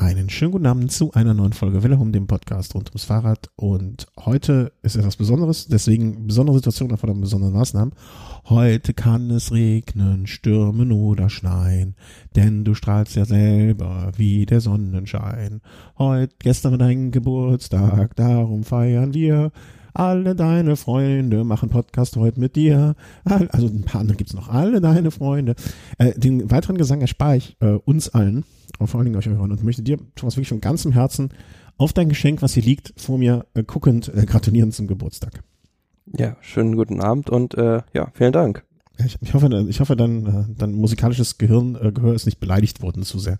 Einen schönen guten Abend zu einer neuen Folge Welle dem Podcast rund ums Fahrrad. Und heute ist etwas Besonderes, deswegen besondere Situationen erfordern besondere Maßnahmen. Heute kann es regnen, stürmen oder schneien, denn du strahlst ja selber wie der Sonnenschein. Heute, gestern war dein Geburtstag, darum feiern wir. Alle deine Freunde machen Podcast heute mit dir. Also ein paar andere gibt's noch. Alle deine Freunde. Äh, den weiteren Gesang erspare ich äh, uns allen aber vor allen Dingen euch hören und möchte dir, Thomas, wirklich von ganzem Herzen auf dein Geschenk, was hier liegt, vor mir äh, guckend äh, gratulieren zum Geburtstag. Ja, schönen guten Abend und äh, ja, vielen Dank. Ich, ich hoffe, ich hoffe, dein, äh, dein musikalisches Gehirn, äh, Gehör ist nicht beleidigt worden zu sehr.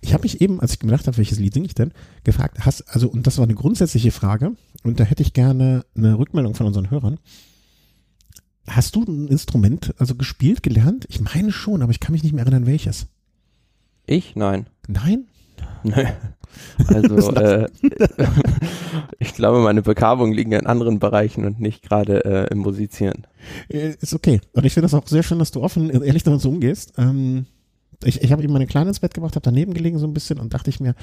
Ich habe mich eben, als ich gedacht habe, welches Lied singe ich denn, gefragt, hast, also, und das war eine grundsätzliche Frage, und da hätte ich gerne eine Rückmeldung von unseren Hörern. Hast du ein Instrument also gespielt, gelernt? Ich meine schon, aber ich kann mich nicht mehr erinnern, welches. Ich? Nein. Nein? Nein. Also, äh, ich glaube, meine Begabungen liegen in anderen Bereichen und nicht gerade äh, im Musizieren. Äh, ist okay. Und ich finde das auch sehr schön, dass du offen, ehrlich damit so umgehst. Ähm, ich ich habe eben meine Kleine ins Bett gebracht, habe daneben gelegen so ein bisschen und dachte ich mir,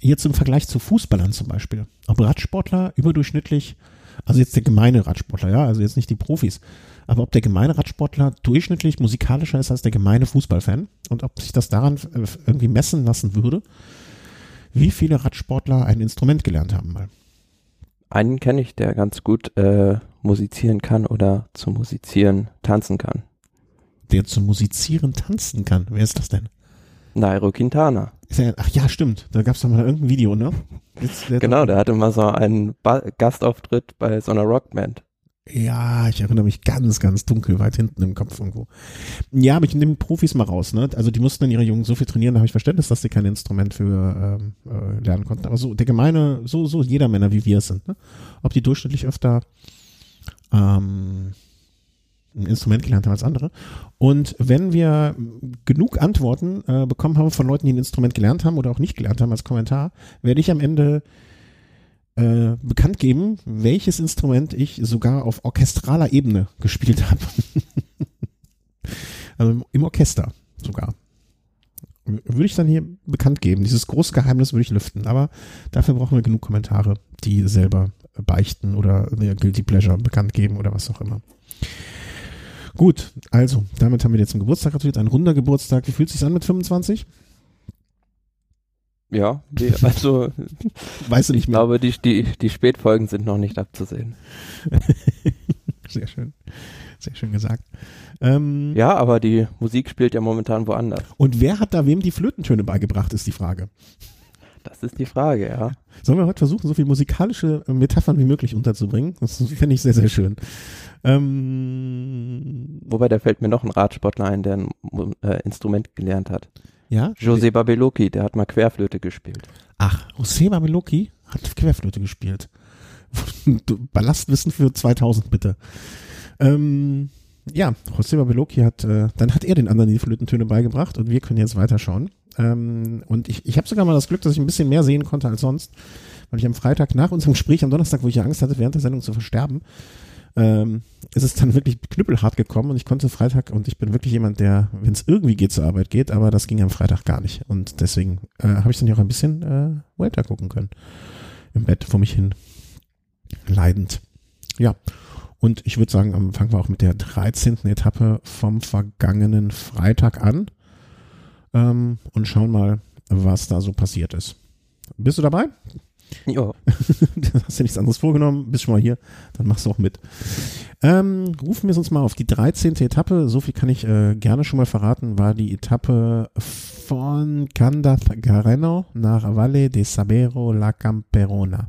jetzt im Vergleich zu Fußballern zum Beispiel, ob Radsportler überdurchschnittlich, also jetzt der gemeine Radsportler, ja, also jetzt nicht die Profis, aber ob der gemeine Radsportler durchschnittlich musikalischer ist als der gemeine Fußballfan und ob sich das daran äh, irgendwie messen lassen würde, wie viele Radsportler ein Instrument gelernt haben mal. Einen kenne ich, der ganz gut äh, musizieren kann oder zu musizieren tanzen kann. Der zu musizieren tanzen kann? Wer ist das denn? Nairo Quintana. Er, ach ja, stimmt. Da gab es doch mal irgendein Video, ne? Jetzt, genau, der hatte mal so einen ba Gastauftritt bei so einer Rockband. Ja, ich erinnere mich ganz, ganz dunkel weit hinten im Kopf irgendwo. Ja, aber ich nehme Profis mal raus, ne? Also die mussten dann ihre Jungen so viel trainieren, da habe ich Verständnis, dass sie kein Instrument für ähm, äh, lernen konnten. Aber so der gemeine, so, so jeder Männer wie wir sind, ne? Ob die durchschnittlich öfter ähm, ein Instrument gelernt haben als andere. Und wenn wir genug Antworten äh, bekommen haben von Leuten, die ein Instrument gelernt haben oder auch nicht gelernt haben als Kommentar, werde ich am Ende äh, bekannt geben, welches Instrument ich sogar auf orchestraler Ebene gespielt habe. also im Orchester sogar. Würde ich dann hier bekannt geben. Dieses große Geheimnis würde ich lüften. Aber dafür brauchen wir genug Kommentare, die selber beichten oder der Guilty Pleasure bekannt geben oder was auch immer. Gut, also, damit haben wir jetzt zum Geburtstag gratuliert. Ein runder Geburtstag. Wie fühlt es sich an mit 25? Ja, die, also weißt du nicht mehr. Ich glaube, die, die, die Spätfolgen sind noch nicht abzusehen. Sehr schön. Sehr schön gesagt. Ähm, ja, aber die Musik spielt ja momentan woanders. Und wer hat da wem die Flötentöne beigebracht, ist die Frage. Das ist die Frage, ja. Sollen wir heute versuchen, so viel musikalische Metaphern wie möglich unterzubringen? Das finde ich sehr, sehr schön. Ähm, Wobei, da fällt mir noch ein Radsportler ein, der ein äh, Instrument gelernt hat. Ja? José Babeloki, der hat mal Querflöte gespielt. Ach, José Babeloki hat Querflöte gespielt. Ballastwissen für 2000 bitte. Ähm, ja, José Babeloki hat, äh, dann hat er den anderen die Flötentöne beigebracht und wir können jetzt weiterschauen. Ähm, und ich, ich habe sogar mal das Glück, dass ich ein bisschen mehr sehen konnte als sonst, weil ich am Freitag nach unserem Gespräch am Donnerstag, wo ich ja Angst hatte, während der Sendung zu versterben, ähm, ist es dann wirklich knüppelhart gekommen und ich konnte Freitag und ich bin wirklich jemand, der, wenn es irgendwie geht, zur Arbeit geht, aber das ging am Freitag gar nicht. Und deswegen äh, habe ich dann ja auch ein bisschen äh, Welter gucken können. Im Bett vor mich hin. Leidend. Ja. Und ich würde sagen, fangen wir auch mit der 13. Etappe vom vergangenen Freitag an ähm, und schauen mal, was da so passiert ist. Bist du dabei? Ja. hast du nichts anderes vorgenommen, bist schon mal hier, dann machst du auch mit. Ähm, rufen wir uns mal auf die 13. Etappe. So viel kann ich äh, gerne schon mal verraten, war die Etappe von Candagareno nach Valle de Sabero la Camperona.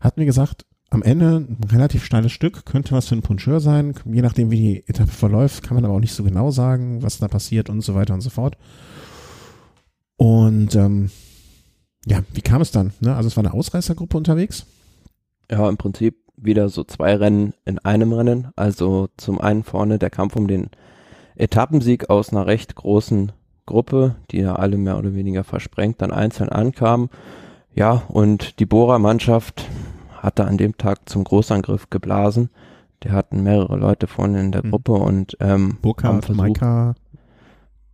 Hat mir gesagt, am Ende ein relativ steiles Stück, könnte was für ein Puncheur sein. Je nachdem, wie die Etappe verläuft, kann man aber auch nicht so genau sagen, was da passiert und so weiter und so fort. Und ähm, ja, wie kam es dann? Ne? Also es war eine Ausreißergruppe unterwegs? Ja, im Prinzip wieder so zwei Rennen in einem Rennen. Also zum einen vorne der Kampf um den Etappensieg aus einer recht großen Gruppe, die ja alle mehr oder weniger versprengt dann einzeln ankamen. Ja, und die Bora-Mannschaft hatte an dem Tag zum Großangriff geblasen. Der hatten mehrere Leute vorne in der hm. Gruppe und ähm, Burkhard, Maika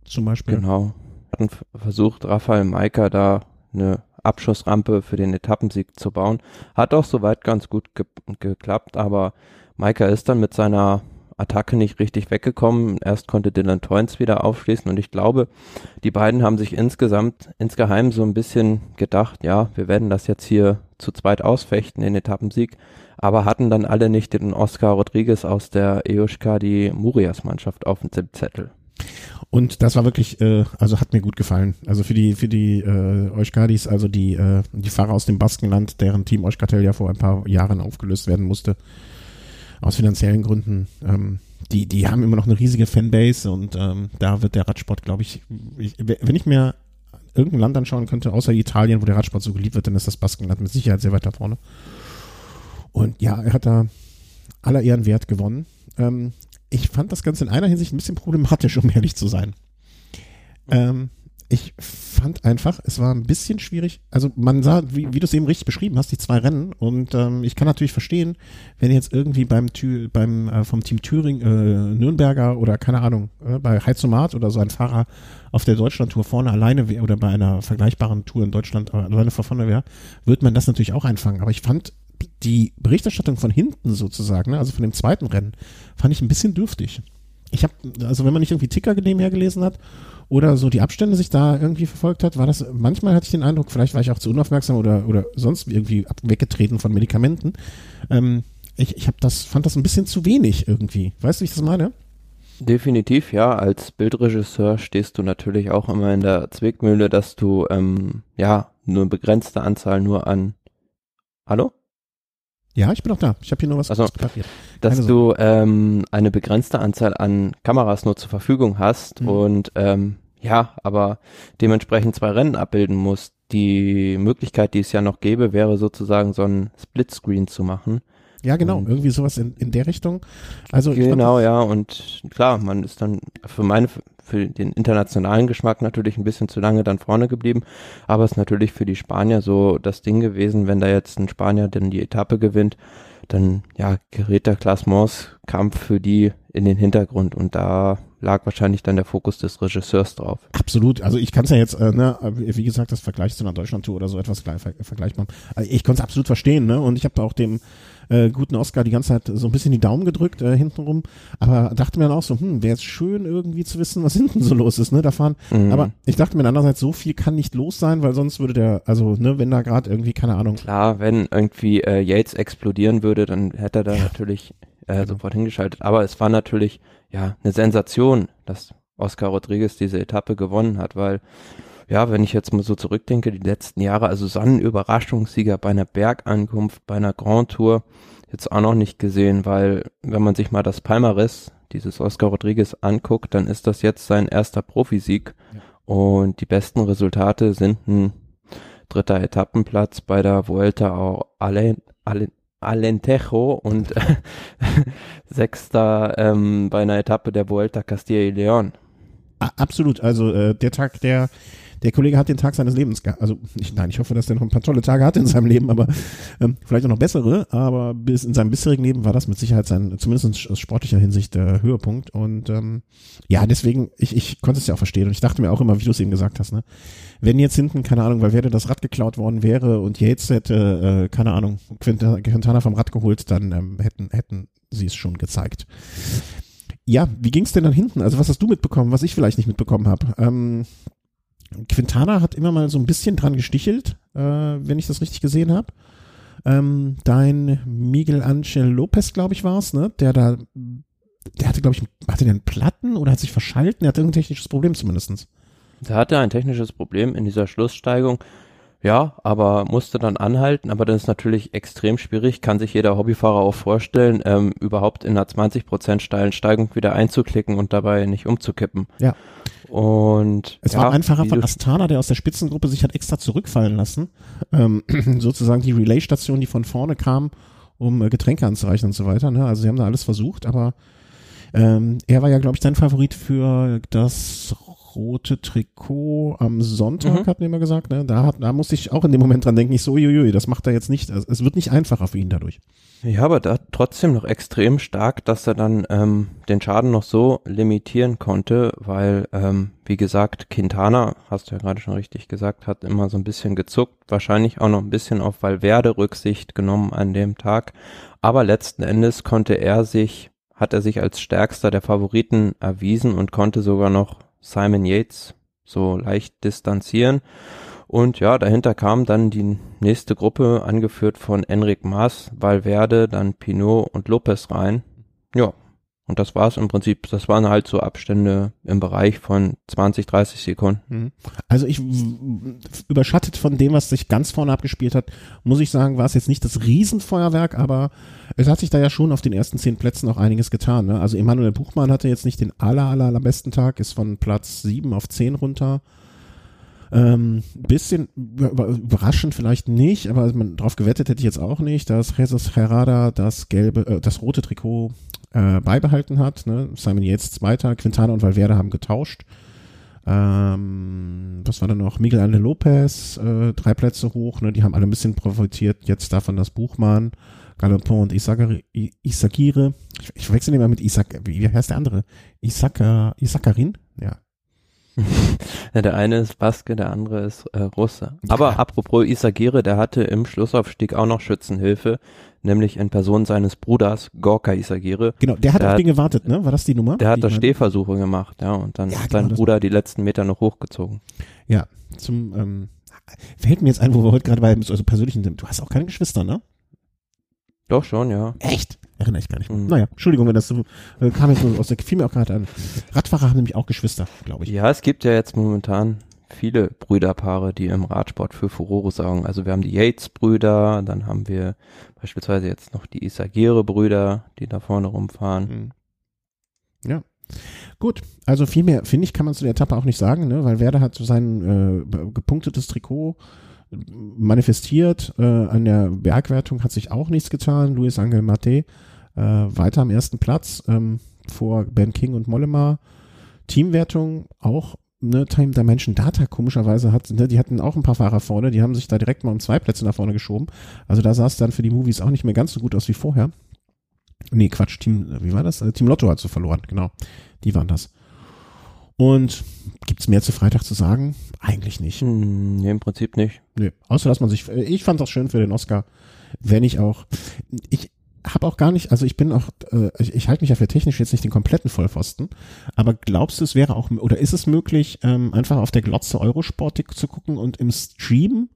zum Beispiel. Genau, hatten versucht, Raphael Maika da eine Abschussrampe für den Etappensieg zu bauen. Hat auch soweit ganz gut ge geklappt, aber Maika ist dann mit seiner Attacke nicht richtig weggekommen. Erst konnte Dylan Toynes wieder aufschließen und ich glaube, die beiden haben sich insgesamt, insgeheim so ein bisschen gedacht, ja, wir werden das jetzt hier zu zweit ausfechten, den Etappensieg, aber hatten dann alle nicht den Oscar Rodriguez aus der Euskadi die Murias Mannschaft auf dem Zettel. Und das war wirklich, äh, also hat mir gut gefallen. Also für die für die äh, Euskadis, also die äh, die Fahrer aus dem Baskenland, deren Team Euskatel ja vor ein paar Jahren aufgelöst werden musste, aus finanziellen Gründen. Ähm, die die haben immer noch eine riesige Fanbase und ähm, da wird der Radsport, glaube ich, ich, wenn ich mir irgendein Land anschauen könnte, außer Italien, wo der Radsport so geliebt wird, dann ist das Baskenland mit Sicherheit sehr weit da vorne. Und ja, er hat da aller Ehren wert gewonnen. Ähm, ich fand das Ganze in einer Hinsicht ein bisschen problematisch, um ehrlich zu sein. Ähm, ich fand einfach, es war ein bisschen schwierig. Also man sah, wie, wie du es eben richtig beschrieben hast, die zwei Rennen. Und ähm, ich kann natürlich verstehen, wenn jetzt irgendwie beim, beim äh, vom Team Thüringen, äh, Nürnberger oder keine Ahnung, äh, bei Heizomat oder so ein Fahrer auf der Deutschlandtour vorne alleine wäre oder bei einer vergleichbaren Tour in Deutschland alleine vorne wäre, wird man das natürlich auch einfangen. Aber ich fand die Berichterstattung von hinten sozusagen, ne, also von dem zweiten Rennen, fand ich ein bisschen dürftig. Ich habe, also wenn man nicht irgendwie Ticker nebenher gelesen hat oder so die Abstände sich da irgendwie verfolgt hat, war das, manchmal hatte ich den Eindruck, vielleicht war ich auch zu unaufmerksam oder, oder sonst irgendwie weggetreten von Medikamenten. Ähm, ich ich hab das, fand das ein bisschen zu wenig irgendwie. Weißt du, wie ich das meine? Definitiv, ja. Als Bildregisseur stehst du natürlich auch immer in der Zwickmühle, dass du ähm, ja nur eine begrenzte Anzahl nur an Hallo? Ja, ich bin auch da. Ich habe hier nur was also, Dass du ähm, eine begrenzte Anzahl an Kameras nur zur Verfügung hast mhm. und ähm, ja, aber dementsprechend zwei Rennen abbilden musst. Die Möglichkeit, die es ja noch gäbe, wäre sozusagen so ein Splitscreen zu machen. Ja, genau, und irgendwie sowas in, in der Richtung. Also genau, glaub, ja, und klar, man ist dann für meine für den internationalen Geschmack natürlich ein bisschen zu lange dann vorne geblieben, aber es ist natürlich für die Spanier so das Ding gewesen, wenn da jetzt ein Spanier denn die Etappe gewinnt, dann ja gerät der Klassementskampf für die in den Hintergrund. Und da lag wahrscheinlich dann der Fokus des Regisseurs drauf. Absolut. Also ich kann es ja jetzt, äh, ne, wie gesagt, das Vergleich zu einer Deutschlandtour oder so etwas gleich, vergleichbar. Also ich konnte es absolut verstehen, ne? Und ich habe auch dem äh, guten Oscar die ganze Zeit so ein bisschen die Daumen gedrückt äh, hintenrum, aber dachte mir dann auch so, hm, wäre es schön irgendwie zu wissen, was hinten so los ist, ne? Da fahren. Mhm. Aber ich dachte mir andererseits, so viel kann nicht los sein, weil sonst würde der, also ne, wenn da gerade irgendwie keine Ahnung. Klar, wenn irgendwie äh, Yates explodieren würde, dann hätte er da ja. natürlich äh, genau. sofort hingeschaltet. Aber es war natürlich ja eine Sensation, dass Oscar Rodriguez diese Etappe gewonnen hat, weil ja, wenn ich jetzt mal so zurückdenke, die letzten Jahre, also so ein Überraschungssieger bei einer Bergankunft, bei einer Grand Tour, jetzt auch noch nicht gesehen, weil wenn man sich mal das Palmares, dieses Oscar Rodriguez anguckt, dann ist das jetzt sein erster Profisieg ja. und die besten Resultate sind ein dritter Etappenplatz bei der Vuelta Alen, Alen, Alentejo und sechster ähm, bei einer Etappe der Vuelta Castilla y León. Absolut, also äh, der Tag, der der Kollege hat den Tag seines Lebens. Also ich, nein, ich hoffe, dass der noch ein paar tolle Tage hat in seinem Leben, aber ähm, vielleicht auch noch bessere. Aber bis in seinem bisherigen Leben war das mit Sicherheit sein, zumindest aus sportlicher Hinsicht, der Höhepunkt. Und ähm, ja, deswegen, ich, ich konnte es ja auch verstehen. Und ich dachte mir auch immer, wie du es eben gesagt hast, ne? Wenn jetzt hinten, keine Ahnung, weil wäre das Rad geklaut worden wäre und Yates hätte, äh, keine Ahnung, Quintana vom Rad geholt, dann ähm, hätten, hätten sie es schon gezeigt. Ja, wie ging es denn dann hinten? Also was hast du mitbekommen, was ich vielleicht nicht mitbekommen habe? Ähm, Quintana hat immer mal so ein bisschen dran gestichelt, äh, wenn ich das richtig gesehen habe. Ähm, dein Miguel Angel Lopez, glaube ich, war es, ne? Der da, der hatte, glaube ich, hatte einen Platten oder hat sich verschalten? Er hatte irgendein technisches Problem zumindestens. Der hatte ein technisches Problem in dieser Schlusssteigung. Ja, aber musste dann anhalten, aber das ist natürlich extrem schwierig, kann sich jeder Hobbyfahrer auch vorstellen, ähm, überhaupt in einer 20% steilen Steigung wieder einzuklicken und dabei nicht umzukippen. Ja. Und es ja, war ein Fahrer von Astana, der aus der Spitzengruppe sich hat extra zurückfallen lassen. Ähm, sozusagen die Relaystation, die von vorne kam, um äh, Getränke anzureichen und so weiter. Ne? Also sie haben da alles versucht, aber ähm, er war ja, glaube ich, dein Favorit für das rote Trikot am Sonntag, mhm. hatten wir immer gesagt. Ne? Da, hat, da musste ich auch in dem Moment dran denken, ich so, uiuiui, das macht er jetzt nicht. Es wird nicht einfacher für ihn dadurch. Ja, aber da trotzdem noch extrem stark, dass er dann ähm, den Schaden noch so limitieren konnte, weil, ähm, wie gesagt, Quintana, hast du ja gerade schon richtig gesagt, hat immer so ein bisschen gezuckt, wahrscheinlich auch noch ein bisschen auf Valverde Rücksicht genommen an dem Tag. Aber letzten Endes konnte er sich, hat er sich als stärkster der Favoriten erwiesen und konnte sogar noch Simon Yates so leicht distanzieren. Und ja, dahinter kam dann die nächste Gruppe, angeführt von Enric Maas, Valverde, dann Pinot und Lopez rein. Ja, und das war's im Prinzip. Das waren halt so Abstände im Bereich von 20, 30 Sekunden. Mhm. Also ich überschattet von dem, was sich ganz vorne abgespielt hat, muss ich sagen, war es jetzt nicht das Riesenfeuerwerk, aber es hat sich da ja schon auf den ersten zehn Plätzen auch einiges getan. Ne? Also Emanuel Buchmann hatte jetzt nicht den aller, aller, aller besten Tag, ist von Platz sieben auf zehn runter. Ähm, bisschen überraschend vielleicht nicht, aber man, drauf gewettet hätte ich jetzt auch nicht, dass Jesus Herrada das gelbe, äh, das rote Trikot äh, beibehalten hat. Ne? Simon Yates Zweiter, Quintana und Valverde haben getauscht. Ähm, was war da noch? Miguel Angel Lopez, äh, drei Plätze hoch, ne? die haben alle ein bisschen profitiert jetzt davon, dass Buchmann, Galopon und Isagire, Isagire ich, ich verwechsel immer mit Isaac, wie, wie heißt der andere? Isaka, Isakarin? Ja, ja, der eine ist Baske, der andere ist äh, Russe. Aber ja. apropos Isagire, der hatte im Schlussaufstieg auch noch Schützenhilfe, nämlich in Person seines Bruders Gorka Isagire. Genau, der hat der auf den gewartet, ne? War das die Nummer? Der hat da Stehversuche gemacht, ja, und dann ja, hat genau, sein Bruder die letzten Meter noch hochgezogen. Ja, zum ähm, fällt mir jetzt ein, wo wir heute gerade bei also persönlichen sind. Du hast auch keine Geschwister, ne? Doch schon, ja. Echt? Erinnere ich gar nicht. Mhm. Naja, Entschuldigung, wenn das so äh, kam jetzt aus der fiel mir auch gerade an. Radfahrer haben nämlich auch Geschwister, glaube ich. Ja, es gibt ja jetzt momentan viele Brüderpaare, die im Radsport für Furore sorgen. Also wir haben die Yates-Brüder, dann haben wir beispielsweise jetzt noch die Isagire-Brüder, die da vorne rumfahren. Mhm. Ja. Gut, also viel mehr, finde ich, kann man zu der Etappe auch nicht sagen, ne? weil Werder hat so sein äh, gepunktetes Trikot manifestiert. Äh, an der Bergwertung hat sich auch nichts getan. Luis Angel Mate äh, weiter am ersten Platz ähm, vor Ben King und Mollema. Teamwertung auch ne, Time Dimension Data komischerweise hat, ne, die hatten auch ein paar Fahrer vorne, die haben sich da direkt mal um zwei Plätze nach vorne geschoben. Also da sah es dann für die Movies auch nicht mehr ganz so gut aus wie vorher. Nee, Quatsch, Team, wie war das? Also Team Lotto hat so verloren, genau. Die waren das. Und gibt's mehr zu Freitag zu sagen? Eigentlich nicht. Hm, nee, im Prinzip nicht. Nee, außer dass man sich, ich fand das schön für den Oscar, wenn ich auch, ich habe auch gar nicht, also ich bin auch, äh, ich, ich halte mich ja für technisch jetzt nicht den kompletten Vollpfosten, aber glaubst du, es wäre auch, oder ist es möglich, ähm, einfach auf der Glotze Eurosport zu gucken und im Stream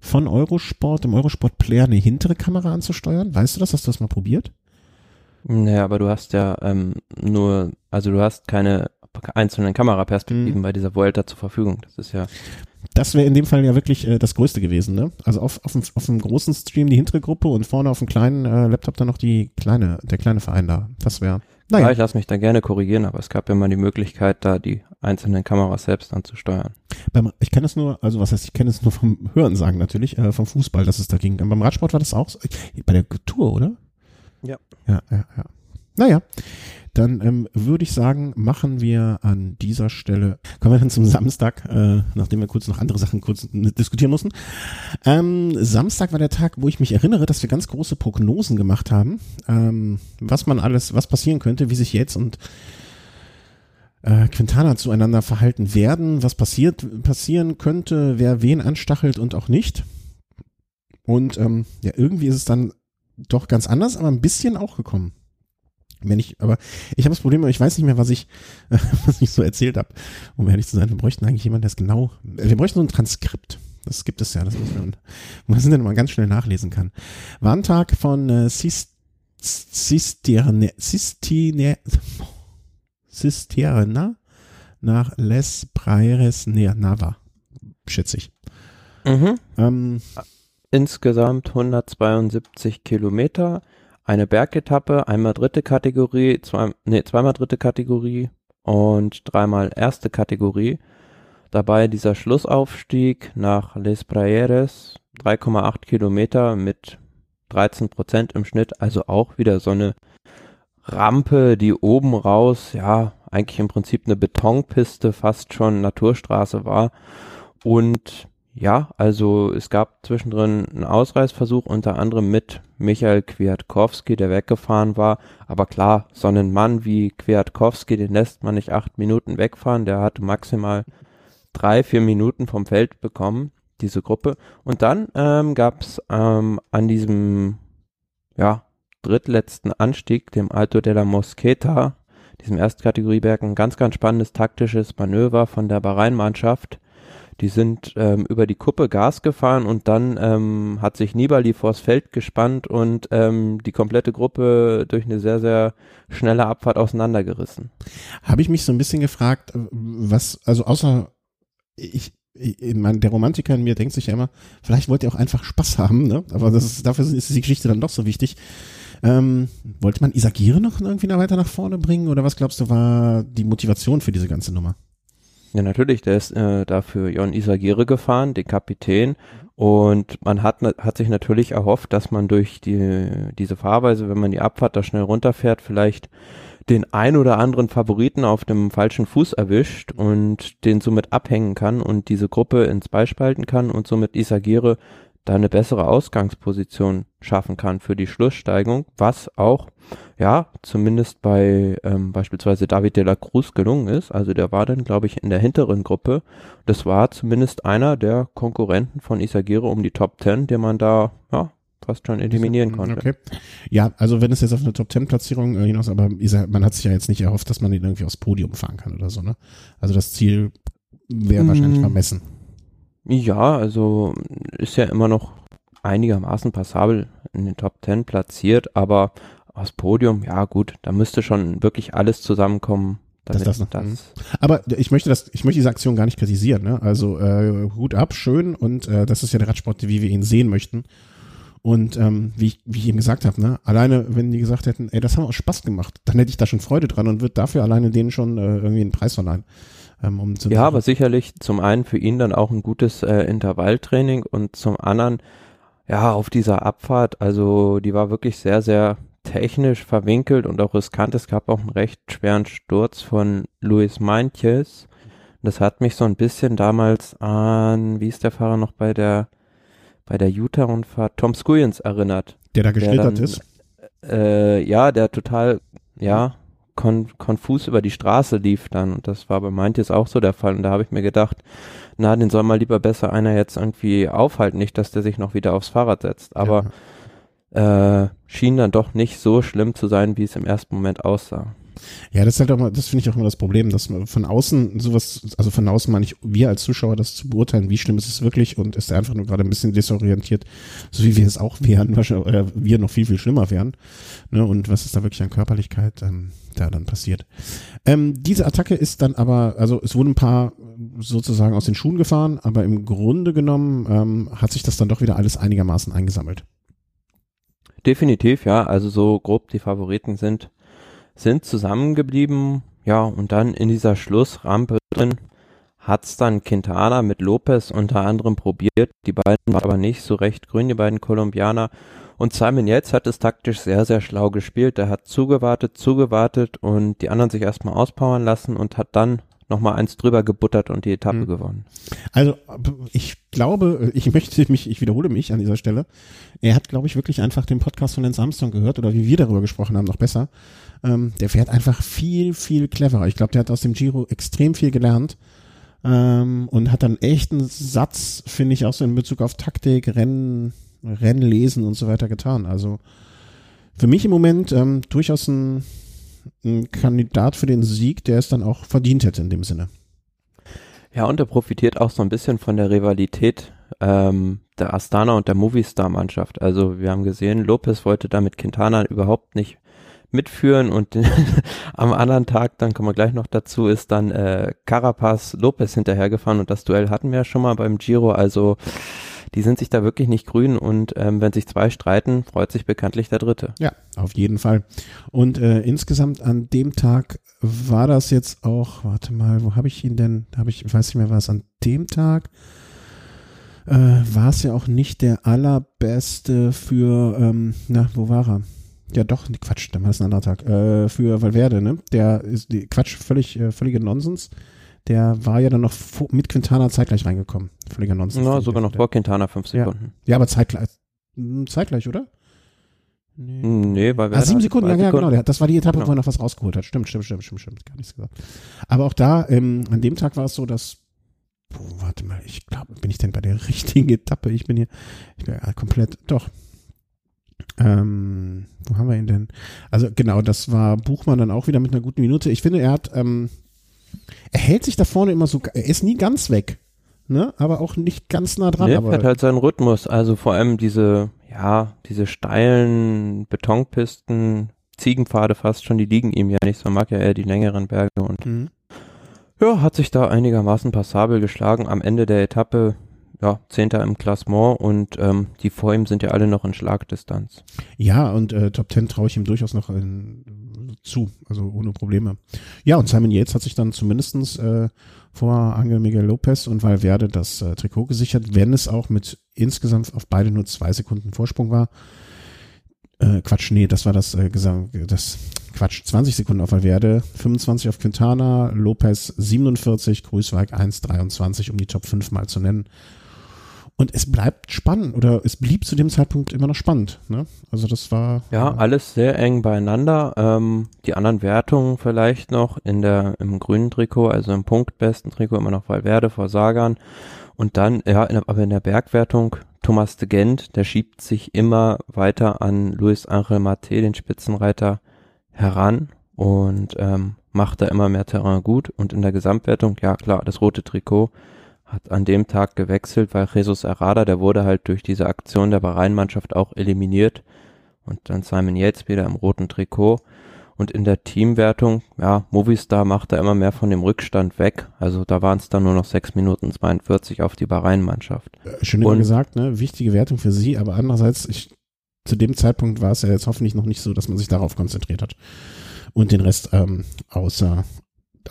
von Eurosport, im Eurosport Player eine hintere Kamera anzusteuern? Weißt du das? Hast du das mal probiert? Naja, aber du hast ja ähm, nur, also du hast keine einzelnen Kameraperspektiven mhm. bei dieser Vuelta zur Verfügung. Das ist ja. Das wäre in dem Fall ja wirklich äh, das Größte gewesen, ne? Also auf, auf, dem, auf dem großen Stream die hintere Gruppe und vorne auf dem kleinen äh, Laptop dann noch die kleine, der kleine Verein da. Das wäre. Naja. Ja, ich lasse mich da gerne korrigieren, aber es gab ja mal die Möglichkeit, da die einzelnen Kameras selbst anzusteuern. Beim, ich kenne es nur, also was heißt, ich kenne es nur vom Hören sagen natürlich, äh, vom Fußball, dass es da ging. Beim Radsport war das auch so, bei der Tour, oder? Ja. Ja, ja, ja. Naja, dann ähm, würde ich sagen, machen wir an dieser Stelle, kommen wir dann zum Samstag, äh, nachdem wir kurz noch andere Sachen kurz diskutieren mussten. Ähm, Samstag war der Tag, wo ich mich erinnere, dass wir ganz große Prognosen gemacht haben, ähm, was man alles, was passieren könnte, wie sich jetzt und äh, Quintana zueinander verhalten werden, was passiert, passieren könnte, wer wen anstachelt und auch nicht. Und ähm, ja, irgendwie ist es dann doch ganz anders, aber ein bisschen auch gekommen. Wenn ich, aber ich habe das Problem, ich weiß nicht mehr, was ich, was ich so erzählt habe. Um ehrlich zu sein, wir bräuchten eigentlich jemanden, der es genau, wir bräuchten so ein Transkript. Das gibt es ja, das muss man, man es denn mal ganz schnell nachlesen kann. Warntag von äh, Cisterna, Cisterna, Cisterna nach Les Praires Nava, schätze ich. Mhm. Ähm, Insgesamt 172 Kilometer eine Bergetappe, einmal dritte Kategorie, zwei, nee, zweimal dritte Kategorie und dreimal erste Kategorie. Dabei dieser Schlussaufstieg nach Les Prayeres, 3,8 Kilometer mit 13 Prozent im Schnitt, also auch wieder so eine Rampe, die oben raus, ja, eigentlich im Prinzip eine Betonpiste, fast schon Naturstraße war. Und ja, also es gab zwischendrin einen Ausreißversuch, unter anderem mit Michael Kwiatkowski, der weggefahren war. Aber klar, so einen Mann wie Kwiatkowski, den lässt man nicht acht Minuten wegfahren. Der hatte maximal drei, vier Minuten vom Feld bekommen, diese Gruppe. Und dann ähm, gab es ähm, an diesem, ja, drittletzten Anstieg, dem Alto della Mosqueta, diesem Erstkategorieberg, ein ganz, ganz spannendes taktisches Manöver von der Bahrain-Mannschaft. Die sind ähm, über die Kuppe Gas gefahren und dann ähm, hat sich Nibali vors Feld gespannt und ähm, die komplette Gruppe durch eine sehr, sehr schnelle Abfahrt auseinandergerissen. Habe ich mich so ein bisschen gefragt, was, also außer ich, mein, der Romantiker in mir denkt sich ja immer, vielleicht wollt ihr auch einfach Spaß haben, ne? Aber das ist, dafür ist die Geschichte dann doch so wichtig. Ähm, wollte man Isagire noch irgendwie weiter nach vorne bringen oder was glaubst du war die Motivation für diese ganze Nummer? Ja, natürlich, der ist äh, dafür Jon Isagire gefahren, den Kapitän. Und man hat, hat sich natürlich erhofft, dass man durch die, diese Fahrweise, wenn man die Abfahrt da schnell runterfährt, vielleicht den ein oder anderen Favoriten auf dem falschen Fuß erwischt und den somit abhängen kann und diese Gruppe ins Bein spalten kann und somit Isagire da eine bessere Ausgangsposition schaffen kann für die Schlusssteigung, was auch, ja, zumindest bei ähm, beispielsweise David de la Cruz gelungen ist. Also der war dann, glaube ich, in der hinteren Gruppe. Das war zumindest einer der Konkurrenten von Isagire um die Top Ten, den man da, ja, fast schon eliminieren konnte. Okay. Ja, also wenn es jetzt auf eine Top Ten Platzierung äh, hinaus, aber man hat sich ja jetzt nicht erhofft, dass man ihn irgendwie aufs Podium fahren kann oder so, ne? Also das Ziel wäre mm. wahrscheinlich vermessen. Ja, also ist ja immer noch einigermaßen passabel in den Top Ten platziert, aber aufs Podium, ja gut, da müsste schon wirklich alles zusammenkommen. Damit das, das, das. Aber ich möchte das, ich möchte diese Aktion gar nicht kritisieren. Ne? Also äh, Hut ab, schön und äh, das ist ja der Radsport, wie wir ihn sehen möchten. Und ähm, wie, ich, wie ich eben gesagt habe, ne, alleine wenn die gesagt hätten, ey, das haben wir auch Spaß gemacht, dann hätte ich da schon Freude dran und würde dafür alleine denen schon äh, irgendwie einen Preis verleihen. Ähm, um ja, aber sicherlich zum einen für ihn dann auch ein gutes äh, Intervalltraining und zum anderen, ja, auf dieser Abfahrt, also die war wirklich sehr, sehr technisch verwinkelt und auch riskant. Es gab auch einen recht schweren Sturz von Luis Meintjes. Das hat mich so ein bisschen damals an, wie ist der Fahrer noch bei der bei der Utah-Rundfahrt, Tom Skuyens erinnert. Der da geschlittert ist? Äh, ja, der total, ja, kon konfus über die Straße lief dann. Und das war bei Meintjes auch so der Fall. Und da habe ich mir gedacht, na, den soll mal lieber besser einer jetzt irgendwie aufhalten, nicht, dass der sich noch wieder aufs Fahrrad setzt. Aber ja. äh, schien dann doch nicht so schlimm zu sein, wie es im ersten Moment aussah. Ja, das ist halt auch mal, das finde ich auch immer das Problem, dass man von außen sowas, also von außen meine ich, wir als Zuschauer das zu beurteilen, wie schlimm ist es wirklich und ist einfach nur gerade ein bisschen desorientiert, so wie wir es auch wären, wahrscheinlich, oder wir noch viel, viel schlimmer wären. Ne, und was ist da wirklich an Körperlichkeit? Ähm, da dann passiert. Ähm, diese Attacke ist dann aber, also es wurden ein paar sozusagen aus den Schuhen gefahren, aber im Grunde genommen ähm, hat sich das dann doch wieder alles einigermaßen eingesammelt. Definitiv, ja. Also so grob die Favoriten sind, sind zusammengeblieben. Ja, und dann in dieser Schlussrampe drin hat's dann Quintana mit Lopez unter anderem probiert. Die beiden waren aber nicht so recht grün, die beiden Kolumbianer. Und Simon Yates hat es taktisch sehr, sehr schlau gespielt. Der hat zugewartet, zugewartet und die anderen sich erstmal auspowern lassen und hat dann nochmal eins drüber gebuttert und die Etappe mhm. gewonnen. Also ich glaube, ich möchte mich, ich wiederhole mich an dieser Stelle. Er hat, glaube ich, wirklich einfach den Podcast von Lance Armstrong gehört oder wie wir darüber gesprochen haben, noch besser. Ähm, der fährt einfach viel, viel cleverer. Ich glaube, der hat aus dem Giro extrem viel gelernt ähm, und hat dann echt einen Satz, finde ich, auch so in Bezug auf Taktik, Rennen, Rennen lesen und so weiter getan. Also für mich im Moment ähm, durchaus ein, ein Kandidat für den Sieg, der es dann auch verdient hätte in dem Sinne. Ja, und er profitiert auch so ein bisschen von der Rivalität ähm, der Astana und der Movistar-Mannschaft. Also wir haben gesehen, Lopez wollte da mit Quintana überhaupt nicht mitführen und am anderen Tag, dann kommen wir gleich noch dazu, ist dann äh, Carapaz Lopez hinterhergefahren und das Duell hatten wir ja schon mal beim Giro. Also die sind sich da wirklich nicht grün und ähm, wenn sich zwei streiten, freut sich bekanntlich der Dritte. Ja, auf jeden Fall. Und äh, insgesamt an dem Tag war das jetzt auch, warte mal, wo habe ich ihn denn? Da habe ich, weiß nicht mehr, war es an dem Tag? Äh, war es ja auch nicht der allerbeste für, ähm, na, wo war er? Ja, doch, Quatsch, dann war das ein anderer Tag. Äh, für Valverde, ne? Der ist, die, Quatsch, völlig, äh, völliger Nonsens. Der war ja dann noch mit Quintana zeitgleich reingekommen. Völliger Nonsens. Na, sogar noch vor Quintana fünf Ja. Sekunden. Ja, aber zeitgleich. Hm, Zeitgleich, oder? Nee. Nee, weil Ah, sieben Sekunden, ja, ja, genau. Das war die Etappe, Genau. wo er noch was rausgeholt hat. Stimmt, stimmt, stimmt, stimmt, stimmt. Gar nichts gesagt. Aber auch da, ähm, an dem Tag war es so, dass, boah, warte mal, ich glaube, bin ich denn bei der richtigen Etappe? Ich bin hier, ich bin ja komplett, doch. Ähm, wo haben wir ihn denn? Also genau, das war Buchmann dann auch wieder mit einer guten Minute. Ich finde, er hat, ähm, er hält sich da vorne immer so, er ist nie ganz weg, ne? Aber auch nicht ganz nah dran. Nee, aber fährt halt seinen Rhythmus. Also vor allem diese, ja, diese steilen Betonpisten, Ziegenpfade fast schon, die liegen ihm ja nicht. So mag ja eher die längeren Berge und Mhm. ja, hat sich da einigermaßen passabel geschlagen. Am Ende der Etappe, ja, Zehnter im Klassement und ähm, die vor ihm sind ja alle noch in Schlagdistanz. Ja, und äh, Top 10 traue ich ihm durchaus noch in, zu, also ohne Probleme. Ja, und Simon Yates hat sich dann zumindestens äh, vor Angel Miguel Lopez und Valverde das äh, Trikot gesichert, wenn es auch mit insgesamt auf beide nur zwei Sekunden Vorsprung war. Äh, Quatsch, nee, das war das äh, Gesam das Quatsch, 20 Sekunden auf Valverde, 25 auf Quintana, Lopez 47, Grüßweig 1,23, um die Top 5 mal zu nennen. Und es bleibt spannend oder es blieb zu dem Zeitpunkt immer noch spannend. Ne? Also das war Ja, äh, alles sehr eng beieinander. Ähm, die anderen Wertungen vielleicht noch in der im grünen Trikot, also im punktbesten Trikot immer noch Valverde vor Sagan. Und dann, ja, in, aber in der Bergwertung Thomas de Gent, der schiebt sich immer weiter an Luis Angel Mate, den Spitzenreiter, heran und ähm, macht da immer mehr Terrain gut. Und in der Gesamtwertung, ja klar, das rote Trikot hat an dem Tag gewechselt, weil Jesus Herrada, der wurde halt durch diese Aktion der Bahrain-Mannschaft auch eliminiert. Und dann Simon Yates wieder im roten Trikot. Und in der Teamwertung, ja, Movistar macht da immer mehr von dem Rückstand weg. Also da waren es dann nur noch 6 Minuten 42 auf die Bahrain-Mannschaft. äh, schön immer und- gesagt, ne? wichtige Wertung für sie, aber andererseits, ich, zu dem Zeitpunkt war es ja jetzt hoffentlich noch nicht so, dass man sich darauf konzentriert hat und den Rest ähm, außer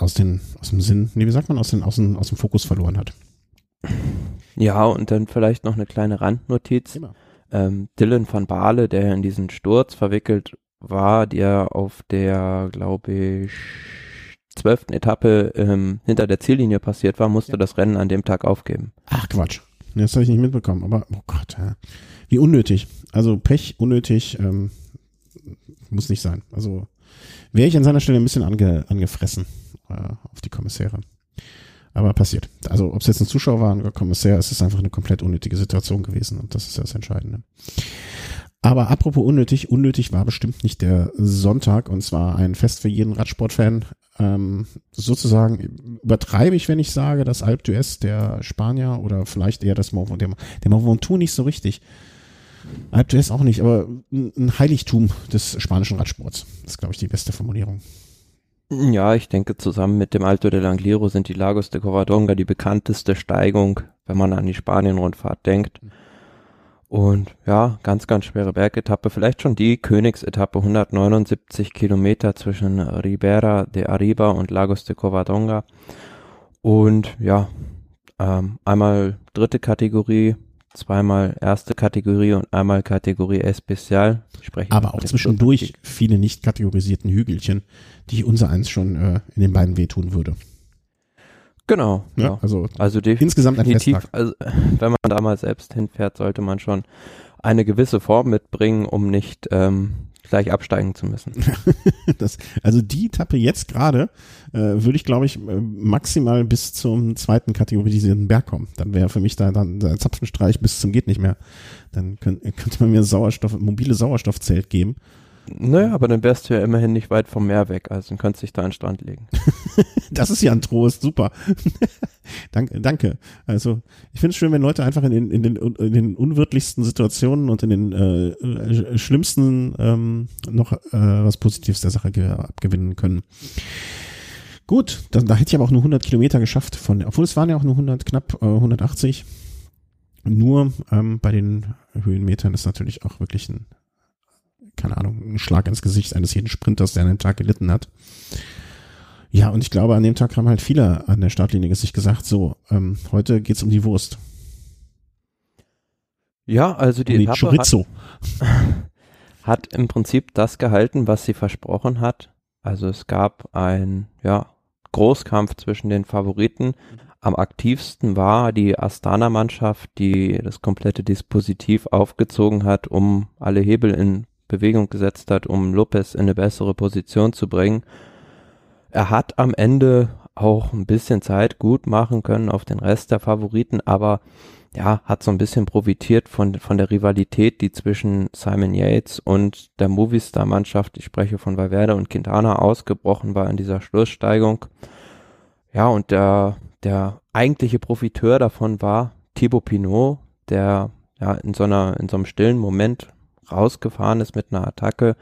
aus den aus dem Sinn, nee, wie sagt man, aus, den, aus, dem, aus dem Fokus verloren hat. Ja, und dann vielleicht noch eine kleine Randnotiz. Ähm, Dylan van Baale, der in diesen Sturz verwickelt war, der auf der, glaube ich, zwölften Etappe ähm, hinter der Ziellinie passiert war, musste Ja. das Rennen an dem Tag aufgeben. Ach Quatsch. Das habe ich nicht mitbekommen, aber oh Gott, ja. wie unnötig. Also Pech, unnötig, ähm, muss nicht sein. Also wäre ich an seiner Stelle ein bisschen ange, angefressen äh, auf die Kommissäre. Aber passiert. Also ob es jetzt ein Zuschauer war oder Kommissär, es ist einfach eine komplett unnötige Situation gewesen und das ist das Entscheidende. Aber apropos unnötig, unnötig war bestimmt nicht der Sonntag und zwar ein Fest für jeden Radsportfan. Ähm, sozusagen übertreibe ich, wenn ich sage, dass Alp d'Huez der Spanier oder vielleicht eher das Mont der, der Mont Ventoux nicht so richtig. Alp d'Huez auch nicht, aber ein ein Heiligtum des spanischen Radsports. Das ist, glaube ich, die beste Formulierung. Ja, ich denke, zusammen mit dem Alto del Angliru sind die Lagos de Covadonga die bekannteste Steigung, wenn man an die Spanien-Rundfahrt denkt. Und ja, ganz, ganz schwere Bergetappe. Vielleicht schon die Königsetappe, 179 Kilometer zwischen Ribera de Arriba und Lagos de Covadonga. Und ja, ähm, einmal dritte Kategorie, zweimal erste Kategorie und einmal Kategorie Especial. Ich spreche Aber auch zwischendurch viele nicht kategorisierten Hügelchen, die unser eins schon äh, in den Beinen wehtun würde. Genau, Ja, ja. Also Also definitiv. insgesamt ein Festtag. also, wenn man da mal selbst hinfährt, sollte man schon eine gewisse Form mitbringen, um nicht ähm, gleich absteigen zu müssen. Das, also die Etappe jetzt gerade äh, würde ich, glaube ich, äh, maximal bis zum zweiten kategorisierten Berg kommen. Dann wäre für mich da dann der Zapfenstreich bis zum geht nicht mehr. Dann könnt, könnte man mir Sauerstoff, mobile Sauerstoffzelt geben. Naja, aber dann wärst du ja immerhin nicht weit vom Meer weg, also dann könntest du dich da an den Strand legen. Das ist ja ein Trost, super. danke, danke. Also ich finde es schön, wenn Leute einfach in den, in den, in den unwirtlichsten Situationen und in den äh, äh, schlimmsten ähm, noch äh, was Positives der Sache ge- abgewinnen können. Gut, dann, da hätte ich aber auch nur 100 Kilometer geschafft, von, obwohl es waren ja auch nur 100, knapp äh, 180. Nur ähm, bei den Höhenmetern ist natürlich auch wirklich ein, keine Ahnung, ein Schlag ins Gesicht eines jeden Sprinters, der an dem Tag gelitten hat. Ja, und ich glaube, an dem Tag haben halt viele an der Startlinie sich gesagt, so, ähm, heute geht's um die Wurst, Ja, also die um die Etappe hat, hat im Prinzip das gehalten, was sie versprochen hat. Also es gab ein, ja, Großkampf zwischen den Favoriten. Am aktivsten war die Astana-Mannschaft, die das komplette Dispositiv aufgezogen hat, um alle Hebel in Bewegung gesetzt hat, um Lopez in eine bessere Position zu bringen. Er hat am Ende auch ein bisschen Zeit gut machen können auf den Rest der Favoriten, aber ja, hat so ein bisschen profitiert von, von der Rivalität, die zwischen Simon Yates und der Movistar-Mannschaft, ich spreche von Valverde und Quintana, ausgebrochen war in dieser Schlusssteigung. Ja, und der, der eigentliche Profiteur davon war Thibaut Pinot, der ja in so einer, in so einem stillen Moment rausgefahren ist mit einer Attacke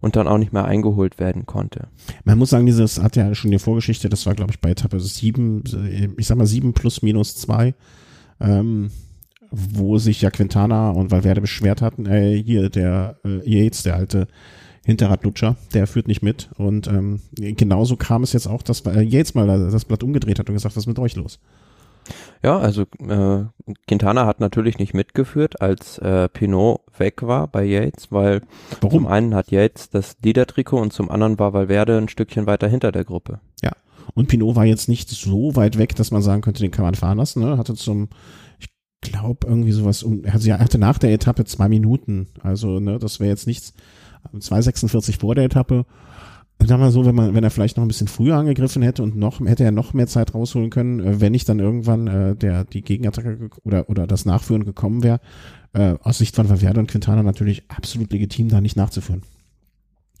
und dann auch nicht mehr eingeholt werden konnte. Man muss sagen, dieses hat ja schon die Vorgeschichte, das war glaube ich bei Etappe sieben, ich sag mal sieben plus minus zwei, ähm, wo sich ja Quintana und Valverde beschwert hatten, äh, hier der äh, Yates, der alte Hinterradlutscher, der führt nicht mit und ähm, genauso kam es jetzt auch, dass äh, Yates mal das Blatt umgedreht hat und gesagt, was ist mit euch los? Ja, also äh, Quintana hat natürlich nicht mitgeführt, als äh, Pinot weg war bei Yates, weil Warum? zum einen hat Yates das Leader-Trikot und zum anderen war Valverde ein Stückchen weiter hinter der Gruppe. Ja, und Pinot war jetzt nicht so weit weg, dass man sagen könnte, den kann man fahren lassen. Ne? Hatte zum, ich glaube irgendwie sowas, um, also er hatte nach der Etappe zwei Minuten, also ne, das wäre jetzt nichts, 2,46 vor der Etappe Sag mal so, wenn man, wenn er vielleicht noch ein bisschen früher angegriffen hätte und noch, hätte er noch mehr Zeit rausholen können, äh, wenn nicht dann irgendwann äh, der die Gegenattacke oder oder das Nachführen gekommen wäre. Äh, aus Sicht von Valverde und Quintana natürlich absolut legitim, da nicht nachzuführen.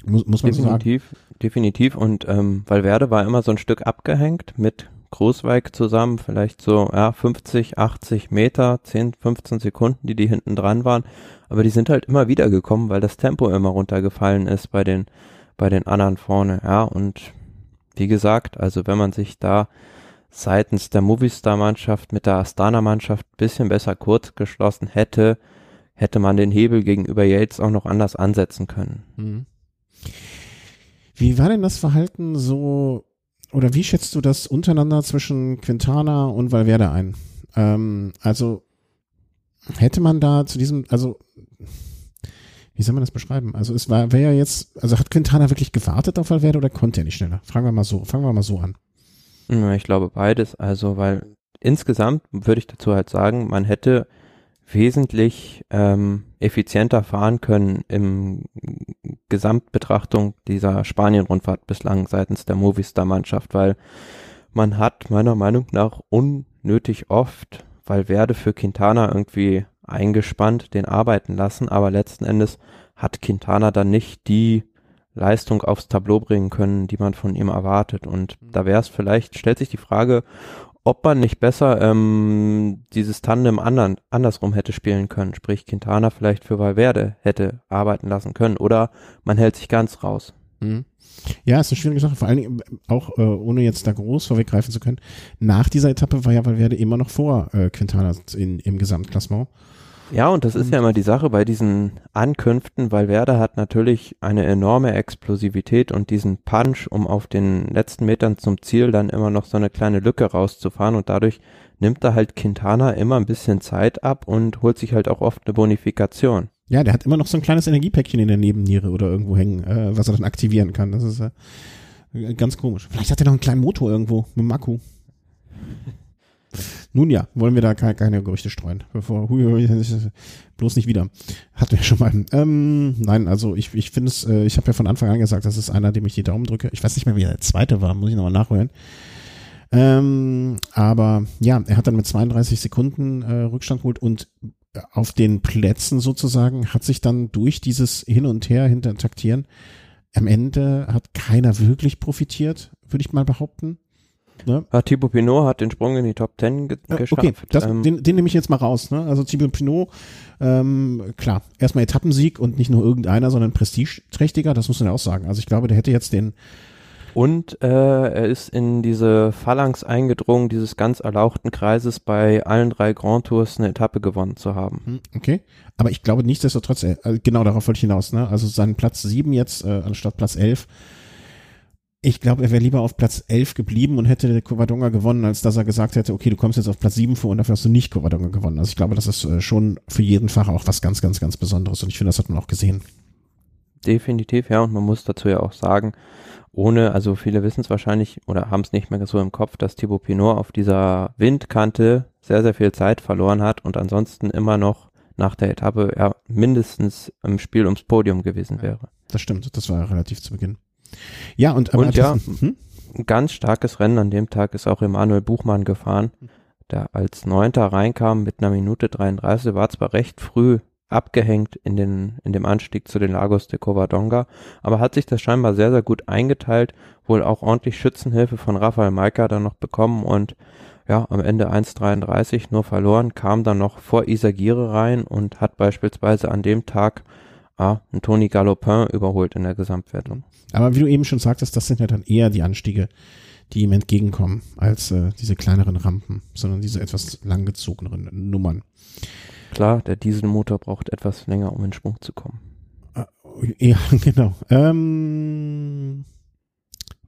Muss, muss man definitiv, so sagen. Definitiv. Und ähm, Valverde war immer so ein Stück abgehängt mit Großweig zusammen, vielleicht so ja, 50, 80 Meter, 10, 15 Sekunden, die die hinten dran waren. Aber die sind halt immer wieder gekommen, weil das Tempo immer runtergefallen ist bei den bei den anderen vorne, ja, und wie gesagt, also wenn man sich da seitens der Movistar-Mannschaft mit der Astana-Mannschaft bisschen besser kurz geschlossen hätte, hätte man den Hebel gegenüber Yates auch noch anders ansetzen können. Mhm. Wie war denn das Verhalten so, oder wie schätzt du das untereinander zwischen Quintana und Valverde ein? Ähm, also hätte man da zu diesem, also wie soll man das beschreiben? Also es war, wäre ja jetzt, also hat Quintana wirklich gewartet auf Valverde oder konnte er nicht schneller? Fragen wir mal so, fangen wir mal so an. Ich glaube beides, also weil insgesamt würde ich dazu halt sagen, man hätte wesentlich ähm, effizienter fahren können im Gesamtbetrachtung dieser Spanien-Rundfahrt bislang seitens der Movistar-Mannschaft, weil man hat meiner Meinung nach unnötig oft Valverde für Quintana irgendwie eingespannt, den arbeiten lassen, aber letzten Endes hat Quintana dann nicht die Leistung aufs Tableau bringen können, die man von ihm erwartet. Und mhm. da wäre es vielleicht, stellt sich die Frage, ob man nicht besser ähm, dieses Tandem andern, andersrum hätte spielen können, sprich Quintana vielleicht für Valverde hätte arbeiten lassen können oder man hält sich ganz raus. Mhm. Ja, ist eine schwierige Sache, vor allen Dingen auch, äh, ohne jetzt da groß vorweggreifen zu können, nach dieser Etappe war ja Valverde immer noch vor äh, Quintana in, im Gesamtklassement. Ja, und das ist ja immer die Sache bei diesen Ankünften, weil Werder hat natürlich eine enorme Explosivität und diesen Punch, um auf den letzten Metern zum Ziel dann immer noch so eine kleine Lücke rauszufahren und dadurch nimmt da halt Quintana immer ein bisschen Zeit ab und holt sich halt auch oft eine Bonifikation. Ja, der hat immer noch so ein kleines Energiepäckchen in der Nebenniere oder irgendwo hängen, äh, was er dann aktivieren kann. Das ist äh, ganz komisch. Vielleicht hat er noch einen kleinen Motor irgendwo mit dem Akku. Nun ja, wollen wir da keine, keine Gerüchte streuen. Bevor, hui, hui, bloß nicht wieder. Hatten wir schon mal. Ähm, nein, also ich, ich finde es, äh, ich habe ja von Anfang an gesagt, das ist einer, dem ich die Daumen drücke. Ich weiß nicht mehr, wie der zweite war, muss ich nochmal nachholen. Ähm, aber ja, er hat dann mit 32 Sekunden äh, Rückstand geholt und auf den Plätzen sozusagen hat sich dann durch dieses Hin und Her hinter Taktieren am Ende hat keiner wirklich profitiert, würde ich mal behaupten. Ne? Ja, Thibaut Pinot hat den Sprung in die Top Ten ge geschafft. Okay, das, ähm, den, den nehme ich jetzt mal raus. Ne? Also Thibaut Pinot, ähm, klar, erstmal Etappensieg und nicht nur irgendeiner, sondern prestigeträchtiger, das muss man ja auch sagen. Also ich glaube, der hätte jetzt den und äh, er ist in diese Phalanx eingedrungen, dieses ganz erlauchten Kreises bei allen drei Grand Tours eine Etappe gewonnen zu haben. Hm, okay, aber ich glaube nichtsdestotrotz, äh, genau darauf wollte ich hinaus, ne? also seinen Platz sieben jetzt äh, anstatt Platz elf ich glaube, er wäre lieber auf Platz 11 geblieben und hätte Covadonga gewonnen, als dass er gesagt hätte, okay, du kommst jetzt auf Platz 7 vor und dafür hast du nicht Covadonga gewonnen. Also ich glaube, das ist äh, schon für jeden Fahrer auch was ganz, ganz, ganz Besonderes und ich finde, das hat man auch gesehen. Definitiv, ja, und man muss dazu ja auch sagen, ohne, also viele wissen es wahrscheinlich oder haben es nicht mehr so im Kopf, dass Thibaut Pinot auf dieser Windkante sehr, sehr viel Zeit verloren hat und ansonsten immer noch nach der Etappe ja mindestens im Spiel ums Podium gewesen wäre. Das stimmt, das war relativ zu Beginn. Ja, und, und ja, hm? ein ganz starkes Rennen an dem Tag ist auch Emanuel Buchmann gefahren, der als Neunter reinkam mit einer Minute 33, war zwar recht früh abgehängt in den in dem Anstieg zu den Lagos de Covadonga, aber hat sich das scheinbar sehr sehr gut eingeteilt, wohl auch ordentlich Schützenhilfe von Rafael Maika dann noch bekommen und ja, am Ende 1,33 nur verloren, kam dann noch vor Isagire rein und hat beispielsweise an dem Tag ah, einen Tony Galopin überholt in der Gesamtwertung. Aber wie du eben schon sagtest, das sind ja dann eher die Anstiege, die ihm entgegenkommen, als äh, diese kleineren Rampen, sondern diese etwas langgezogeneren Nummern. Klar, der Dieselmotor braucht etwas länger, um in Schwung zu kommen. Äh, ja, genau. Ähm,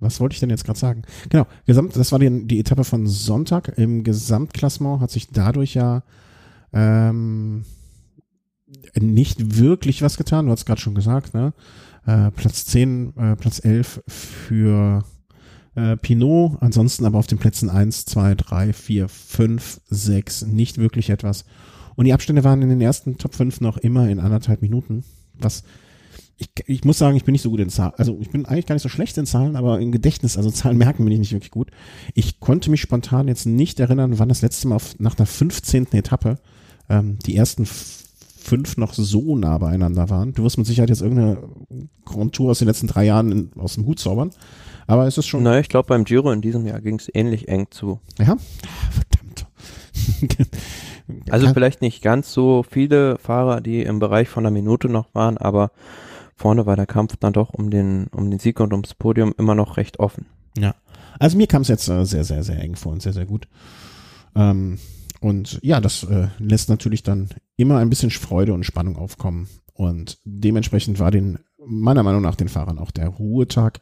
was wollte ich denn jetzt gerade sagen? Genau, Gesamt, das war die, die Etappe von Sonntag. Im Gesamtklassement hat sich dadurch ja ähm, nicht wirklich was getan. Du hast gerade schon gesagt, ne? Äh, Platz 10, äh, Platz 11 für äh, Pinot. Ansonsten aber auf den Plätzen 1, 2, 3, 4, 5, 6 nicht wirklich etwas. Und die Abstände waren in den ersten Top 5 noch immer in anderthalb Minuten. Was ich, ich muss sagen, ich bin nicht so gut in Zahlen. Also ich bin eigentlich gar nicht so schlecht in Zahlen, aber im Gedächtnis, also Zahlen merken bin ich nicht wirklich gut. Ich konnte mich spontan jetzt nicht erinnern, wann das letzte Mal auf, nach der 15. Etappe ähm, die ersten fünf noch so nah beieinander waren. Du wirst mit Sicherheit jetzt irgendeine Kontur aus den letzten drei Jahren in, aus dem Hut zaubern. Aber es ist schon. Naja, ich glaube, beim Giro in diesem Jahr ging es ähnlich eng zu. Ja? Verdammt. also vielleicht nicht ganz so viele Fahrer, die im Bereich von einer Minute noch waren, aber vorne war der Kampf dann doch um den, um den Sieg und ums Podium immer noch recht offen. Ja. Also mir kam es jetzt äh, sehr, sehr, sehr eng vor und sehr, sehr gut. Ähm, und ja, das äh, lässt natürlich dann immer ein bisschen Freude und Spannung aufkommen. Und dementsprechend war den, meiner Meinung nach, den Fahrern auch der Ruhetag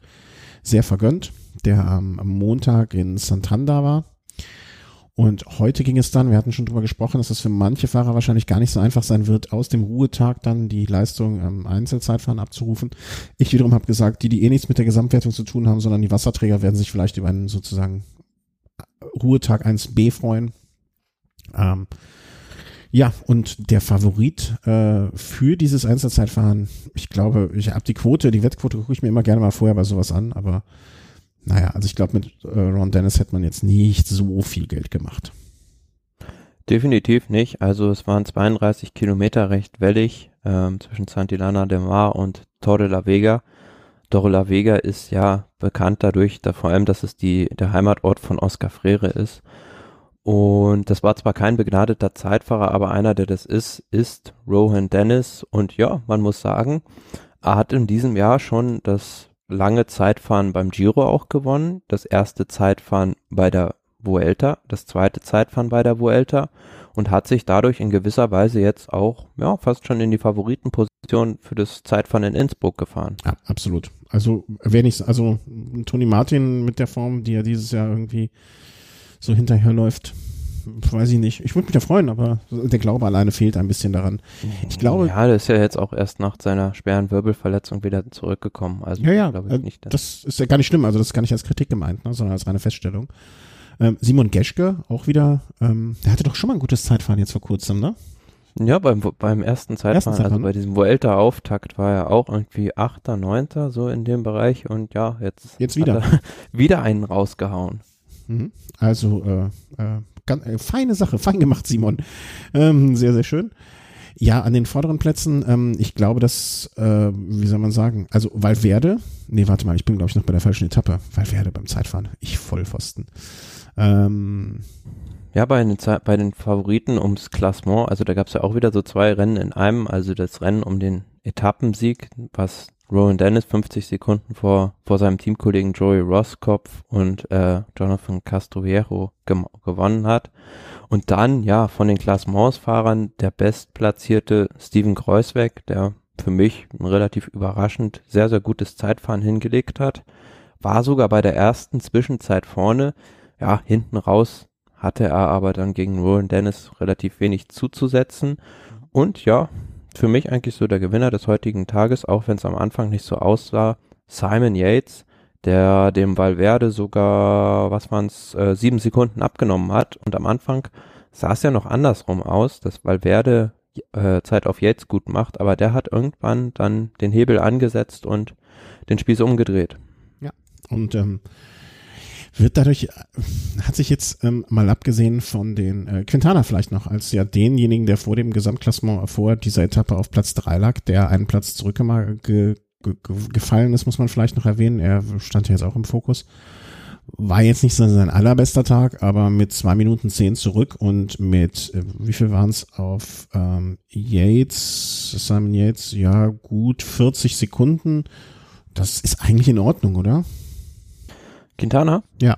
sehr vergönnt, der am, am Montag in Santander war. Und heute ging es dann, wir hatten schon drüber gesprochen, dass es für manche Fahrer wahrscheinlich gar nicht so einfach sein wird, aus dem Ruhetag dann die Leistung am Einzelzeitfahren abzurufen. Ich wiederum habe gesagt, die, die eh nichts mit der Gesamtwertung zu tun haben, sondern die Wasserträger werden sich vielleicht über einen sozusagen Ruhetag 1b freuen. Ähm, ja, und der Favorit äh, für dieses Einzelzeitfahren, ich glaube, ich habe die Quote, die Wettquote gucke ich mir immer gerne mal vorher bei sowas an, aber naja, also ich glaube, mit äh, Ron Dennis hätte man jetzt nicht so viel Geld gemacht. Definitiv nicht. Also es waren 32 Kilometer recht wellig ähm, zwischen Santillana de Mar und Torre la Vega. Torre la Vega ist ja bekannt dadurch, da vor allem, dass es die, der Heimatort von Oscar Freire ist. Und das war zwar kein begnadeter Zeitfahrer, aber einer, der das ist, ist Rohan Dennis. Und ja, man muss sagen, er hat in diesem Jahr schon das lange Zeitfahren beim Giro auch gewonnen, das erste Zeitfahren bei der Vuelta, das zweite Zeitfahren bei der Vuelta und hat sich dadurch in gewisser Weise jetzt auch ja fast schon in die Favoritenposition für das Zeitfahren in Innsbruck gefahren. Ja, absolut. Also wenn ich also Toni Martin mit der Form, die er dieses Jahr irgendwie so hinterherläuft. Weiß ich nicht. Ich würde mich ja freuen, aber der Glaube alleine fehlt ein bisschen daran. Ich glaube. Ja, der ist ja jetzt auch erst nach seiner schweren Wirbelverletzung wieder zurückgekommen. Also ja, ja, glaube ich äh, nicht. Das ist ja gar nicht schlimm. Also das ist gar nicht als Kritik gemeint, ne, sondern als reine Feststellung. Ähm, Simon Geschke auch wieder. Ähm, der hatte doch schon mal ein gutes Zeitfahren jetzt vor kurzem, ne? Ja, beim, beim ersten Zeitfahren, ersten Zeitfahren, also bei diesem Vuelta-Auftakt war er auch irgendwie Achter, Neunter, so in dem Bereich und ja, jetzt, jetzt wieder. wieder einen rausgehauen. Mhm. Also äh, äh, ganz, äh, feine Sache, fein gemacht, Simon. Ähm, sehr, sehr schön. Ja, an den vorderen Plätzen, ähm, ich glaube, dass, äh, wie soll man sagen, also Valverde, nee, warte mal, ich bin, glaube ich, noch bei der falschen Etappe. Valverde beim Zeitfahren, ich Vollpfosten. Ähm, ja, bei den, bei den Favoriten ums Klassement, also da gab es ja auch wieder so zwei Rennen in einem, also das Rennen um den Etappensieg, was Rowan Dennis 50 Sekunden vor, vor seinem Teamkollegen Joey Roskopf und äh, Jonathan Castroviero gewonnen hat. Und dann, ja, von den Klassementsfahrern der bestplatzierte Steven Kreuzweg, der für mich ein relativ überraschend sehr, sehr gutes Zeitfahren hingelegt hat. War sogar bei der ersten Zwischenzeit vorne. Ja, hinten raus hatte er aber dann gegen Rowan Dennis relativ wenig zuzusetzen. Und ja, für mich eigentlich so der Gewinner des heutigen Tages, auch wenn es am Anfang nicht so aussah, Simon Yates, der dem Valverde sogar, was waren es, äh, sieben Sekunden abgenommen hat. Und am Anfang sah es ja noch andersrum aus, dass Valverde äh, Zeit auf Yates gut macht, aber der hat irgendwann dann den Hebel angesetzt und den Spieß umgedreht. Ja, und ähm, wird dadurch, äh, hat sich jetzt ähm, mal abgesehen von den äh, Quintana vielleicht noch, als ja denjenigen, der vor dem Gesamtklassement vor dieser Etappe auf Platz drei lag, der einen Platz zurück ge, ist, muss man vielleicht noch erwähnen. Er stand ja jetzt auch im Fokus. War jetzt nicht sein allerbester Tag, aber mit zwei Minuten zehn zurück und mit, äh, wie viel waren es auf ähm, Yates, Simon Yates, ja gut 40 Sekunden. Das ist eigentlich in Ordnung, oder? Quintana? Ja.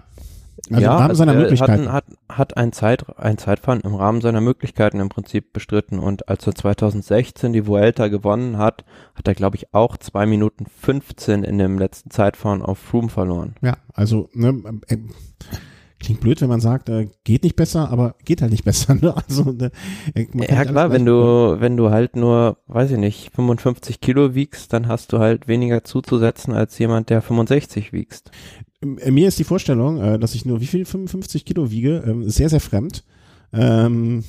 Also ja, im Rahmen seiner Möglichkeiten. Hat, hat ein, Zeit, ein Zeitfahren im Rahmen seiner Möglichkeiten im Prinzip bestritten. Und als er 2016 die Vuelta gewonnen hat, hat er, glaube ich, auch zwei Minuten 15 in dem letzten Zeitfahren auf Froome verloren. Ja, also ne, äh, klingt blöd, wenn man sagt, äh, geht nicht besser, aber geht halt nicht besser. Ne? Also, ne, ja klar, wenn du, wenn du halt nur, weiß ich nicht, 55 Kilo wiegst, dann hast du halt weniger zuzusetzen als jemand, der 65 wiegst. Äh, mir ist die Vorstellung, äh, dass ich nur wie viel 55 Kilo wiege, ähm, sehr, sehr fremd. Ähm,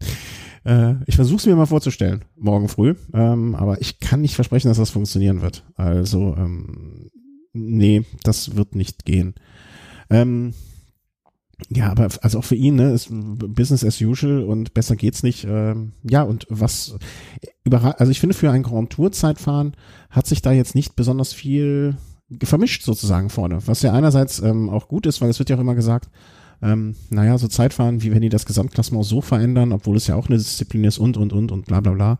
äh, ich versuche es mir mal vorzustellen, morgen früh, ähm, aber ich kann nicht versprechen, dass das funktionieren wird. Also, ähm, nee, das wird nicht gehen. Ähm, ja, aber also auch für ihn, ne, ist Business as usual und besser geht's nicht. Ähm, ja, und was überrascht, also ich finde für ein Grand Tour Zeitfahren hat sich da jetzt nicht besonders viel vermischt sozusagen vorne, was ja einerseits ähm, auch gut ist, weil es wird ja auch immer gesagt, ähm, naja, so Zeitfahren, wie wenn die das Gesamtklassement so verändern, obwohl es ja auch eine Disziplin ist und, und, und und bla bla bla.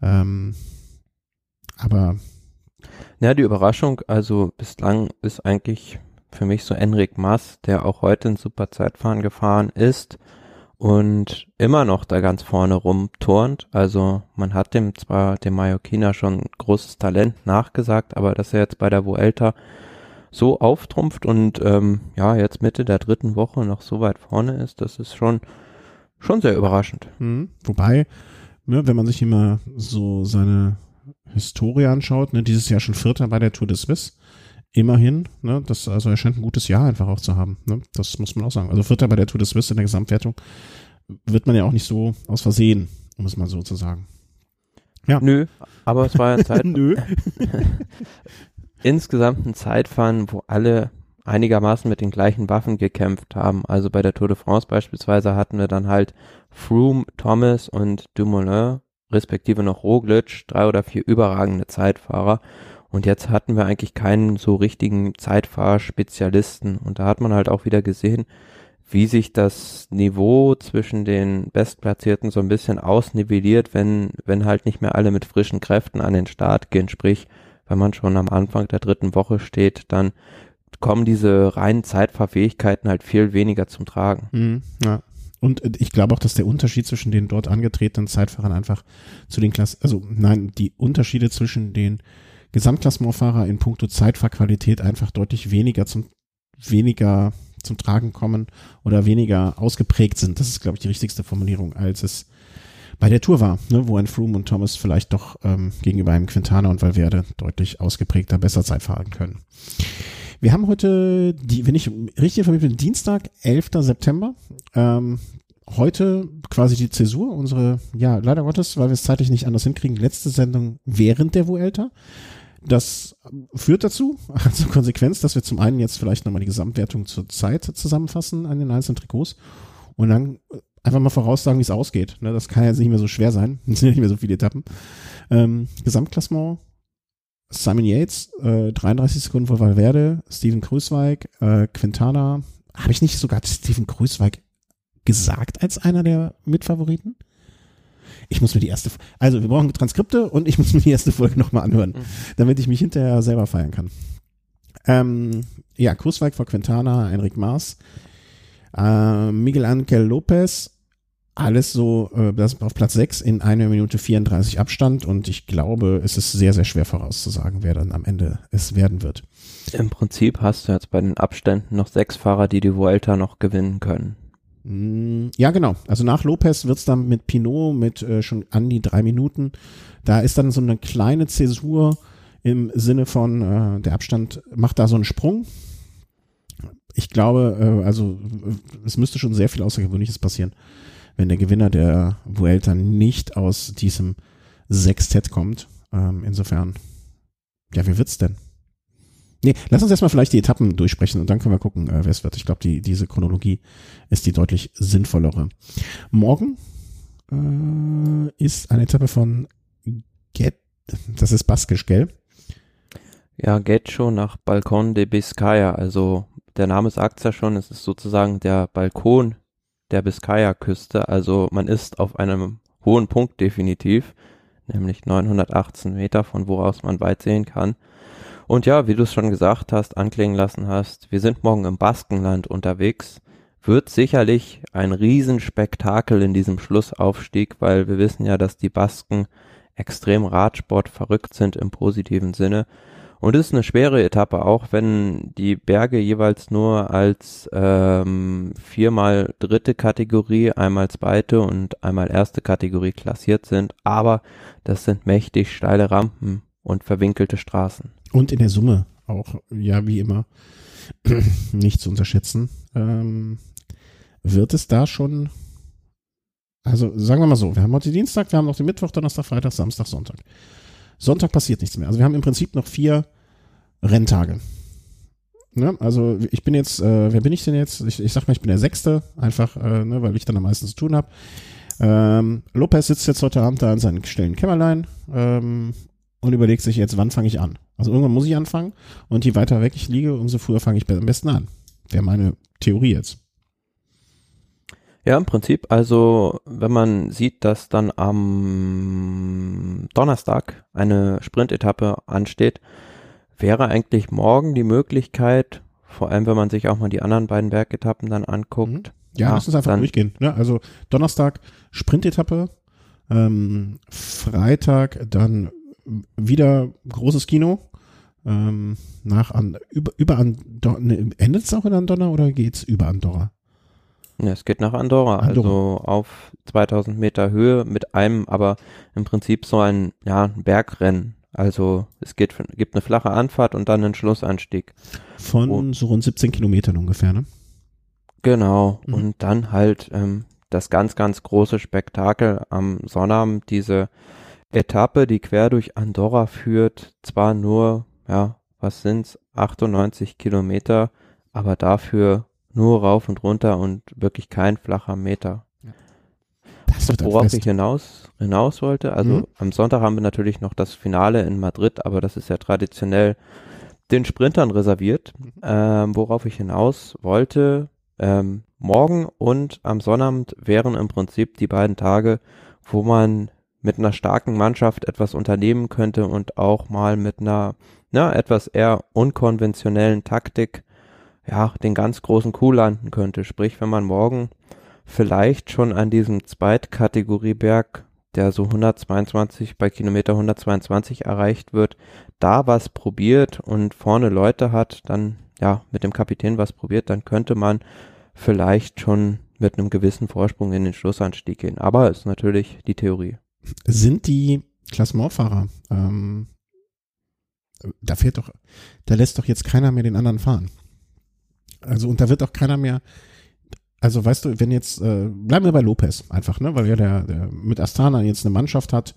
Ähm, aber ja, die Überraschung, also bislang ist eigentlich für mich so Enric Maas, der auch heute ein super Zeitfahren gefahren ist und immer noch da ganz vorne rumturnt. Also man hat dem zwar dem Mallorquiner schon großes Talent nachgesagt, aber dass er jetzt bei der Vuelta so auftrumpft und ähm, ja jetzt Mitte der dritten Woche noch so weit vorne ist, das ist schon schon sehr überraschend. Mhm. Wobei, ne, wenn man sich immer so seine Historie anschaut, ne, dieses Jahr schon Vierter bei der Tour de Suisse, immerhin, ne, das, also er scheint ein gutes Jahr einfach auch zu haben. Ne? Das muss man auch sagen. Also Vierter bei der Tour de Suisse in der Gesamtwertung wird man ja auch nicht so aus Versehen, um es mal so zu sagen. Ja. Nö, aber es war ja Zeit. Nö. Insgesamt ein Zeitfahren, wo alle einigermaßen mit den gleichen Waffen gekämpft haben. Also bei der Tour de France beispielsweise hatten wir dann halt Froome, Thomas und Dumoulin, respektive noch Roglic, drei oder vier überragende Zeitfahrer. Und jetzt hatten wir eigentlich keinen so richtigen Zeitfahrspezialisten. Und da hat man halt auch wieder gesehen, wie sich das Niveau zwischen den Bestplatzierten so ein bisschen ausnivelliert, wenn, wenn halt nicht mehr alle mit frischen Kräften an den Start gehen. Sprich, wenn man schon am Anfang der dritten Woche steht, dann kommen diese reinen Zeitfahrfähigkeiten halt viel weniger zum Tragen. Mhm, ja. Und ich glaube auch, dass der Unterschied zwischen den dort angetretenen Zeitfahrern einfach zu den Klassen, also nein, die Unterschiede zwischen den Gesamtklassementfahrer in puncto Zeitfahrqualität einfach deutlich weniger zum, weniger zum Tragen kommen oder weniger ausgeprägt sind. Das ist, glaube ich, die richtigste Formulierung, als es bei der Tour war, ne, wo ein Froome und Thomas vielleicht doch ähm, gegenüber einem Quintana und Valverde deutlich ausgeprägter besser Zeit fahren können. Wir haben heute, die, wenn ich richtig informiert bin, Dienstag, 11. September. Ähm, heute quasi die Zäsur, unsere, ja, leider Gottes, weil wir es zeitlich nicht anders hinkriegen, letzte Sendung während der Vuelta. Das führt dazu, also Konsequenz, dass wir zum einen jetzt vielleicht nochmal die Gesamtwertung zur Zeit zusammenfassen an den einzelnen Trikots und dann einfach mal voraussagen, wie es ausgeht. Ne, das kann jetzt nicht mehr so schwer sein. Es sind ja nicht mehr so viele Etappen. Ähm, Gesamtklassement Simon Yates, äh, 33 Sekunden vor Valverde, Steven Krüßweig, äh, Quintana. Habe ich nicht sogar Steven Krüßweig gesagt als einer der Mitfavoriten? Ich muss mir die erste, also wir brauchen Transkripte und ich muss mir die erste Folge nochmal anhören, mhm. damit ich mich hinterher selber feiern kann. Ähm, ja, Kursweig vor Quintana, Enric Maas, äh, Miguel Angel Lopez, alles so, äh, das auf Platz 6 in einer Minute 34 Abstand und ich glaube, es ist sehr, sehr schwer vorauszusagen, wer dann am Ende es werden wird. Im Prinzip hast du jetzt bei den Abständen noch sechs Fahrer, die die Vuelta noch gewinnen können. Mm, Ja, genau. Also nach Lopez wird's dann mit Pinot mit äh, schon an die drei Minuten. Da ist dann so eine kleine Zäsur im Sinne von, äh, der Abstand macht da so einen Sprung. Ich glaube, äh, also es müsste schon sehr viel Außergewöhnliches passieren, wenn der Gewinner der Vuelta nicht aus diesem Sextett kommt. Ähm, insofern, ja, wie wird's denn? Nee, lass uns erstmal vielleicht die Etappen durchsprechen und dann können wir gucken, äh, wer es wird. Ich glaube, die, diese Chronologie ist die deutlich sinnvollere. Morgen äh, ist eine Etappe von Get, das ist baskisch, gell? Ja, Getxo nach Balcón de Biscaya. Also der Name sagt's ja schon, es ist sozusagen der Balkon der Biscaya-Küste. Also man ist auf einem hohen Punkt definitiv, nämlich 918 Meter, von woraus man weit sehen kann. Und ja, wie du es schon gesagt hast, anklingen lassen hast, wir sind morgen im Baskenland unterwegs. Wird sicherlich ein Riesenspektakel in diesem Schlussaufstieg, weil wir wissen ja, dass die Basken extrem Radsport verrückt sind im positiven Sinne. Und es ist eine schwere Etappe, auch wenn die Berge jeweils nur als ähm, viermal dritte Kategorie, einmal zweite und einmal erste Kategorie klassiert sind. Aber das sind mächtig steile Rampen und verwinkelte Straßen. Und in der Summe auch, ja, wie immer, nicht zu unterschätzen. Ähm, wird es da schon, also sagen wir mal so, wir haben heute Dienstag, wir haben noch den Mittwoch, Donnerstag, Freitag, Samstag, Sonntag. Sonntag passiert nichts mehr. Also wir haben im Prinzip noch vier Renntage. Ne? Also ich bin jetzt, äh, wer bin ich denn jetzt? Ich, ich sag mal, ich bin der Sechste, einfach, äh, ne, weil ich dann am meisten zu tun habe. Ähm, Lopez sitzt jetzt heute Abend da in seinem stillen Kämmerlein ähm, und überlegt sich jetzt, wann fange ich an. Also irgendwann muss ich anfangen und je weiter weg ich liege, umso früher fange ich am besten an. Wäre meine Theorie jetzt. Ja, im Prinzip, also wenn man sieht, dass dann am Donnerstag eine Sprintetappe ansteht, wäre eigentlich morgen die Möglichkeit, vor allem wenn man sich auch mal die anderen beiden Bergetappen dann anguckt. Ja, Ah, lass uns einfach durchgehen. Ne? Also Donnerstag Sprintetappe, ähm, Freitag dann wieder großes Kino. Ähm, nach an, über, über Andorra, ne, endet es auch in Andorra oder geht's über Andorra? Ja, es geht nach Andorra, Andorra. also auf 2000 Meter Höhe mit einem, aber im Prinzip so ein, ja, Bergrennen. Also es geht, gibt eine flache Anfahrt und dann einen Schlussanstieg. Von Oh. so rund 17 Kilometern ungefähr, ne? Genau. Mhm. Und dann halt ähm, das ganz, ganz große Spektakel am Sonnabend, diese Etappe, die quer durch Andorra führt, zwar nur, ja, was sind's, 98 Kilometer, aber dafür nur rauf und runter und wirklich kein flacher Meter. Das wird Worauf Fest. ich hinaus, hinaus wollte, also Mhm. am Sonntag haben wir natürlich noch das Finale in Madrid, aber das ist ja traditionell den Sprintern reserviert. Mhm. Ähm, worauf ich hinaus wollte, ähm, morgen und am Sonnabend wären im Prinzip die beiden Tage, wo man mit einer starken Mannschaft etwas unternehmen könnte und auch mal mit einer, na, etwas eher unkonventionellen Taktik, ja, den ganz großen Coup landen könnte. Sprich, wenn man morgen vielleicht schon an diesem Zweitkategorieberg, der so 122 bei Kilometer 122 erreicht wird, da was probiert und vorne Leute hat, dann ja mit dem Kapitän was probiert, dann könnte man vielleicht schon mit einem gewissen Vorsprung in den Schlussanstieg gehen. Aber ist natürlich die Theorie. Sind die Klassementfahrer, ähm, da fehlt doch, da lässt doch jetzt keiner mehr den anderen fahren. Also und da wird auch keiner mehr, also weißt du, wenn jetzt, äh, bleiben wir bei Lopez einfach, ne, weil ja der, der mit Astana jetzt eine Mannschaft hat,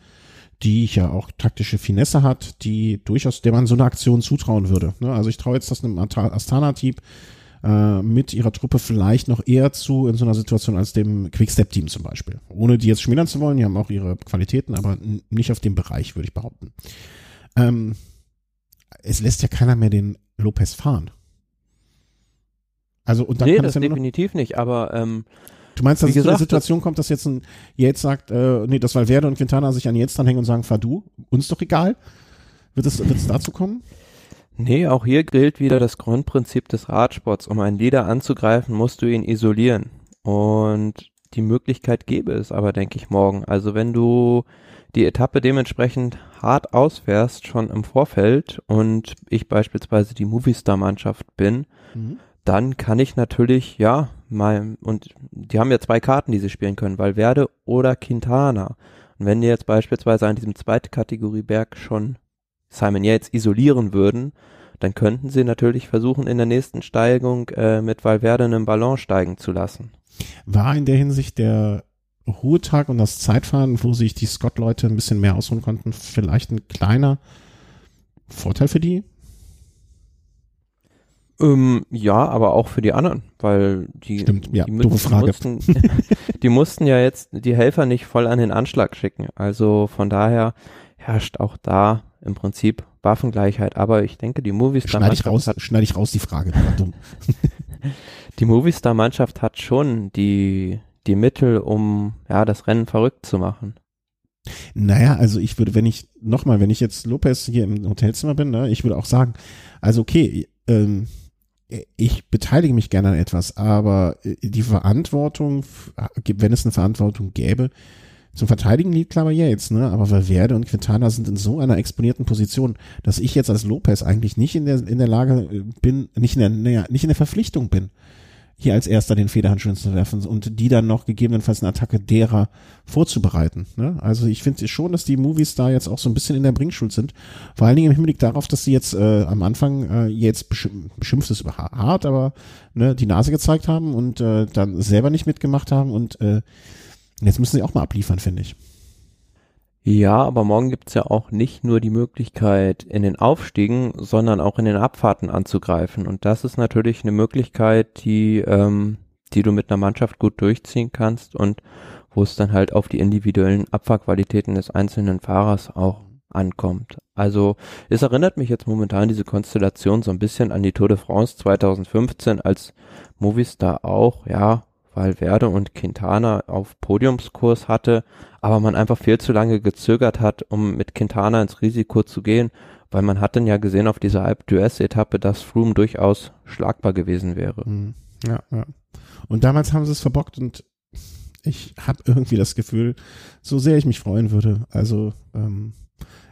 die ja auch taktische Finesse hat, die durchaus, der man so eine Aktion zutrauen würde. Ne? Also ich traue jetzt das einem Astana-Typ äh, mit ihrer Truppe vielleicht noch eher zu in so einer Situation als dem Quickstep-Team zum Beispiel. Ohne die jetzt schmälern zu wollen, die haben auch ihre Qualitäten, aber nicht auf dem Bereich, würde ich behaupten. Ähm, es lässt ja keiner mehr den Lopez fahren. Also und dann nee, kann das ja nur noch, definitiv nicht, aber ähm, Du meinst, dass es zu der gesagt, Situation kommt, dass jetzt ein Yates sagt, äh, nee, dass Valverde und Quintana sich an Yates dranhängen und sagen, fahr du, uns doch egal? Wird es, wird es dazu kommen? Nee, auch hier gilt wieder das Grundprinzip des Radsports. Um einen Leader anzugreifen, musst du ihn isolieren. Und die Möglichkeit gäbe es aber, denke ich, morgen. Also wenn du die Etappe dementsprechend hart ausfährst, schon im Vorfeld, und ich beispielsweise die Movistar-Mannschaft bin, Mhm. dann kann ich natürlich, ja, mal, und die haben ja zwei Karten, die sie spielen können, Valverde oder Quintana. Und wenn die jetzt beispielsweise an diesem zweiten Kategorie Berg schon Simon Yates isolieren würden, dann könnten sie natürlich versuchen, in der nächsten Steigung äh, mit Valverde einen Ballon steigen zu lassen. War in der Hinsicht der Ruhetag und das Zeitfahren, wo sich die Scott-Leute ein bisschen mehr ausruhen konnten, vielleicht ein kleiner Vorteil für die? Ähm, ja, aber auch für die anderen, weil die, Stimmt, ja, die, müssen, Frage. mussten, die mussten ja jetzt die Helfer nicht voll an den Anschlag schicken. Also von daher herrscht auch da im Prinzip Waffengleichheit. Aber ich denke, die Movistar Schneide ich raus, schneide ich raus die Frage. dumm. die Movistar Mannschaft hat schon die die Mittel, um ja das Rennen verrückt zu machen. Naja, also ich würde, wenn ich, nochmal, wenn ich jetzt Lopez hier im Hotelzimmer bin, ne, ich würde auch sagen, also okay, ähm, ich beteilige mich gerne an etwas, aber äh, die Verantwortung, wenn es eine Verantwortung gäbe, zum Verteidigen liegt klar bei Yates, ne? Aber Valverde und Quintana sind in so einer exponierten Position, dass ich jetzt als Lopez eigentlich nicht in der in der Lage äh, bin, nicht in der naja, nicht in der Verpflichtung bin, hier als erster den Federhandschuh zu werfen und die dann noch gegebenenfalls eine Attacke derer vorzubereiten. Ne? Also ich finde schon, dass die Movies da jetzt auch so ein bisschen in der Bringschuld sind. Vor allen Dingen im Hinblick darauf, dass sie jetzt äh, am Anfang äh, jetzt beschimpft, ist hart, aber ne, die Nase gezeigt haben und äh, dann selber nicht mitgemacht haben und äh, jetzt müssen sie auch mal abliefern, finde ich. Ja, aber morgen gibt's ja auch nicht nur die Möglichkeit, in den Aufstiegen, sondern auch in den Abfahrten anzugreifen. Und das ist natürlich eine Möglichkeit, die, ähm, die du mit einer Mannschaft gut durchziehen kannst und wo es dann halt auf die individuellen Abfahrqualitäten des einzelnen Fahrers auch ankommt. Also es erinnert mich jetzt momentan diese Konstellation so ein bisschen an die Tour de France 2015, als Movistar auch, ja, Valverde und Quintana auf Podiumskurs hatte, aber man einfach viel zu lange gezögert hat, um mit Quintana ins Risiko zu gehen, weil man hat dann ja gesehen auf dieser Alp d'Huez Etappe, dass Froome durchaus schlagbar gewesen wäre. Hm. Ja, ja. Und damals haben sie es verbockt und ich habe irgendwie das Gefühl, so sehr ich mich freuen würde. Also ähm,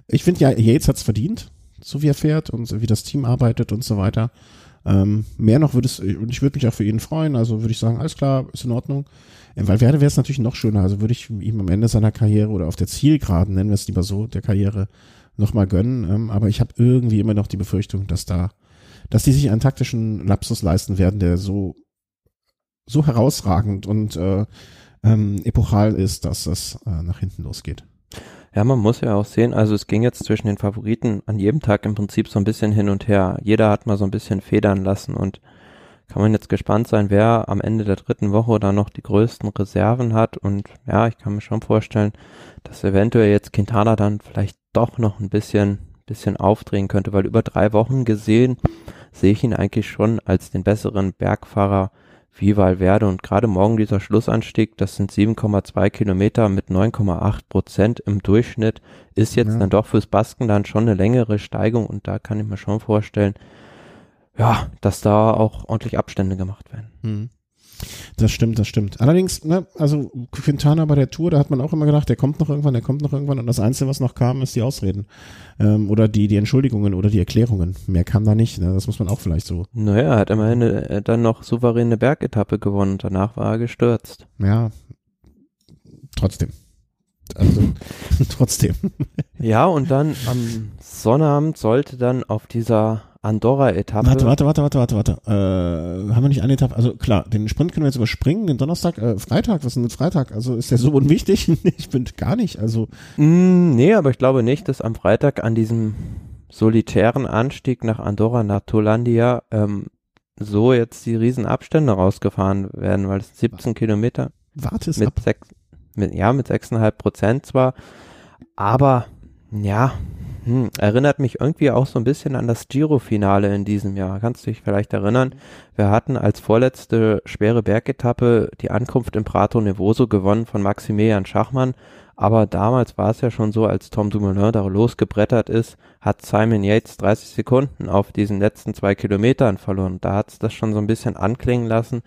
ich finde ja, Yates hat's verdient, so wie er fährt und wie das Team arbeitet und so weiter. Ähm, mehr noch würde es, und ich würde mich auch für ihn freuen, also würde ich sagen, alles klar, ist in Ordnung. Weil Valverde wäre es natürlich noch schöner, also würde ich ihm am Ende seiner Karriere oder auf der Zielgeraden, nennen wir es lieber so, der Karriere nochmal gönnen. Ähm, aber ich habe irgendwie immer noch die Befürchtung, dass da, dass die sich einen taktischen Lapsus leisten werden, der so, so herausragend und äh, ähm, epochal ist, dass das äh, nach hinten losgeht. Ja, man muss ja auch sehen, also es ging jetzt zwischen den Favoriten an jedem Tag im Prinzip so ein bisschen hin und her. Jeder hat mal so ein bisschen federn lassen und kann man jetzt gespannt sein, wer am Ende der dritten Woche da noch die größten Reserven hat. Und ja, ich kann mir schon vorstellen, dass eventuell jetzt Quintana dann vielleicht doch noch ein bisschen, bisschen aufdrehen könnte, weil über drei Wochen gesehen sehe ich ihn eigentlich schon als den besseren Bergfahrer wie Valverde und gerade morgen dieser Schlussanstieg, das sind 7,2 Kilometer mit 9,8 Prozent im Durchschnitt, ist jetzt ja. dann doch fürs Basken dann schon eine längere Steigung und da kann ich mir schon vorstellen, ja, dass da auch ordentlich Abstände gemacht werden. Mhm. Das stimmt, das stimmt. Allerdings, ne, also Quintana bei der Tour, da hat man auch immer gedacht, der kommt noch irgendwann, der kommt noch irgendwann und das Einzige, was noch kam, ist die Ausreden. Ähm, oder die, die Entschuldigungen oder die Erklärungen. Mehr kam da nicht, ne? das muss man auch vielleicht so. Naja, er hat immerhin äh, dann noch souveräne Bergetappe gewonnen, danach war er gestürzt. Ja, trotzdem. Also, trotzdem. Ja, und dann am Sonnabend sollte dann auf dieser Andorra-Etappe. Warte, warte, warte, warte, warte, warte. Äh, haben wir nicht eine Etappe? Also klar, den Sprint können wir jetzt überspringen, den Donnerstag, äh, Freitag, was ist denn mit Freitag? Also ist der so unwichtig? ich bin gar nicht, also. Mm, nee, aber ich glaube nicht, dass am Freitag an diesem solitären Anstieg nach Andorra, nach Tolandia, ähm, so jetzt die Riesenabstände rausgefahren werden, weil es 17 Kilometer. Warte es mit ab. Sechs, mit, ja, mit 6,5 Prozent zwar, aber ja, hm, erinnert mich irgendwie auch so ein bisschen an das Giro-Finale in diesem Jahr. Kannst du dich vielleicht erinnern? Wir hatten als vorletzte schwere Bergetappe die Ankunft im Prato Nevoso gewonnen von Maximilian Schachmann. Aber damals war es ja schon so, als Tom Dumoulin da losgebrettert ist, hat Simon Yates 30 Sekunden auf diesen letzten zwei Kilometern verloren. Da hat es das schon so ein bisschen anklingen lassen.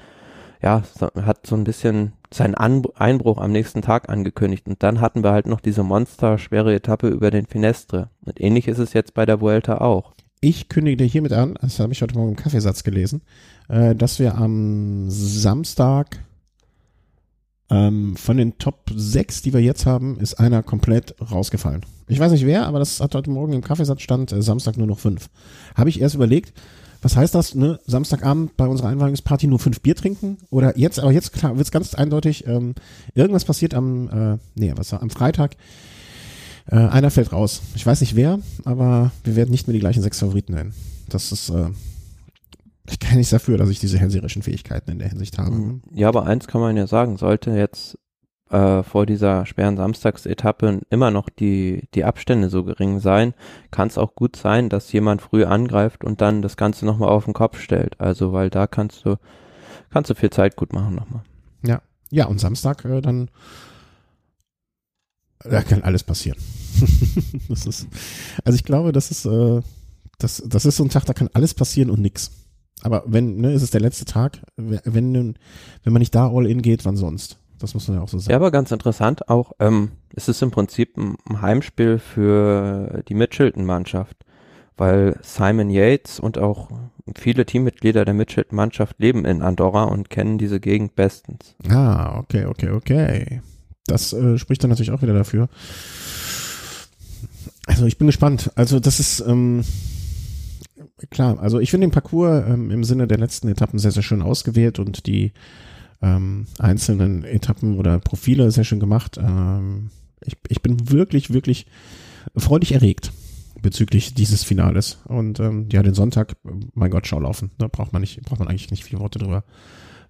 Ja, hat so ein bisschen seinen An Einbruch am nächsten Tag angekündigt. Und dann hatten wir halt noch diese monsterschwere Etappe über den Finestre. Und ähnlich ist es jetzt bei der Vuelta auch. ich kündige hiermit an, das habe ich heute Morgen im Kaffeesatz gelesen, äh, dass wir am Samstag ähm, von den Top 6, die wir jetzt haben, ist einer komplett rausgefallen. Ich weiß nicht wer, aber das hat heute Morgen im Kaffeesatz stand, äh, Samstag nur noch fünf. Habe ich erst überlegt, was heißt das, ne? Samstagabend bei unserer Einweihungsparty nur fünf Bier trinken? Oder jetzt, aber jetzt klar, wird's ganz eindeutig, ähm, irgendwas passiert am, äh, nee, was war, am Freitag. Äh, einer fällt raus. Ich weiß nicht wer, aber wir werden nicht mehr die gleichen sechs Favoriten nennen. Das ist, äh, ich kann nichts dafür, dass ich diese hellseherischen Fähigkeiten in der Hinsicht habe. Mhm. Ja, aber eins kann man ja sagen, sollte jetzt äh, vor dieser schweren Samstagsetappe immer noch die, die Abstände so gering sein, kann es auch gut sein, dass jemand früh angreift und dann das Ganze nochmal auf den Kopf stellt. Also, weil da kannst du, kannst du viel Zeit gut machen nochmal. Ja. Ja, und Samstag äh, dann da kann alles passieren. das ist, also ich glaube, das ist, äh, das, das ist so ein Tag, da kann alles passieren und nix. Aber wenn, ne, ist es der letzte Tag, wenn, wenn man nicht da all in geht, wann sonst? Das muss man ja auch so sagen. Ja, aber ganz interessant auch, ähm, es ist im Prinzip ein, Heimspiel für die Mitchelton-Mannschaft, weil Simon Yates und auch viele Teammitglieder der Mitchelton-Mannschaft leben in Andorra und kennen diese Gegend bestens. Ah, okay, okay, okay. Das äh, spricht dann natürlich auch wieder dafür. Also ich bin gespannt. Also das ist ähm, klar. Also ich finde den Parcours ähm, im Sinne der letzten Etappen sehr, sehr schön ausgewählt und die ähm, einzelnen Etappen oder Profile sehr schön gemacht. Ähm, ich, ich bin wirklich, wirklich freudig erregt bezüglich dieses Finales. Und ähm, ja, den Sonntag, mein Gott, schau laufen. Da braucht man nicht, braucht man eigentlich nicht viele Worte drüber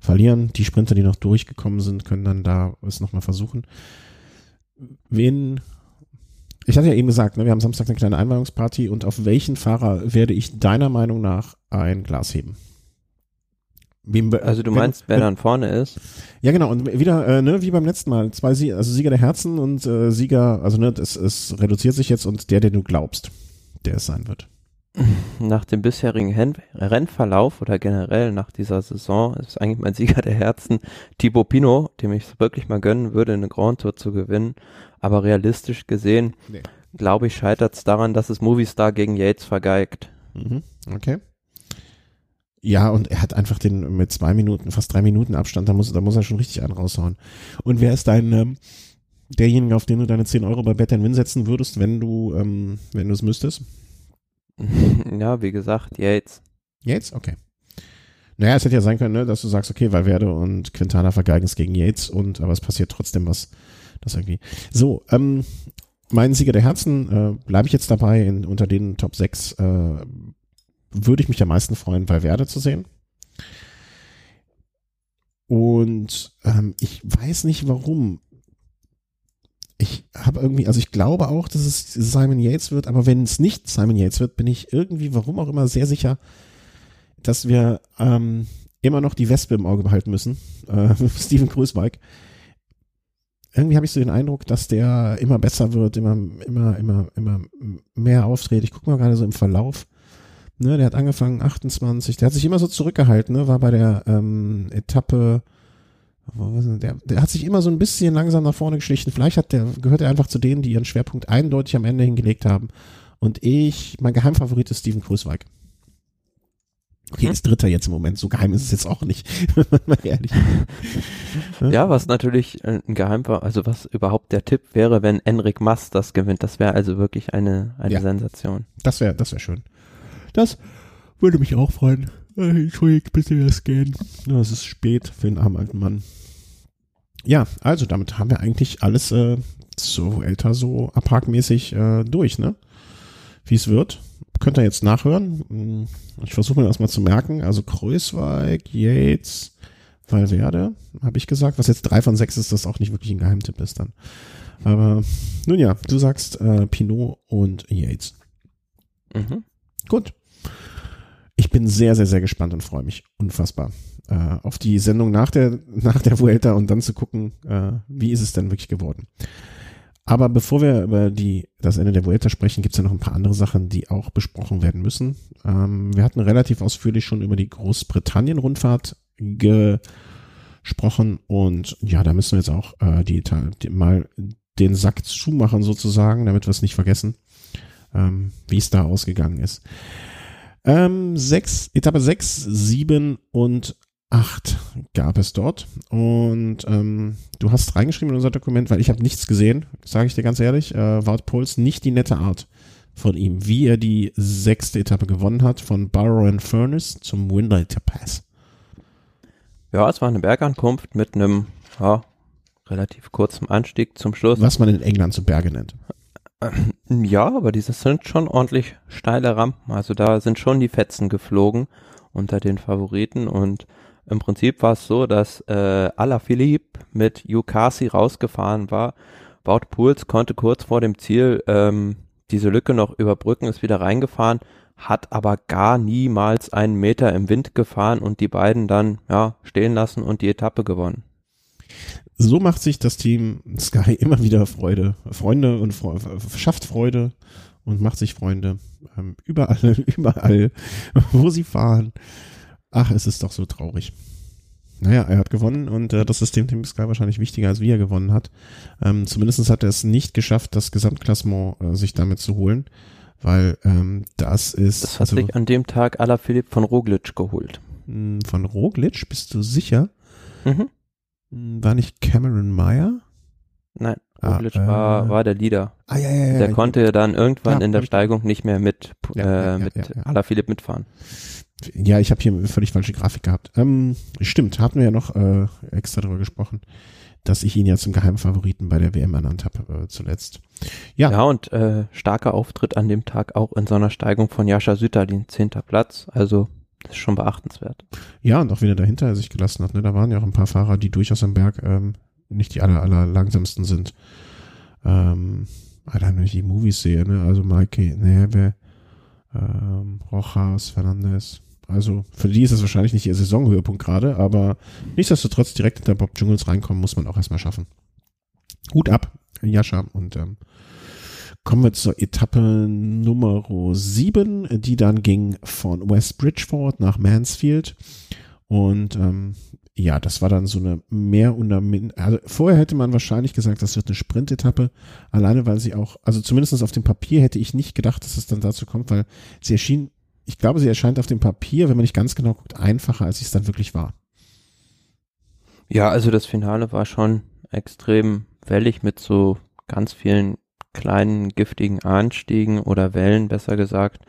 verlieren. Die Sprinter, die noch durchgekommen sind, können dann da es nochmal versuchen. Wen, ich hatte ja eben gesagt, ne, wir haben Samstag eine kleine Einweihungsparty und auf welchen Fahrer werde ich deiner Meinung nach ein Glas heben? Also du meinst, wer dann vorne ist? Ja, genau. Und wieder, äh, ne, wie beim letzten Mal, zwei Sie also Sieger der Herzen und äh, Sieger, also ne, es, es reduziert sich jetzt und der, den du glaubst, der es sein wird. Nach dem bisherigen Rennverlauf oder generell nach dieser Saison ist eigentlich mein Sieger der Herzen Thibaut Pinot, dem ich es wirklich mal gönnen würde, eine Grand Tour zu gewinnen. Aber realistisch gesehen, nee. glaube ich, scheitert es daran, dass es Movistar gegen Yates vergeigt. Mhm. Okay. Ja, und er hat einfach den mit zwei Minuten, fast drei Minuten Abstand, da muss, da muss er schon richtig einen raushauen. Und wer ist dein, ähm, derjenige, auf den du deine 10 Euro bei Bet Win setzen würdest, wenn du, ähm, wenn du es müsstest? ja, wie gesagt, Yates. Yates? Okay. Naja, es hätte ja sein können, ne, dass du sagst, okay, Valverde und Quintana vergeigen es gegen Yates und aber es passiert trotzdem was. Das irgendwie. So, ähm, mein Sieger der Herzen, äh, bleibe ich jetzt dabei, in, unter den Top 6 äh, würde ich mich am meisten freuen, Valverde zu sehen. Und ähm, ich weiß nicht warum ich habe irgendwie, also ich glaube auch, dass es Simon Yates wird, aber wenn es nicht Simon Yates wird, bin ich irgendwie, warum auch immer, sehr sicher, dass wir ähm, immer noch die Wespe im Auge behalten müssen. Äh, Steven Größweig. Irgendwie habe ich so den Eindruck, dass der immer besser wird, immer, immer, immer, immer mehr auftritt. Ich gucke mal gerade so im Verlauf. Ne, der hat angefangen 28, der hat sich immer so zurückgehalten, ne, war bei der ähm, Etappe der, der hat sich immer so ein bisschen langsam nach vorne geschlichen. Vielleicht hat der, gehört er einfach zu denen, die ihren Schwerpunkt eindeutig am Ende hingelegt haben. Und ich, mein Geheimfavorit ist Steven Grusweig. Okay, mhm. ist Dritter jetzt im Moment. So geheim ist es jetzt auch nicht, mal ehrlich. ja, was natürlich ein Geheim war, also was überhaupt der Tipp wäre, wenn Enric Mas das gewinnt. Das wäre also wirklich eine, eine ja, Sensation. Das wäre, das wäre schön. Das würde mich auch freuen. Äh, Entschuldigt bitte das Gehen. Ja, es ist spät für den armen alten Mann. Ja, also damit haben wir eigentlich alles äh, so älter, so abhakmäßig äh, durch, ne? Wie es wird. Könnt ihr jetzt nachhören. Hm, ich versuche mir das mal zu merken. Also Kreuzweig, Yates, Valverde, habe ich gesagt. Was jetzt drei von sechs ist, das auch nicht wirklich ein Geheimtipp ist dann. Aber nun ja, du sagst äh, Pinot und Yates. Mhm. Gut ich bin sehr, sehr, sehr gespannt und freue mich unfassbar äh, auf die Sendung nach der, nach der Vuelta und dann zu gucken, äh, wie ist es denn wirklich geworden. Aber bevor wir über die, das Ende der Vuelta sprechen, gibt es ja noch ein paar andere Sachen, die auch besprochen werden müssen. Ähm, wir hatten relativ ausführlich schon über die Großbritannien-Rundfahrt gesprochen und ja, da müssen wir jetzt auch äh, die, die, mal den Sack zumachen sozusagen, damit wir es nicht vergessen, ähm, wie es da ausgegangen ist. Ähm, sechs, Etappe 6, 7 und 8 gab es dort. Und ähm, du hast reingeschrieben in unser Dokument, weil ich habe nichts gesehen, sage ich dir ganz ehrlich, äh, Wout Puls nicht die nette Art von ihm, wie er die sechste Etappe gewonnen hat, von Barrow and Furnace zum Winter Pass. Ja, es war eine Bergankunft mit einem ja, relativ kurzen Anstieg zum Schluss. Was man in England zu Berge nennt. Ja, aber diese sind schon ordentlich steile Rampen. Also da sind schon die Fetzen geflogen unter den Favoriten und im Prinzip war es so, dass äh, Alaphilippe mit Yukasi rausgefahren war. Wout Pools konnte kurz vor dem Ziel ähm, diese Lücke noch überbrücken, ist wieder reingefahren, hat aber gar niemals einen Meter im Wind gefahren und die beiden dann ja stehen lassen und die Etappe gewonnen. So macht sich das Team Sky immer wieder Freude, Freunde und Fre schafft Freude und macht sich Freunde ähm, überall, überall, wo sie fahren. Ach, es ist doch so traurig. Naja, er hat gewonnen und äh, das System Team Sky wahrscheinlich wichtiger, als wie er gewonnen hat. Ähm, zumindest hat er es nicht geschafft, das Gesamtklassement äh, sich damit zu holen, weil ähm, das ist. Das hat also, sich an dem Tag aller Philipp von Roglic geholt. Hm, von Roglic, bist du sicher? Mhm. Hm, war nicht Cameron Meyer? Nein, ah, Roglic ah, war, äh, war der Leader. Ah, ja, ja, ja. Der konnte dann irgendwann ja, in der Steigung nicht mehr mit, ja, äh, mit ja, ja, Alaphilippe mitfahren. Ja, ich habe hier eine völlig falsche Grafik gehabt. Ähm, stimmt, hatten wir ja noch äh, extra darüber gesprochen, dass ich ihn ja zum Geheimfavoriten bei der WM ernannt habe äh, zuletzt. Ja, ja und äh, starker Auftritt an dem Tag auch in so einer Steigung von Jascha Sütterlin, zehnter Platz. Also das ist schon beachtenswert. Ja, und auch wieder dahinter sich gelassen hat. Ne? Da waren ja auch ein paar Fahrer, die durchaus am Berg ähm, nicht die aller, aller langsamsten sind. Ähm, allein wenn ich die Movies sehe, ne? also Maike Neve, ähm, Rojas, Fernandez, also für die ist es wahrscheinlich nicht ihr Saisonhöhepunkt gerade, aber nichtsdestotrotz direkt hinter Bob Jungles reinkommen, muss man auch erstmal schaffen. Hut ab, Jascha. Und ähm, kommen wir zur Etappe Nummer 7, die dann ging von West Bridgeford nach Mansfield. Und ähm, ja, das war dann so eine mehr oder minder. Also vorher hätte man wahrscheinlich gesagt, das wird eine Sprintetappe, alleine weil sie auch, also zumindest auf dem Papier hätte ich nicht gedacht, dass es dann dazu kommt, weil sie erschien ich glaube, sie erscheint auf dem Papier, wenn man nicht ganz genau guckt, einfacher, als es dann wirklich war. Ja, also das Finale war schon extrem wellig mit so ganz vielen kleinen giftigen Anstiegen oder Wellen, besser gesagt.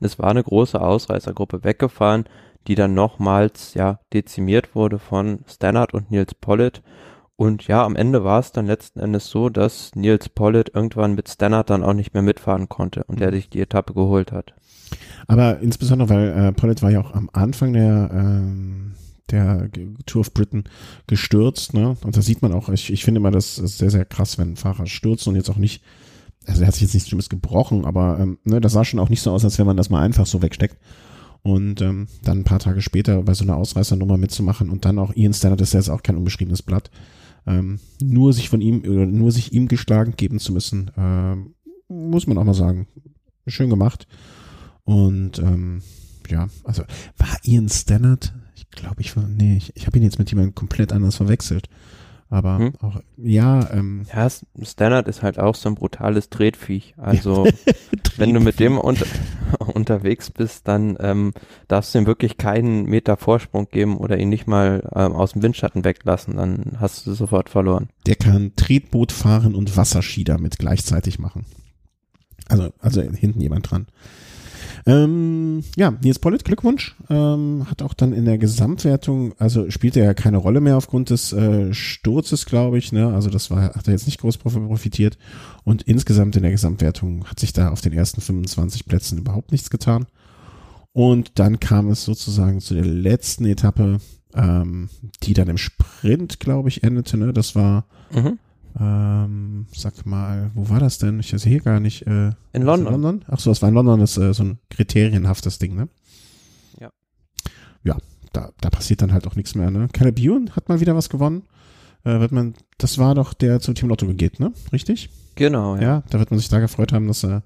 Und es war eine große Ausreißergruppe weggefahren, die dann nochmals ja dezimiert wurde von Stannard und Nils Pollitt. Und ja, am Ende war es dann letzten Endes so, dass Nils Pollitt irgendwann mit Stannard dann auch nicht mehr mitfahren konnte und er sich die Etappe geholt hat. Aber insbesondere, weil äh, Pollitt war ja auch am Anfang der, ähm, der Tour of Britain gestürzt, ne? Und da sieht man auch, ich, ich finde immer das ist sehr, sehr krass, wenn Fahrer stürzt und jetzt auch nicht, also er hat sich jetzt nichts Schlimmes gebrochen, aber ähm, ne, das sah schon auch nicht so aus, als wenn man das mal einfach so wegsteckt. Und ähm, dann ein paar Tage später bei so einer Ausreißernummer mitzumachen und dann auch Ian Stannard ist ja jetzt auch kein unbeschriebenes Blatt. Ähm, nur sich von ihm oder nur sich ihm geschlagen geben zu müssen, äh, muss man auch mal sagen. Schön gemacht. Und ähm, ja, also war Ian Stannard? Ich glaube, ich war, nee, ich, ich habe ihn jetzt mit jemandem komplett anders verwechselt. Aber hm? auch, ja, ähm. Ja, Stannard ist halt auch so ein brutales Tretviech. Also, wenn du mit dem unter, unterwegs bist, dann ähm, darfst du ihm wirklich keinen Meter Vorsprung geben oder ihn nicht mal ähm, aus dem Windschatten weglassen, dann hast du sofort verloren. Der kann Tretboot fahren und Wasserski damit gleichzeitig machen. Also, also hinten jemand dran. Ähm, ja, Nils Pollitt, Glückwunsch. Ähm, hat auch dann in der Gesamtwertung, also spielte er ja keine Rolle mehr aufgrund des äh, Sturzes, glaube ich. Ne? Also das war, hat er jetzt nicht groß profitiert. Und insgesamt in der Gesamtwertung hat sich da auf den ersten 25 Plätzen überhaupt nichts getan. Und dann kam es sozusagen zu der letzten Etappe, ähm, die dann im Sprint, glaube ich, endete. Ne? Das war mhm. Ähm, sag mal, wo war das denn? Ich hier gar nicht. Äh, in London. In London? Ach so, das war in London, das ist äh, so ein kriterienhaftes Ding, ne? Ja. Ja, da, da passiert dann halt auch nichts mehr, ne? Caleb Ewan hat mal wieder was gewonnen. Äh, wird man, das war doch der zum Team Lotto geht, ne? Richtig? Genau, ja. Ja, da wird man sich da gefreut haben, dass er,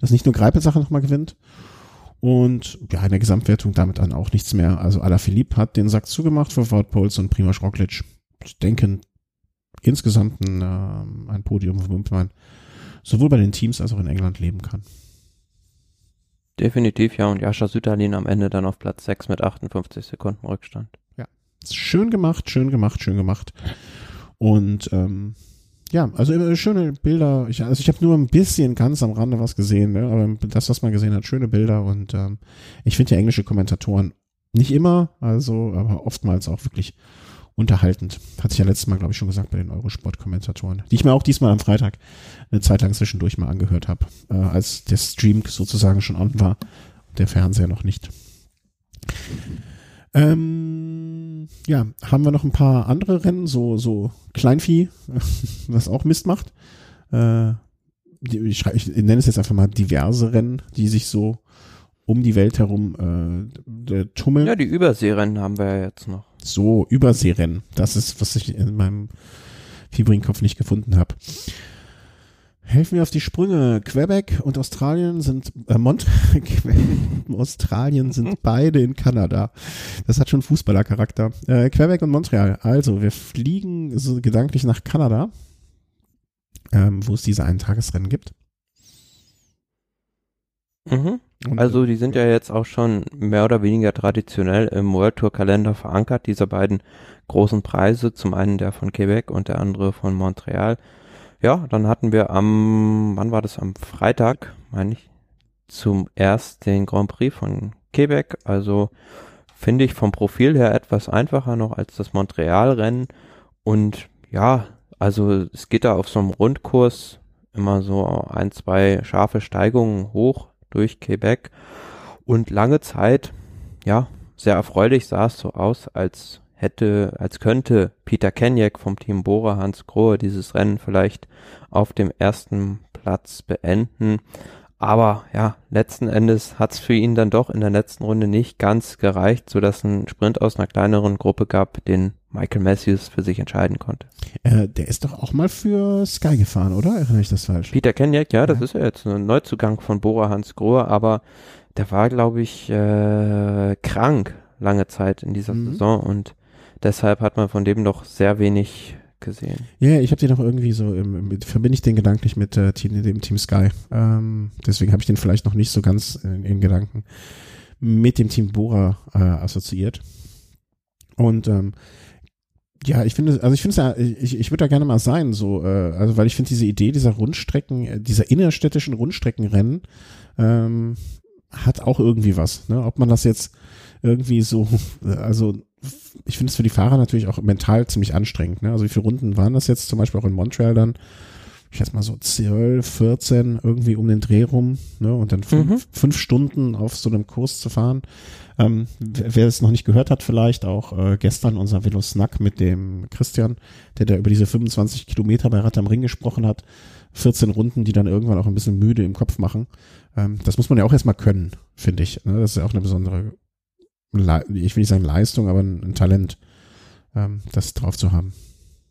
dass nicht nur Greipelsache nochmal gewinnt. Und ja, in der Gesamtwertung damit dann auch nichts mehr. Also Alaphilippe hat den Sack zugemacht für Wout Poles und Prima Roglic. Ich denke, insgesamt ein, äh, ein Podium, womit man sowohl bei den Teams als auch in England leben kann. Definitiv, ja. Und Jascha Süterlin am Ende dann auf Platz 6 mit 58 Sekunden Rückstand. Ja. Schön gemacht, schön gemacht, schön gemacht. Und ähm, ja, also äh, schöne Bilder. Ich, also ich habe nur ein bisschen ganz am Rande was gesehen, ne? aber das, was man gesehen hat, schöne Bilder. Und ähm, ich finde ja englische Kommentatoren nicht immer, also aber oftmals auch wirklich unterhaltend. Hatte ich ja letztes Mal, glaube ich, schon gesagt bei den Eurosport-Kommentatoren, die ich mir auch diesmal am Freitag eine Zeit lang zwischendurch mal angehört habe, äh, als der Stream sozusagen schon on war, der Fernseher noch nicht. Ähm, ja, haben wir noch ein paar andere Rennen, so, so Kleinvieh, was auch Mist macht. Äh, ich, ich nenne es jetzt einfach mal diverse Rennen, die sich so um die Welt herum äh, tummeln. Ja, die Überseerennen haben wir ja jetzt noch. So, Überseerennen. Das ist, was ich in meinem fiebrigen Kopf nicht gefunden habe. Helfen wir auf die Sprünge. Quebec und Australien sind, äh, Mont Australien sind beide in Kanada. Das hat schon Fußballercharakter. Äh, Quebec und Montreal. Also, wir fliegen so gedanklich nach Kanada, ähm, wo es diese einen Tagesrennen gibt. Mhm. Also die sind ja jetzt auch schon mehr oder weniger traditionell im World Tour Kalender verankert, diese beiden großen Preise, zum einen der von Quebec und der andere von Montreal. Ja, dann hatten wir am, wann war das, am Freitag, meine ich, zum erst den Grand Prix von Quebec, also finde ich vom Profil her etwas einfacher noch als das Montreal-Rennen. Und ja, also es geht da auf so einem Rundkurs immer so ein, zwei scharfe Steigungen hoch durch Quebec. Und lange Zeit, ja, sehr erfreulich sah es so aus, als hätte, als könnte Peter Kenjek vom Team Bora Hans Grohe dieses Rennen vielleicht auf dem ersten Platz beenden. Aber ja, letzten Endes hat es für ihn dann doch in der letzten Runde nicht ganz gereicht, so dass ein Sprint aus einer kleineren Gruppe gab, den Michael Matthews für sich entscheiden konnte. Äh, der ist doch auch mal für Sky gefahren, oder? Erinnere ich das falsch? Peter Kenyak, ja, das ja. ist ja jetzt ein Neuzugang von Bora Hans Grohe, aber der war, glaube ich, äh, krank lange Zeit in dieser mhm. Saison und deshalb hat man von dem doch sehr wenig gesehen. Ja, yeah, ich habe den noch irgendwie so, im, mit, verbinde ich den gedanklich mit äh, Team, dem Team Sky. Ähm, deswegen habe ich den vielleicht noch nicht so ganz in, in Gedanken mit dem Team Bora äh, assoziiert. Und ähm, ja, ich finde, also ich finde es ja, ich, ich würde da gerne mal sein, so, äh, also weil ich finde diese Idee dieser Rundstrecken, äh, dieser innerstädtischen Rundstreckenrennen, ähm, hat auch irgendwie was. Ne? Ob man das jetzt irgendwie so, also ich finde es für die Fahrer natürlich auch mental ziemlich anstrengend. Ne? Also wie viele Runden waren das jetzt zum Beispiel auch in Montreal dann? Ich schätze mal so 12, 14 irgendwie um den Dreh rum ne? und dann fünf, mhm. fünf Stunden auf so einem Kurs zu fahren. Ähm, wer es noch nicht gehört hat, vielleicht auch äh, gestern unser Velo Snack mit dem Christian, der da über diese 25 Kilometer bei Rad am Ring gesprochen hat. 14 Runden, die dann irgendwann auch ein bisschen müde im Kopf machen. Ähm, das muss man ja auch erstmal können, finde ich. Ne? Das ist ja auch eine besondere ich will nicht sagen Leistung, aber ein, Talent, ähm, das drauf zu haben.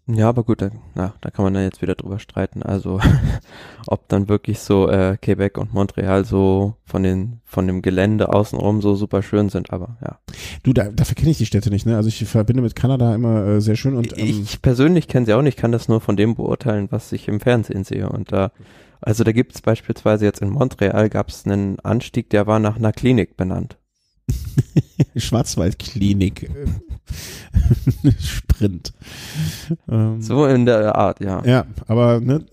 Ja, aber gut, da, na, da kann man dann jetzt wieder drüber streiten. Also ob dann wirklich so äh, Quebec und Montreal so von den von dem Gelände außenrum so super schön sind, aber ja. Du, da, dafür kenne ich die Städte nicht, ne? Also ich verbinde mit Kanada immer äh, sehr schön und ähm, ich persönlich kenne sie auch nicht, kann das nur von dem beurteilen, was ich im Fernsehen sehe. Und da, also da gibt es beispielsweise jetzt in Montreal gab es einen Anstieg, der war nach einer Klinik benannt. Schwarzwaldklinik. Sprint. Ähm, so in der Art, ja. Ja, aber ne,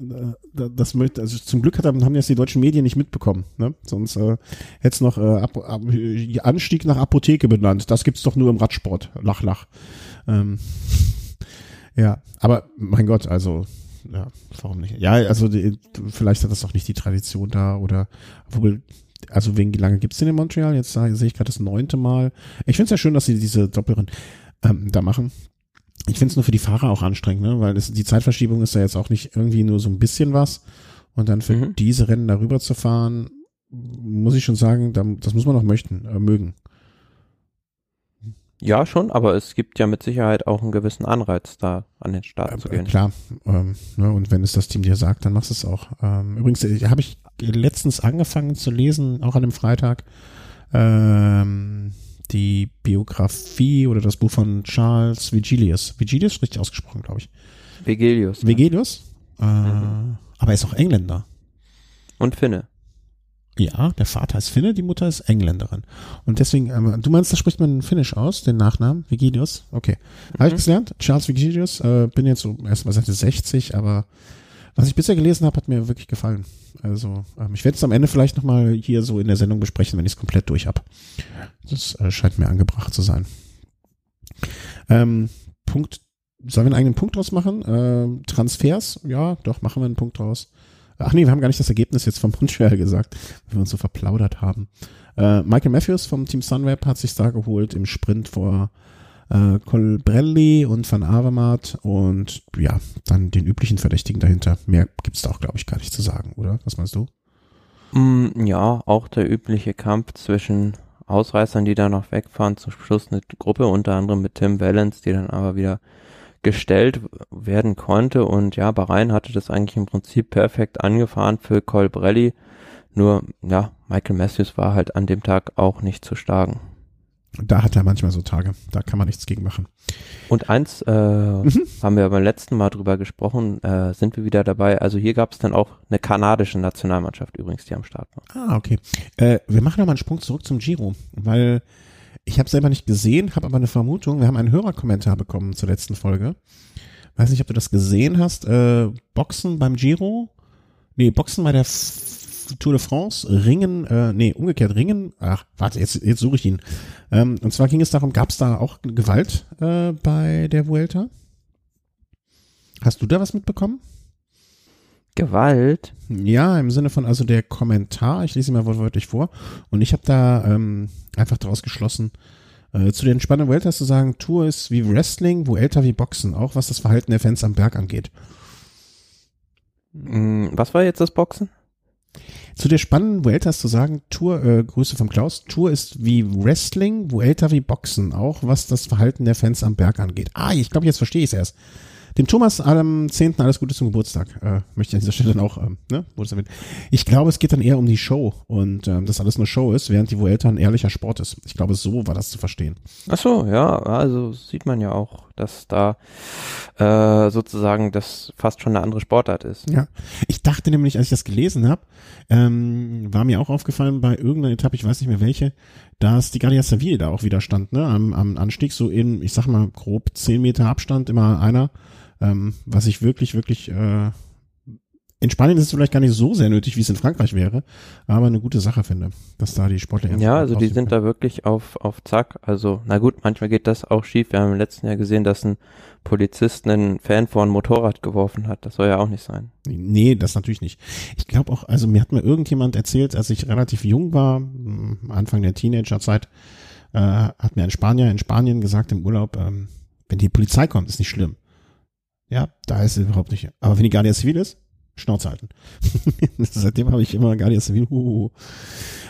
das möchte, also zum Glück hat, haben jetzt die deutschen Medien nicht mitbekommen. Ne? Sonst äh, hätte es noch äh, ab, ab, Anstieg nach Apotheke benannt. Das gibt's doch nur im Radsport. Lach, lach. Ähm, ja, aber mein Gott, also ja, warum nicht? Ja, also die, vielleicht hat das auch nicht die Tradition da oder obwohl also wegen wie lange gibt's den in Montreal? Jetzt sehe ich gerade das neunte Mal. Ich finde es ja schön, dass sie diese Doppelrennen ähm, da machen. Ich finde es nur für die Fahrer auch anstrengend, ne? weil das, die Zeitverschiebung ist ja jetzt auch nicht irgendwie nur so ein bisschen was. Und dann für mhm. diese Rennen darüber zu fahren, muss ich schon sagen, das muss man auch möchten, äh, mögen. Ja, schon, aber es gibt ja mit Sicherheit auch einen gewissen Anreiz, da an den Start äh, zu gehen. Klar, ähm, ne, und wenn es das Team dir sagt, dann machst du es auch. Ähm, übrigens äh, habe ich letztens angefangen zu lesen, auch an dem Freitag, ähm, die Biografie oder das Buch von Charles Vigilius. Vigilius richtig ausgesprochen, glaube ich. Vigilius. Vigilius? Ja. Äh, mhm. Aber er ist auch Engländer. Und Finne. Ja, der Vater ist Finne, die Mutter ist Engländerin. Und deswegen, ähm, du meinst, da spricht man Finnisch aus, den Nachnamen? Vigilius? Okay. Mhm. Habe ich gelernt. Charles Vigilius. Äh, bin jetzt so erstmal seit 60, aber was ich bisher gelesen habe, hat mir wirklich gefallen. Also ähm, ich werde es am Ende vielleicht nochmal hier so in der Sendung besprechen, wenn ich es komplett durch habe. Das äh, scheint mir angebracht zu sein. Ähm, Punkt, sollen wir einen eigenen Punkt draus machen? Ähm, Transfers? Ja, doch, machen wir einen Punkt draus. Ach nee, wir haben gar nicht das Ergebnis jetzt vom Montreal gesagt, weil wir uns so verplaudert haben. Äh, Michael Matthews vom Team Sunweb hat sich da geholt im Sprint vor äh, Colbrelli und Van Avermaet und ja, dann den üblichen Verdächtigen dahinter. Mehr gibt's da auch, glaube ich, gar nicht zu sagen, oder? Was meinst du? Mm, ja, auch der übliche Kampf zwischen Ausreißern, die da noch wegfahren, zum Schluss eine Gruppe, unter anderem mit Tim Valens, die dann aber wieder gestellt werden konnte. Und ja, Bahrain hatte das eigentlich im Prinzip perfekt angefahren für Colbrelli. Nur, ja, Michael Matthews war halt an dem Tag auch nicht zu schlagen. Da hat er manchmal so Tage, da kann man nichts gegen machen. Und eins äh, mhm. haben wir beim letzten Mal drüber gesprochen, äh, sind wir wieder dabei. Also hier gab es dann auch eine kanadische Nationalmannschaft übrigens, die am Start war. Ah, okay. Äh, wir machen nochmal einen Sprung zurück zum Giro, weil ich habe selber nicht gesehen, habe aber eine Vermutung. Wir haben einen Hörerkommentar bekommen zur letzten Folge. Weiß nicht, ob du das gesehen hast. Äh, Boxen beim Giro. Nee, Boxen bei der Tour de France, Ringen, äh, nee, umgekehrt Ringen, ach, warte, jetzt, jetzt suche ich ihn. Ähm, und zwar ging es darum, gab es da auch Gewalt äh, bei der Vuelta? Hast du da was mitbekommen? Gewalt? Ja, im Sinne von, also der Kommentar, ich lese ihn mal wortwörtlich vor, und ich habe da ähm, einfach daraus geschlossen, äh, zu den spannenden Vueltas zu sagen, Tour ist wie Wrestling, Vuelta wie Boxen, auch was das Verhalten der Fans am Berg angeht. Mm, was war jetzt das Boxen? Zu der spannenden Vuelta zu sagen, Tour, äh, Grüße vom Klaus, Tour ist wie Wrestling, Vuelta wie Boxen, auch was das Verhalten der Fans am Berg angeht. Ah, ich glaube, jetzt verstehe ich es erst. Dem Thomas am 10. alles Gute zum Geburtstag. Äh, möchte ich an dieser Stelle dann auch, ähm, ne, Ich glaube, es geht dann eher um die Show und ähm, dass alles nur Show ist, während die Vuelta ein ehrlicher Sport ist. Ich glaube, so war das zu verstehen. Ach so, ja, also sieht man ja auch, dass da äh, sozusagen das fast schon eine andere Sportart ist. Ja, ich dachte nämlich, als ich das gelesen habe, ähm, war mir auch aufgefallen bei irgendeiner Etappe, ich weiß nicht mehr welche, dass die Guardia Civil da auch wieder stand, ne, am, am Anstieg, so in, ich sag mal, grob zehn Meter Abstand, immer einer ähm, was ich wirklich, wirklich, äh, in Spanien ist es vielleicht gar nicht so sehr nötig, wie es in Frankreich wäre, aber eine gute Sache finde, dass da die Sportler Ja, also die sind da wirklich auf, auf Zack. Also, na gut, manchmal geht das auch schief. Wir haben im letzten Jahr gesehen, dass ein Polizist einen Fan vor ein Motorrad geworfen hat. Das soll ja auch nicht sein. Nee, das natürlich nicht. Ich glaube auch, also mir hat mir irgendjemand erzählt, als ich relativ jung war, Anfang der Teenagerzeit, äh, hat mir ein Spanier in Spanien gesagt im Urlaub, ähm, wenn die Polizei kommt, ist nicht schlimm. Ja, da ist es überhaupt nicht. Aber wenn die Guardia Civil ist, Schnauze halten. Seitdem habe ich immer Guardia Civil. Uh,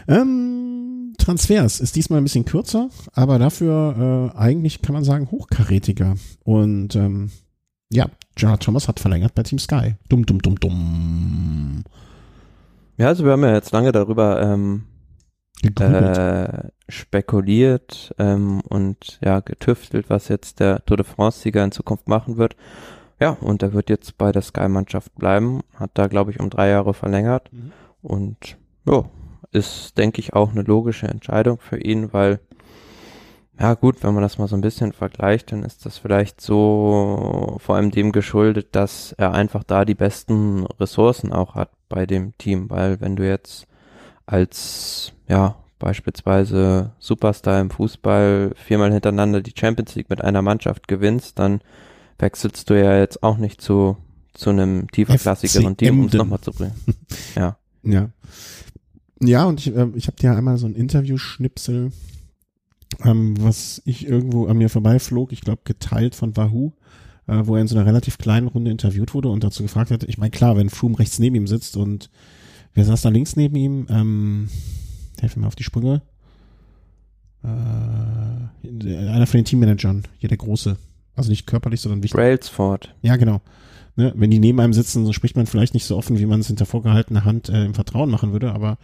ähm, Transfers ist diesmal ein bisschen kürzer, aber dafür äh, eigentlich kann man sagen hochkarätiger. Und ähm, ja, Jonah Thomas hat verlängert bei Team Sky. Dumm, dumm, dumm, dumm. Ja, also wir haben ja jetzt lange darüber ähm, äh, spekuliert ähm, und ja getüftelt, was jetzt der Tour de France-Sieger in Zukunft machen wird. Ja, und er wird jetzt bei der Sky-Mannschaft bleiben, hat da, glaube ich, um drei Jahre verlängert. Mhm. Und ja, ist, denke ich, auch eine logische Entscheidung für ihn, weil, ja gut, wenn man das mal so ein bisschen vergleicht, dann ist das vielleicht so vor allem dem geschuldet, dass er einfach da die besten Ressourcen auch hat bei dem Team, weil wenn du jetzt als, ja, beispielsweise Superstar im Fußball viermal hintereinander die Champions League mit einer Mannschaft gewinnst, dann wechselst du ja jetzt auch nicht zu, zu einem tieferklassigeren Team, um es nochmal zu bringen. Ja. Ja. Ja, und ich, äh, ich habe dir einmal so ein Interview-Schnipsel, ähm, was ich irgendwo an mir vorbeiflog, ich glaube geteilt von Wahoo, äh, wo er in so einer relativ kleinen Runde interviewt wurde und dazu gefragt hat, ich meine, klar, wenn Froome rechts neben ihm sitzt und wer saß da links neben ihm? Ähm, helfen mir auf die Sprünge. Äh, einer von den Teammanagern, hier der Große, also nicht körperlich, sondern wichtig. Brailsford. Ja, genau. Ne, wenn die neben einem sitzen, so spricht man vielleicht nicht so offen, wie man es hinter vorgehaltener Hand äh, im Vertrauen machen würde. Aber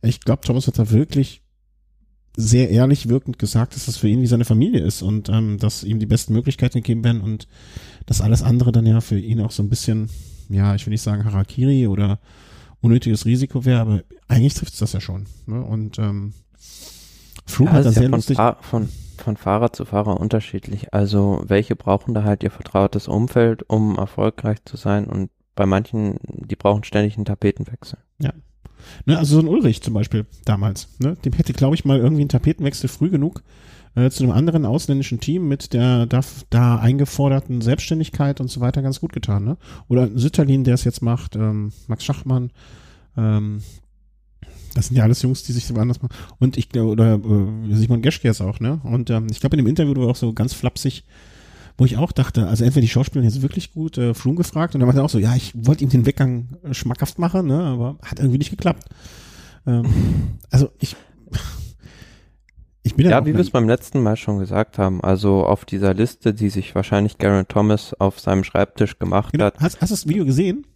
ich glaube, Thomas hat da wirklich sehr ehrlich wirkend gesagt, dass das für ihn wie seine Familie ist und ähm, dass ihm die besten Möglichkeiten gegeben werden und dass alles andere dann ja für ihn auch so ein bisschen, ja, ich will nicht sagen Harakiri oder unnötiges Risiko wäre, aber eigentlich trifft es das ja schon. Ne? Und ähm, Froome ja, hat das sehr ja lustig. Von, von Fahrer zu Fahrer unterschiedlich. Also welche brauchen da halt ihr vertrautes Umfeld, um erfolgreich zu sein und bei manchen, die brauchen ständig einen Tapetenwechsel. Ja. Ne, also so ein Ulrich zum Beispiel damals, ne, dem hätte, glaube ich, mal irgendwie ein Tapetenwechsel früh genug äh, zu einem anderen ausländischen Team mit der da, da eingeforderten Selbstständigkeit und so weiter ganz gut getan. Ne? Oder Sütterlin, der es jetzt macht, ähm, Max Schachmann, ähm, das sind ja alles Jungs, die sich so anders machen. Und ich glaube, oder äh, Simon Geschke ist auch, ne? Und ähm, ich glaube, in dem Interview war auch so ganz flapsig, wo ich auch dachte, also entweder die Schauspieler jetzt wirklich gut, äh, Flum gefragt und dann war er auch so, ja, ich wollte ihm den Weggang schmackhaft machen, ne? Aber hat irgendwie nicht geklappt. Ähm, also ich ich bin ja, wie wir es beim letzten Mal schon gesagt haben, also auf dieser Liste, die sich wahrscheinlich Garen Thomas auf seinem Schreibtisch gemacht genau. hat. Hast, hast du das Video gesehen?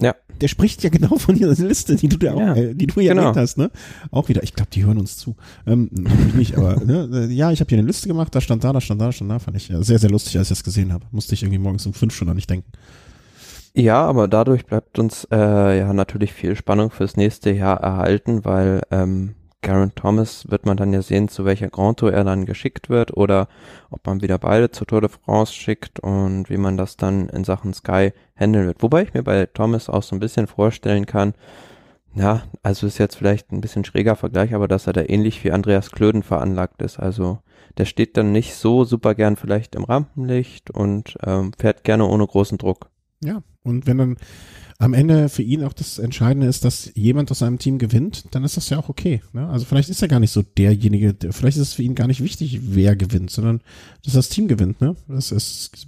Ja. Der spricht ja genau von dieser Liste, die du da auch, ja, äh, die du ja genau. hast, ne? Auch wieder, ich glaube, die hören uns zu. Ähm, nicht, aber ne? ja, ich habe hier eine Liste gemacht, da stand da, da stand da, da stand da, fand ich ja, sehr, sehr lustig, als ich das gesehen habe. Musste ich irgendwie morgens um fünf schon an nicht denken. Ja, aber dadurch bleibt uns äh, ja natürlich viel Spannung fürs nächste Jahr erhalten, weil ähm, Garen Thomas wird man dann ja sehen, zu welcher Grand Tour er dann geschickt wird oder ob man wieder beide zur Tour de France schickt und wie man das dann in Sachen Sky handeln wird. Wobei ich mir bei Thomas auch so ein bisschen vorstellen kann, ja, also ist jetzt vielleicht ein bisschen schräger Vergleich, aber dass er da ähnlich wie Andreas Klöden veranlagt ist. Also der steht dann nicht so super gern vielleicht im Rampenlicht und ähm, fährt gerne ohne großen Druck. Ja, und wenn dann am Ende für ihn auch das Entscheidende ist, dass jemand aus seinem Team gewinnt, dann ist das ja auch okay. Ne? Also vielleicht ist er gar nicht so derjenige, der, vielleicht ist es für ihn gar nicht wichtig, wer gewinnt, sondern dass das Team gewinnt. Ne? Das ist,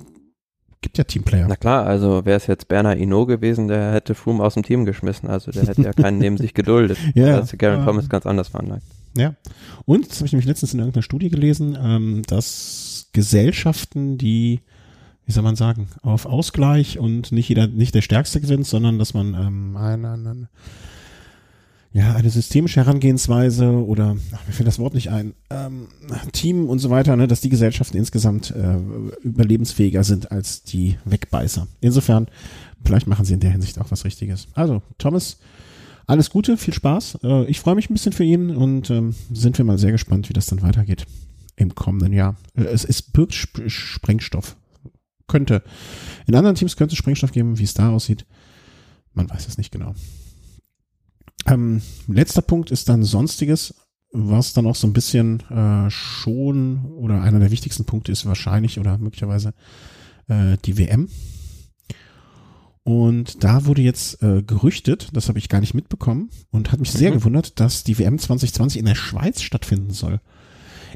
gibt ja Teamplayer. Na klar, also wäre es jetzt Berner Ino gewesen, der hätte Froome aus dem Team geschmissen. Also der hätte ja keinen neben sich geduldet. ja, also Garen Thomas ganz anders veranlagt. Ja. Und, das habe ich nämlich letztens in irgendeiner Studie gelesen, ähm, dass Gesellschaften, die wie soll man sagen, auf Ausgleich und nicht jeder, nicht der Stärkste gewinnt, sondern dass man ähm, eine, eine, ja, eine systemische Herangehensweise oder, ach, mir fällt das Wort nicht ein, ähm, Team und so weiter, ne, dass die Gesellschaften insgesamt äh, überlebensfähiger sind als die Wegbeißer. Insofern, vielleicht machen sie in der Hinsicht auch was Richtiges. Also, Thomas, alles Gute, viel Spaß. Äh, ich freue mich ein bisschen für ihn und ähm, sind wir mal sehr gespannt, wie das dann weitergeht im kommenden Jahr. Äh, es, es birgt Sp Sprengstoff könnte. In anderen Teams könnte es Sprengstoff geben, wie es da aussieht. Man weiß es nicht genau. Ähm, letzter Punkt ist dann Sonstiges, was dann auch so ein bisschen äh, schon oder einer der wichtigsten Punkte ist wahrscheinlich oder möglicherweise äh, die WM. Und da wurde jetzt äh, gerüchtet, das habe ich gar nicht mitbekommen und hat mich sehr mhm. gewundert, dass die WM 2020 in der Schweiz stattfinden soll.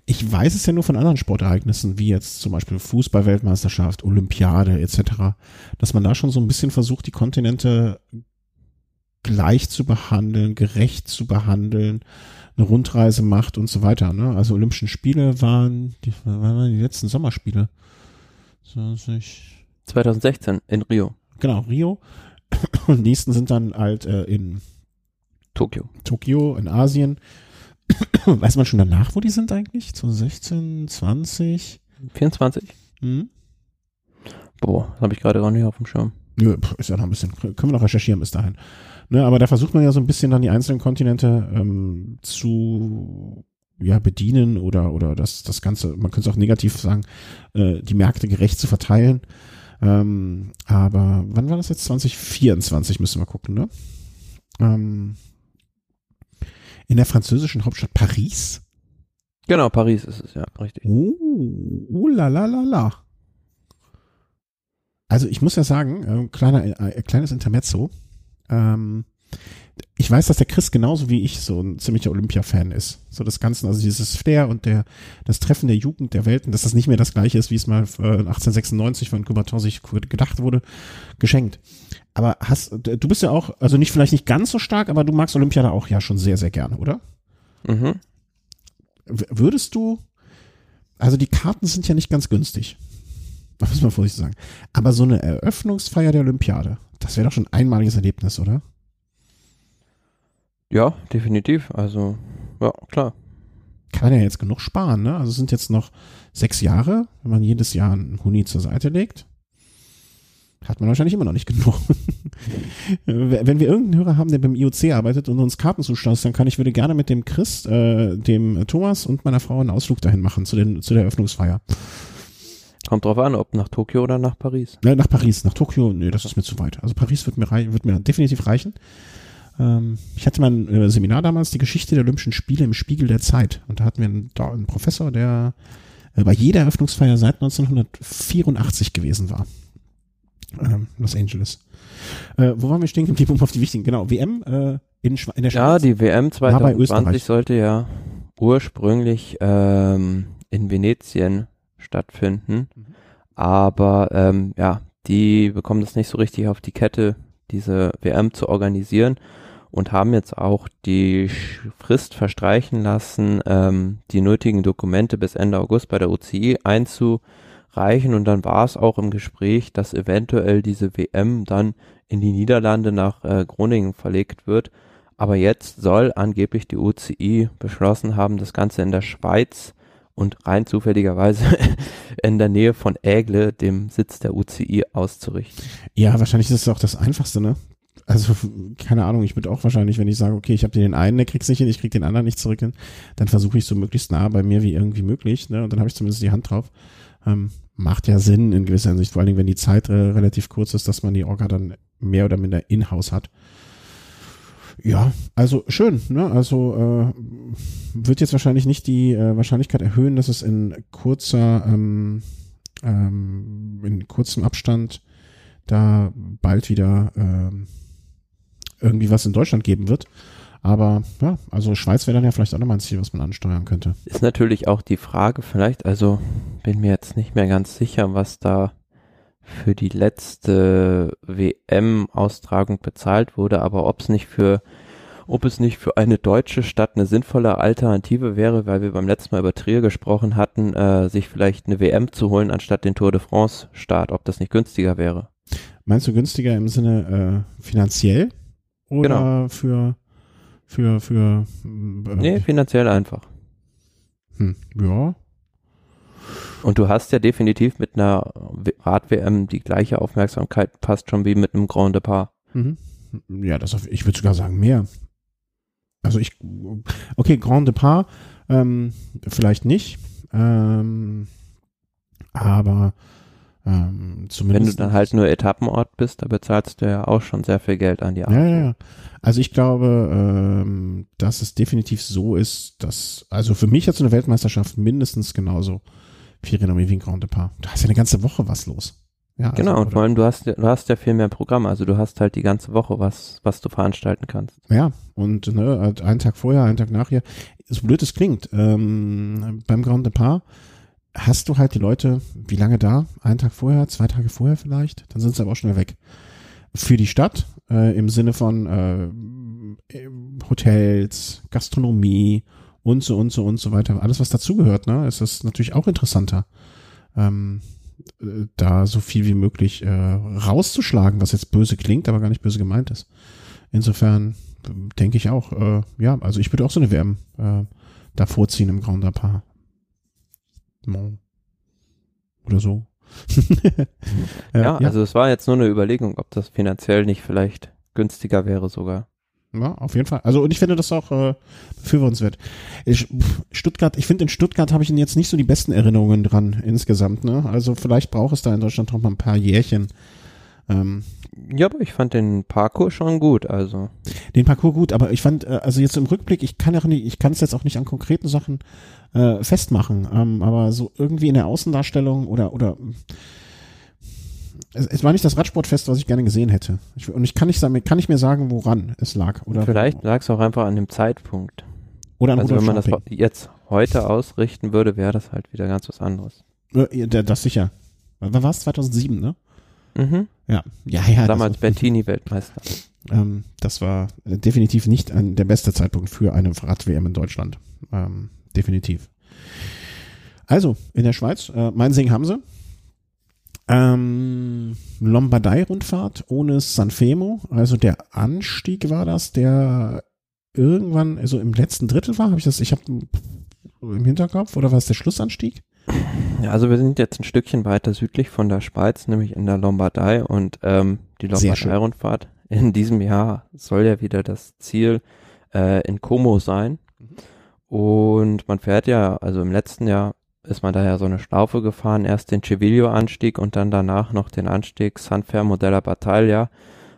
Ich weiß es ja nur von anderen Sportereignissen, wie jetzt zum Beispiel Fußball-Weltmeisterschaft, Olympiade etc., dass man da schon so ein bisschen versucht, die Kontinente gleich zu behandeln, gerecht zu behandeln, eine Rundreise macht und so weiter. Ne? Also Olympischen Spiele waren die, waren die letzten Sommerspiele. 20. 2016 in Rio. Genau, Rio. Und nächsten sind dann halt äh, in Tokio. Tokio in Asien. Weiß man schon danach, wo die sind eigentlich? Zu 16, 20? 24? Hm? Boah, habe ich gerade gar nicht auf dem Schirm. Nö, ist ja noch ein bisschen, können wir noch recherchieren bis dahin. Ne, aber da versucht man ja so ein bisschen dann die einzelnen Kontinente ähm, zu ja, bedienen oder, oder das, das Ganze, man könnte es auch negativ sagen, äh, die Märkte gerecht zu verteilen. Ähm, aber wann war das jetzt? 2024 müssen wir gucken, ne? Ähm, in der französischen Hauptstadt Paris? Genau, Paris ist es, ja, richtig. Oh, uh, la la la la. Also ich muss ja sagen, äh, kleiner, äh, kleines Intermezzo. Ähm, ich weiß, dass der Chris genauso wie ich so ein ziemlicher Olympia-Fan ist. So das Ganze, also dieses Flair und der, das Treffen der Jugend der Welten, dass das nicht mehr das gleiche ist, wie es mal äh, 1896 von Coubertin sich gedacht wurde, geschenkt. Aber hast, du bist ja auch, also nicht vielleicht nicht ganz so stark, aber du magst Olympiade auch ja schon sehr, sehr gerne, oder? Mhm. Würdest du, also die Karten sind ja nicht ganz günstig. Das muss man vorsichtig sagen. Aber so eine Eröffnungsfeier der Olympiade, das wäre doch schon ein einmaliges Erlebnis, oder? Ja, definitiv. Also, ja, klar. Kann man ja jetzt genug sparen, ne? Also es sind jetzt noch sechs Jahre, wenn man jedes Jahr einen Huni zur Seite legt. Hat man wahrscheinlich immer noch nicht genug. Wenn wir irgendeinen Hörer haben, der beim IOC arbeitet und uns Karten zustellt, dann kann ich würde gerne mit dem Chris, äh, dem Thomas und meiner Frau einen Ausflug dahin machen zu, den, zu der Eröffnungsfeier. Kommt drauf an, ob nach Tokio oder nach Paris. Äh, nach Paris, nach Tokio, nee, das ist mir zu weit. Also Paris wird mir, rei wird mir definitiv reichen. Ähm, ich hatte mein äh, Seminar damals, die Geschichte der Olympischen Spiele im Spiegel der Zeit. Und da hatten wir einen, einen Professor, der äh, bei jeder Eröffnungsfeier seit 1984 gewesen war. Ähm, Los Angeles. Äh, wo waren wir stehen geblieben, um auf die wichtigen, genau, WM äh, in, Schwe in der Schweiz. Ja, die WM War bei 2020 Österreich. sollte ja ursprünglich ähm, in Venetien stattfinden. Mhm. Aber ähm, ja, die bekommen das nicht so richtig auf die Kette, diese WM zu organisieren und haben jetzt auch die Frist verstreichen lassen, ähm, die nötigen Dokumente bis Ende August bei der UCI einzureichen. Und dann war es auch im Gespräch, dass eventuell diese WM dann in die Niederlande nach äh, Groningen verlegt wird. Aber jetzt soll angeblich die UCI beschlossen haben, das Ganze in der Schweiz und rein zufälligerweise in der Nähe von Ägle, dem Sitz der UCI, auszurichten. Ja, wahrscheinlich ist es auch das Einfachste, ne? Also, keine Ahnung, ich würde auch wahrscheinlich, wenn ich sage, okay, ich habe den einen, der kriegt's nicht hin, ich krieg den anderen nicht zurück hin, dann versuche ich so möglichst nah bei mir wie irgendwie möglich, ne? Und dann habe ich zumindest die Hand drauf. Ähm, macht ja Sinn in gewisser Hinsicht, vor allen Dingen, wenn die Zeit äh, relativ kurz ist, dass man die Orga dann mehr oder minder in-house hat. Ja, also schön, ne? Also äh, wird jetzt wahrscheinlich nicht die äh, Wahrscheinlichkeit erhöhen, dass es in kurzer, ähm, ähm, in kurzem Abstand da bald wieder ähm, irgendwie was in Deutschland geben wird. Aber ja, also Schweiz wäre dann ja vielleicht auch nochmal ein Ziel, was man ansteuern könnte. Ist natürlich auch die Frage vielleicht, also bin mir jetzt nicht mehr ganz sicher, was da für die letzte WM-Austragung bezahlt wurde, aber ob es nicht für ob es nicht für eine deutsche Stadt eine sinnvolle Alternative wäre, weil wir beim letzten Mal über Trier gesprochen hatten, äh, sich vielleicht eine WM zu holen anstatt den Tour de France Start, ob das nicht günstiger wäre. Meinst du günstiger im Sinne äh, finanziell oder Genau. für für für äh, Nee, finanziell einfach. hm, ja Und du hast ja definitiv mit einer Rad-WM die gleiche Aufmerksamkeit fast schon wie mit einem Grand Depart. Mhm. Ja, das auf, ich würde sogar sagen mehr. Also ich, okay, Grand Depart, ähm, vielleicht nicht, ähm, aber ähm, Wenn du dann halt nur Etappenort bist, da bezahlst du ja auch schon sehr viel Geld an die Ja, ja, ja. Also ich glaube, ähm, dass es definitiv so ist, dass, also für mich hat so eine Weltmeisterschaft mindestens genauso viel Renommee wie ein Grand Depart. Da ist ja eine ganze Woche was los. Ja, also, Genau, und oder- vor allem du hast, ja- du hast ja viel mehr Programm, also du hast halt die ganze Woche was, was du veranstalten kannst. Ja, und ne, halt einen Tag vorher, einen Tag nachher, so blöd es klingt, ähm, beim Grand Depart hast du halt die Leute, wie lange da? Einen Tag vorher, zwei Tage vorher vielleicht? Dann sind sie aber auch schnell weg. Für die Stadt, äh, im Sinne von äh, ähm, Hotels, Gastronomie und so und so und so weiter, alles was dazugehört, ne, ist das natürlich auch interessanter. Ähm, äh, da so viel wie möglich äh, rauszuschlagen, was jetzt böse klingt, aber gar nicht böse gemeint ist. Insofern ähm, denke ich auch, äh, ja, also ich würde auch so eine WM äh, da vorziehen im Grand Depart. Oder so. Äh, Ja, also es war jetzt nur eine Überlegung, ob das finanziell nicht vielleicht günstiger wäre sogar. Ja, auf jeden Fall. Also und ich finde das auch äh, befürwortenswert. Ich, Stuttgart, ich finde in Stuttgart habe ich jetzt nicht so die besten Erinnerungen dran insgesamt. Ne? Also vielleicht braucht es da in Deutschland noch mal ein paar Jährchen. Ähm, Ja, aber ich fand den Parcours schon gut, also. den Parcours gut, aber ich fand, äh, also jetzt im Rückblick, ich kann auch nicht, ich kann es jetzt auch nicht an konkreten Sachen äh, festmachen, ähm, aber so irgendwie in der Außendarstellung oder oder es, es war nicht das Radsportfest, was ich gerne gesehen hätte. Ich, und ich kann nicht sagen, kann nicht mehr sagen, woran es lag oder Vielleicht lag es auch einfach an dem Zeitpunkt. oder an Also wenn man das jetzt heute ausrichten würde, wäre das halt wieder ganz was anderes. Äh, das sicher. Wann war es? 2007, ne? Mhm. Ja, ja, ja. Damals das, Bettini-Weltmeister. ähm, das war definitiv nicht ein, der beste Zeitpunkt für eine Rad-WM in Deutschland. Ähm, definitiv. Also, in der Schweiz, äh, Meinsing haben sie. Ähm, Lombardei-Rundfahrt ohne Sanfemo, also der Anstieg war das, der irgendwann, also im letzten Drittel war, habe ich das, ich habe im Hinterkopf, oder war es der Schlussanstieg? Ja, also wir sind jetzt ein Stückchen weiter südlich von der Schweiz, nämlich in der Lombardei und ähm, die Lombardei-Rundfahrt in diesem Jahr soll ja wieder das Ziel äh, in Como sein. Mhm. Und man fährt ja, also im letzten Jahr ist man da ja so eine Schlaufe gefahren, erst den Civilio-Anstieg und dann danach noch den Anstieg San Fermo della Battaglia.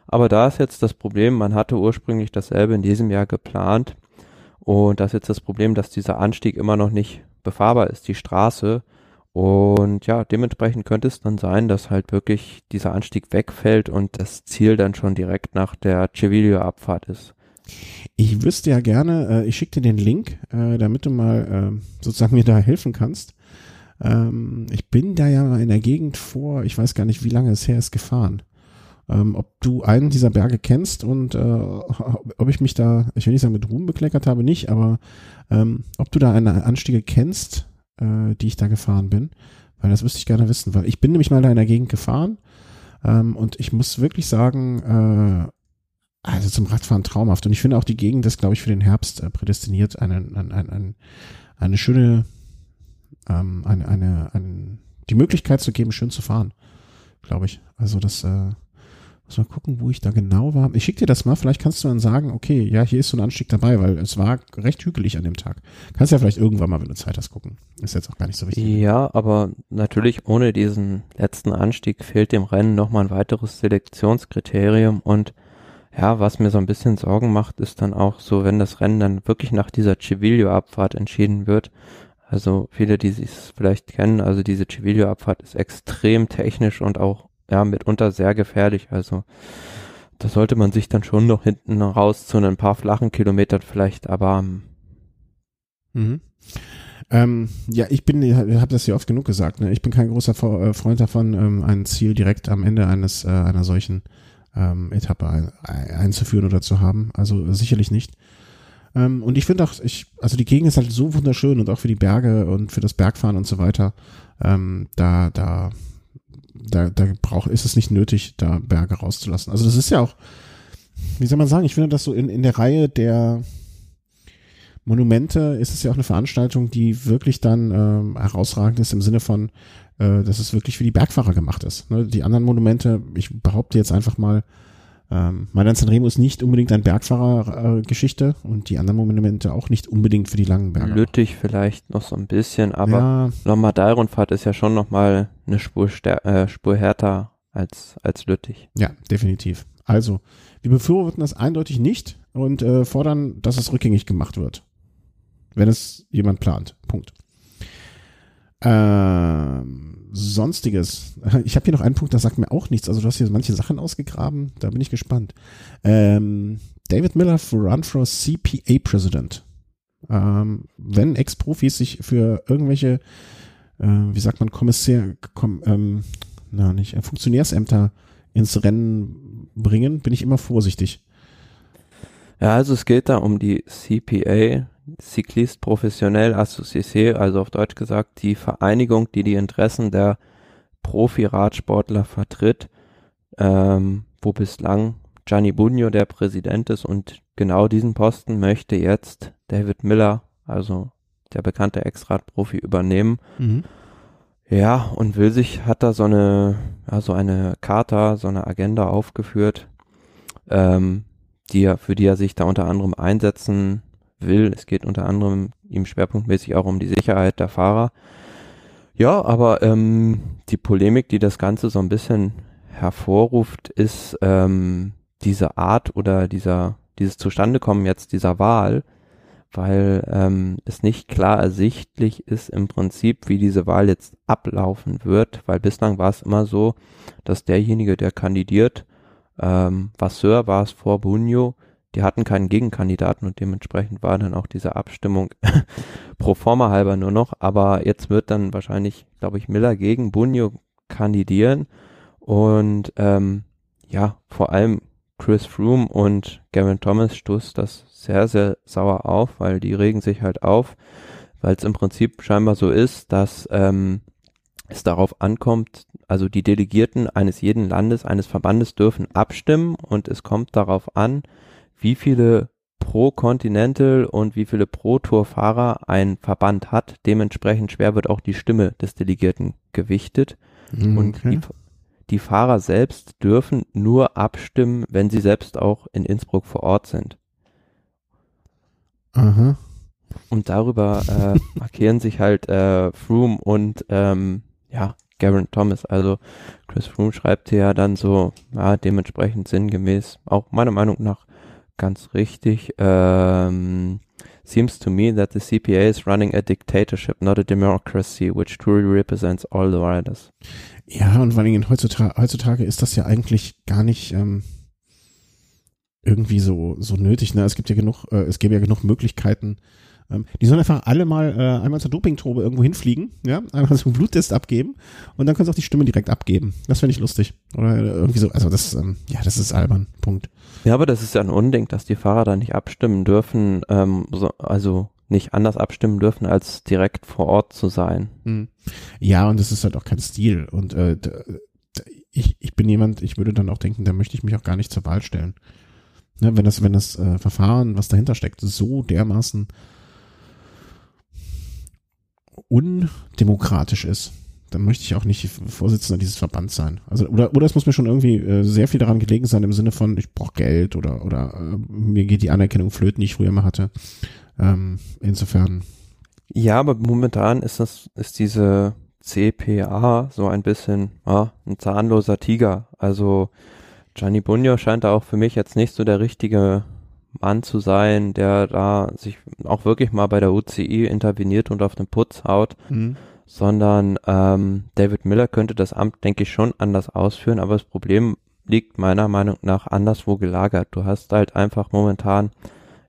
Aber da ist jetzt das Problem, man hatte ursprünglich dasselbe in diesem Jahr geplant. Und das ist jetzt das Problem, dass dieser Anstieg immer noch nicht befahrbar ist, die Straße. Und ja, dementsprechend könnte es dann sein, dass halt wirklich dieser Anstieg wegfällt und das Ziel dann schon direkt nach der Civilio-Abfahrt ist. Ich wüsste ja gerne, äh, ich schicke dir den Link, äh, damit du mal äh, sozusagen mir da helfen kannst. Ähm, ich bin da ja in der Gegend vor, ich weiß gar nicht, wie lange es her ist, gefahren. Ähm, ob du einen dieser Berge kennst und äh, ob ich mich da, ich will nicht sagen mit Ruhm bekleckert habe, nicht, aber ähm, ob du da eine Anstiege kennst, äh, die ich da gefahren bin, weil das wüsste ich gerne wissen, weil ich bin nämlich mal da in der Gegend gefahren ähm, und ich muss wirklich sagen, äh, also zum Radfahren traumhaft und ich finde auch die Gegend ist, glaube ich, für den Herbst äh, prädestiniert, eine, eine, eine, eine schöne ähm, eine, eine, eine, die Möglichkeit zu geben, schön zu fahren, glaube ich. Also das äh, muss mal gucken, wo ich da genau war. Ich schicke dir das mal, vielleicht kannst du dann sagen, okay, ja, hier ist so ein Anstieg dabei, weil es war recht hügelig an dem Tag. Kannst ja vielleicht irgendwann mal, wenn du Zeit hast, gucken. Ist jetzt auch gar nicht so wichtig. Ja, aber natürlich ohne diesen letzten Anstieg fehlt dem Rennen nochmal ein weiteres Selektionskriterium und ja, was mir so ein bisschen Sorgen macht, ist dann auch so, wenn das Rennen dann wirklich nach dieser Civilio-Abfahrt entschieden wird, also viele, die es vielleicht kennen, also diese Civilio-Abfahrt ist extrem technisch und auch ja mitunter sehr gefährlich. Also da sollte man sich dann schon noch hinten raus zu ein paar flachen Kilometern vielleicht aber mhm. Ähm, ja, ich bin, ich habe das ja oft genug gesagt. Ne? Ich bin kein großer äh, Freund davon, ähm, ein Ziel direkt am Ende eines äh, einer solchen ähm, Etappe ein, einzuführen oder zu haben. Also sicherlich nicht. Ähm, und ich finde auch, ich, also die Gegend ist halt so wunderschön und auch für die Berge und für das Bergfahren und so weiter. Ähm, da, da, da, da braucht, ist es nicht nötig, da Berge rauszulassen. Also das ist ja auch, wie soll man sagen, ich finde das so in, in der Reihe der Monumente ist es ja auch eine Veranstaltung, die wirklich dann ähm, herausragend ist im Sinne von, äh, dass es wirklich für die Bergfahrer gemacht ist. Ne? Die anderen Monumente, ich behaupte jetzt einfach mal, ähm, Mailand Sanremo ist nicht unbedingt ein Bergfahrergeschichte äh, und die anderen Monumente auch nicht unbedingt für die langen Berge. Lüttich vielleicht noch so ein bisschen, aber ja. Lombardei-Rundfahrt ist ja schon nochmal eine Spur, äh, Spur härter als, als Lüttich. Ja, definitiv. Also, wir befürworten das eindeutig nicht und äh, fordern, dass es rückgängig gemacht wird. Wenn es jemand plant. Punkt. Ähm, Sonstiges. Ich habe hier noch einen Punkt, das sagt mir auch nichts. Also du hast hier manche Sachen ausgegraben. Da bin ich gespannt. Ähm, David Miller for Run for CPA President. Ähm, wenn Ex-Profis sich für irgendwelche, äh, wie sagt man, Kommissär, kom, ähm, na nicht, äh, Funktionärsämter ins Rennen bringen, bin ich immer vorsichtig. Ja, also es geht da um die CPA, Cycliste Professionnel Associé, also auf Deutsch gesagt die Vereinigung, die die Interessen der Profi-Radsportler vertritt, ähm, wo bislang Gianni Bugno der Präsident ist und genau diesen Posten möchte jetzt David Miller, also der bekannte Ex-Radprofi, übernehmen. Mhm. Ja, und will sich, hat da so eine, ja, so eine Charta, so eine Agenda aufgeführt, ähm, die er, für die er sich da unter anderem einsetzen will. Es geht unter anderem ihm schwerpunktmäßig auch um die Sicherheit der Fahrer. Ja, aber ähm, die Polemik, die das Ganze so ein bisschen hervorruft, ist ähm, diese Art oder dieser dieses Zustandekommen jetzt dieser Wahl, weil ähm, es nicht klar ersichtlich ist im Prinzip, wie diese Wahl jetzt ablaufen wird, weil bislang war es immer so, dass derjenige, der kandidiert, ähm, Vasseur war es vor Bunyo, die hatten keinen Gegenkandidaten und dementsprechend war dann auch diese Abstimmung pro forma halber nur noch. Aber jetzt wird dann wahrscheinlich, glaube ich, Miller gegen Bunyo kandidieren und ähm, ja, vor allem Chris Froome und Gavin Thomas stoßt das sehr, sehr sauer auf, weil die regen sich halt auf, weil es im Prinzip scheinbar so ist, dass ähm, es darauf ankommt, also die Delegierten eines jeden Landes, eines Verbandes dürfen abstimmen und es kommt darauf an, wie viele pro Continental und wie viele pro Tour-Fahrer ein Verband hat. Dementsprechend schwer wird auch die Stimme des Delegierten gewichtet. Mhm, Und die, die Fahrer selbst dürfen nur abstimmen, wenn sie selbst auch in Innsbruck vor Ort sind. Aha. Und darüber äh, markieren sich halt äh, Froome und ähm, ja, Garen Thomas. Also Chris Froome schreibt hier ja dann so, ja, dementsprechend sinngemäß, auch meiner Meinung nach ganz richtig. Ähm, Seems to me that the CPA is running a dictatorship, not a democracy, which truly represents all the riders. Ja, und vor allen Dingen heutzutage, heutzutage ist das ja eigentlich gar nicht ähm, irgendwie so, so nötig. Ne? Es gibt ja genug, äh, es gäbe ja genug Möglichkeiten. Ähm, die sollen einfach alle mal äh, einmal zur Dopingprobe irgendwo hinfliegen, ja, einmal so einen Bluttest abgeben und dann können sie auch die Stimme direkt abgeben. Das finde ich lustig. Oder irgendwie so, also das, ähm, ja, das ist albern. Punkt. Ja, aber das ist ja ein Unding, dass die Fahrer da nicht abstimmen dürfen, ähm, so, also nicht anders abstimmen dürfen, als direkt vor Ort zu sein. Mhm. Ja, und das ist halt auch kein Stil. Und äh, ich, ich bin jemand, ich würde dann auch denken, da möchte ich mich auch gar nicht zur Wahl stellen. Ne, wenn das, wenn das äh, Verfahren, was dahinter steckt, so dermaßen undemokratisch ist, dann möchte ich auch nicht Vorsitzender dieses Verbands sein. Also oder oder es muss mir schon irgendwie äh, sehr viel daran gelegen sein im Sinne von ich brauche Geld oder oder äh, mir geht die Anerkennung flöten, die ich früher mal hatte. Ähm, insofern Ja, aber momentan ist das, ist diese CPA so ein bisschen, ja, ein zahnloser Tiger. Also Gianni Bugno scheint da auch für mich jetzt nicht so der richtige Mann zu sein, der da sich auch wirklich mal bei der UCI interveniert und auf den Putz haut, hm. Sondern ähm, David Miller könnte das Amt, denke ich, schon anders ausführen, aber das Problem liegt meiner Meinung nach anderswo gelagert. Du hast halt einfach momentan,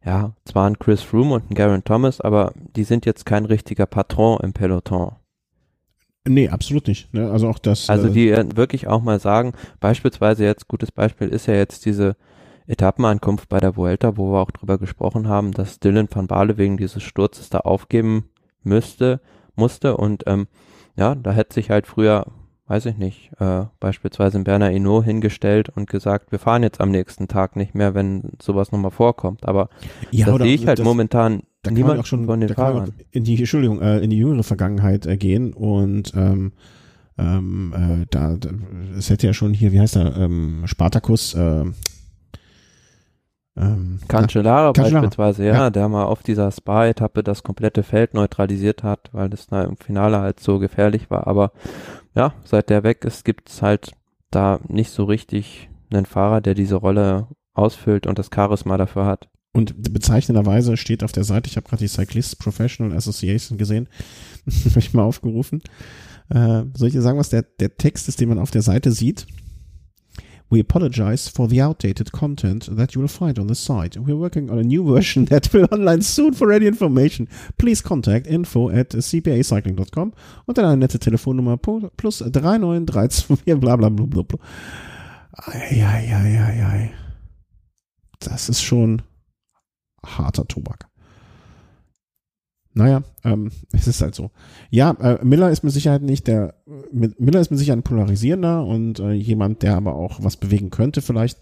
ja, zwar einen Chris Froome und einen Garen Thomas, aber die sind jetzt kein richtiger Patron im Peloton. Nee, absolut nicht. Ne? Also auch das. Also äh, die äh, wirklich auch mal sagen, beispielsweise jetzt, gutes Beispiel ist ja jetzt diese Etappenankunft bei der Vuelta, wo wir auch drüber gesprochen haben, dass Dylan van Baarle wegen dieses Sturzes da aufgeben müsste, musste und ähm, ja, da hätte sich halt früher, weiß ich nicht, äh, beispielsweise in Berner Hinault hingestellt und gesagt, wir fahren jetzt am nächsten Tag nicht mehr, wenn sowas nochmal vorkommt, aber ja, das sehe ich halt momentan da niemand auch schon von den da kann man Fahrern. in die Entschuldigung äh, in die jüngere Vergangenheit äh, gehen und ähm, ähm, äh, da, da es hätte ja schon hier wie heißt er ähm, Spartacus äh, ähm, Cancellara beispielsweise, ja, ja. der mal auf dieser Spa-Etappe das komplette Feld neutralisiert hat, weil das da im Finale halt so gefährlich war. Aber ja, seit der weg ist, gibt's halt da nicht so richtig einen Fahrer, der diese Rolle ausfüllt und das Charisma dafür hat. Und bezeichnenderweise steht auf der Seite, ich habe gerade die Cyclists Professional Association gesehen, habe ich mal aufgerufen. Äh, soll ich dir sagen, was der, der Text ist, den man auf der Seite sieht? We apologize for the outdated content that you will find on the site. We're working on a new version that will online soon for any information. Please contact info at cpacycling.com und dann eine nette Telefonnummer plus 3932 bla bla bla bla. Das ist schon harter Tobak. Naja, ähm, es ist halt so. Ja, äh, Miller ist mit Sicherheit nicht der, mit, Miller ist mit Sicherheit ein polarisierender und äh, jemand, der aber auch was bewegen könnte vielleicht.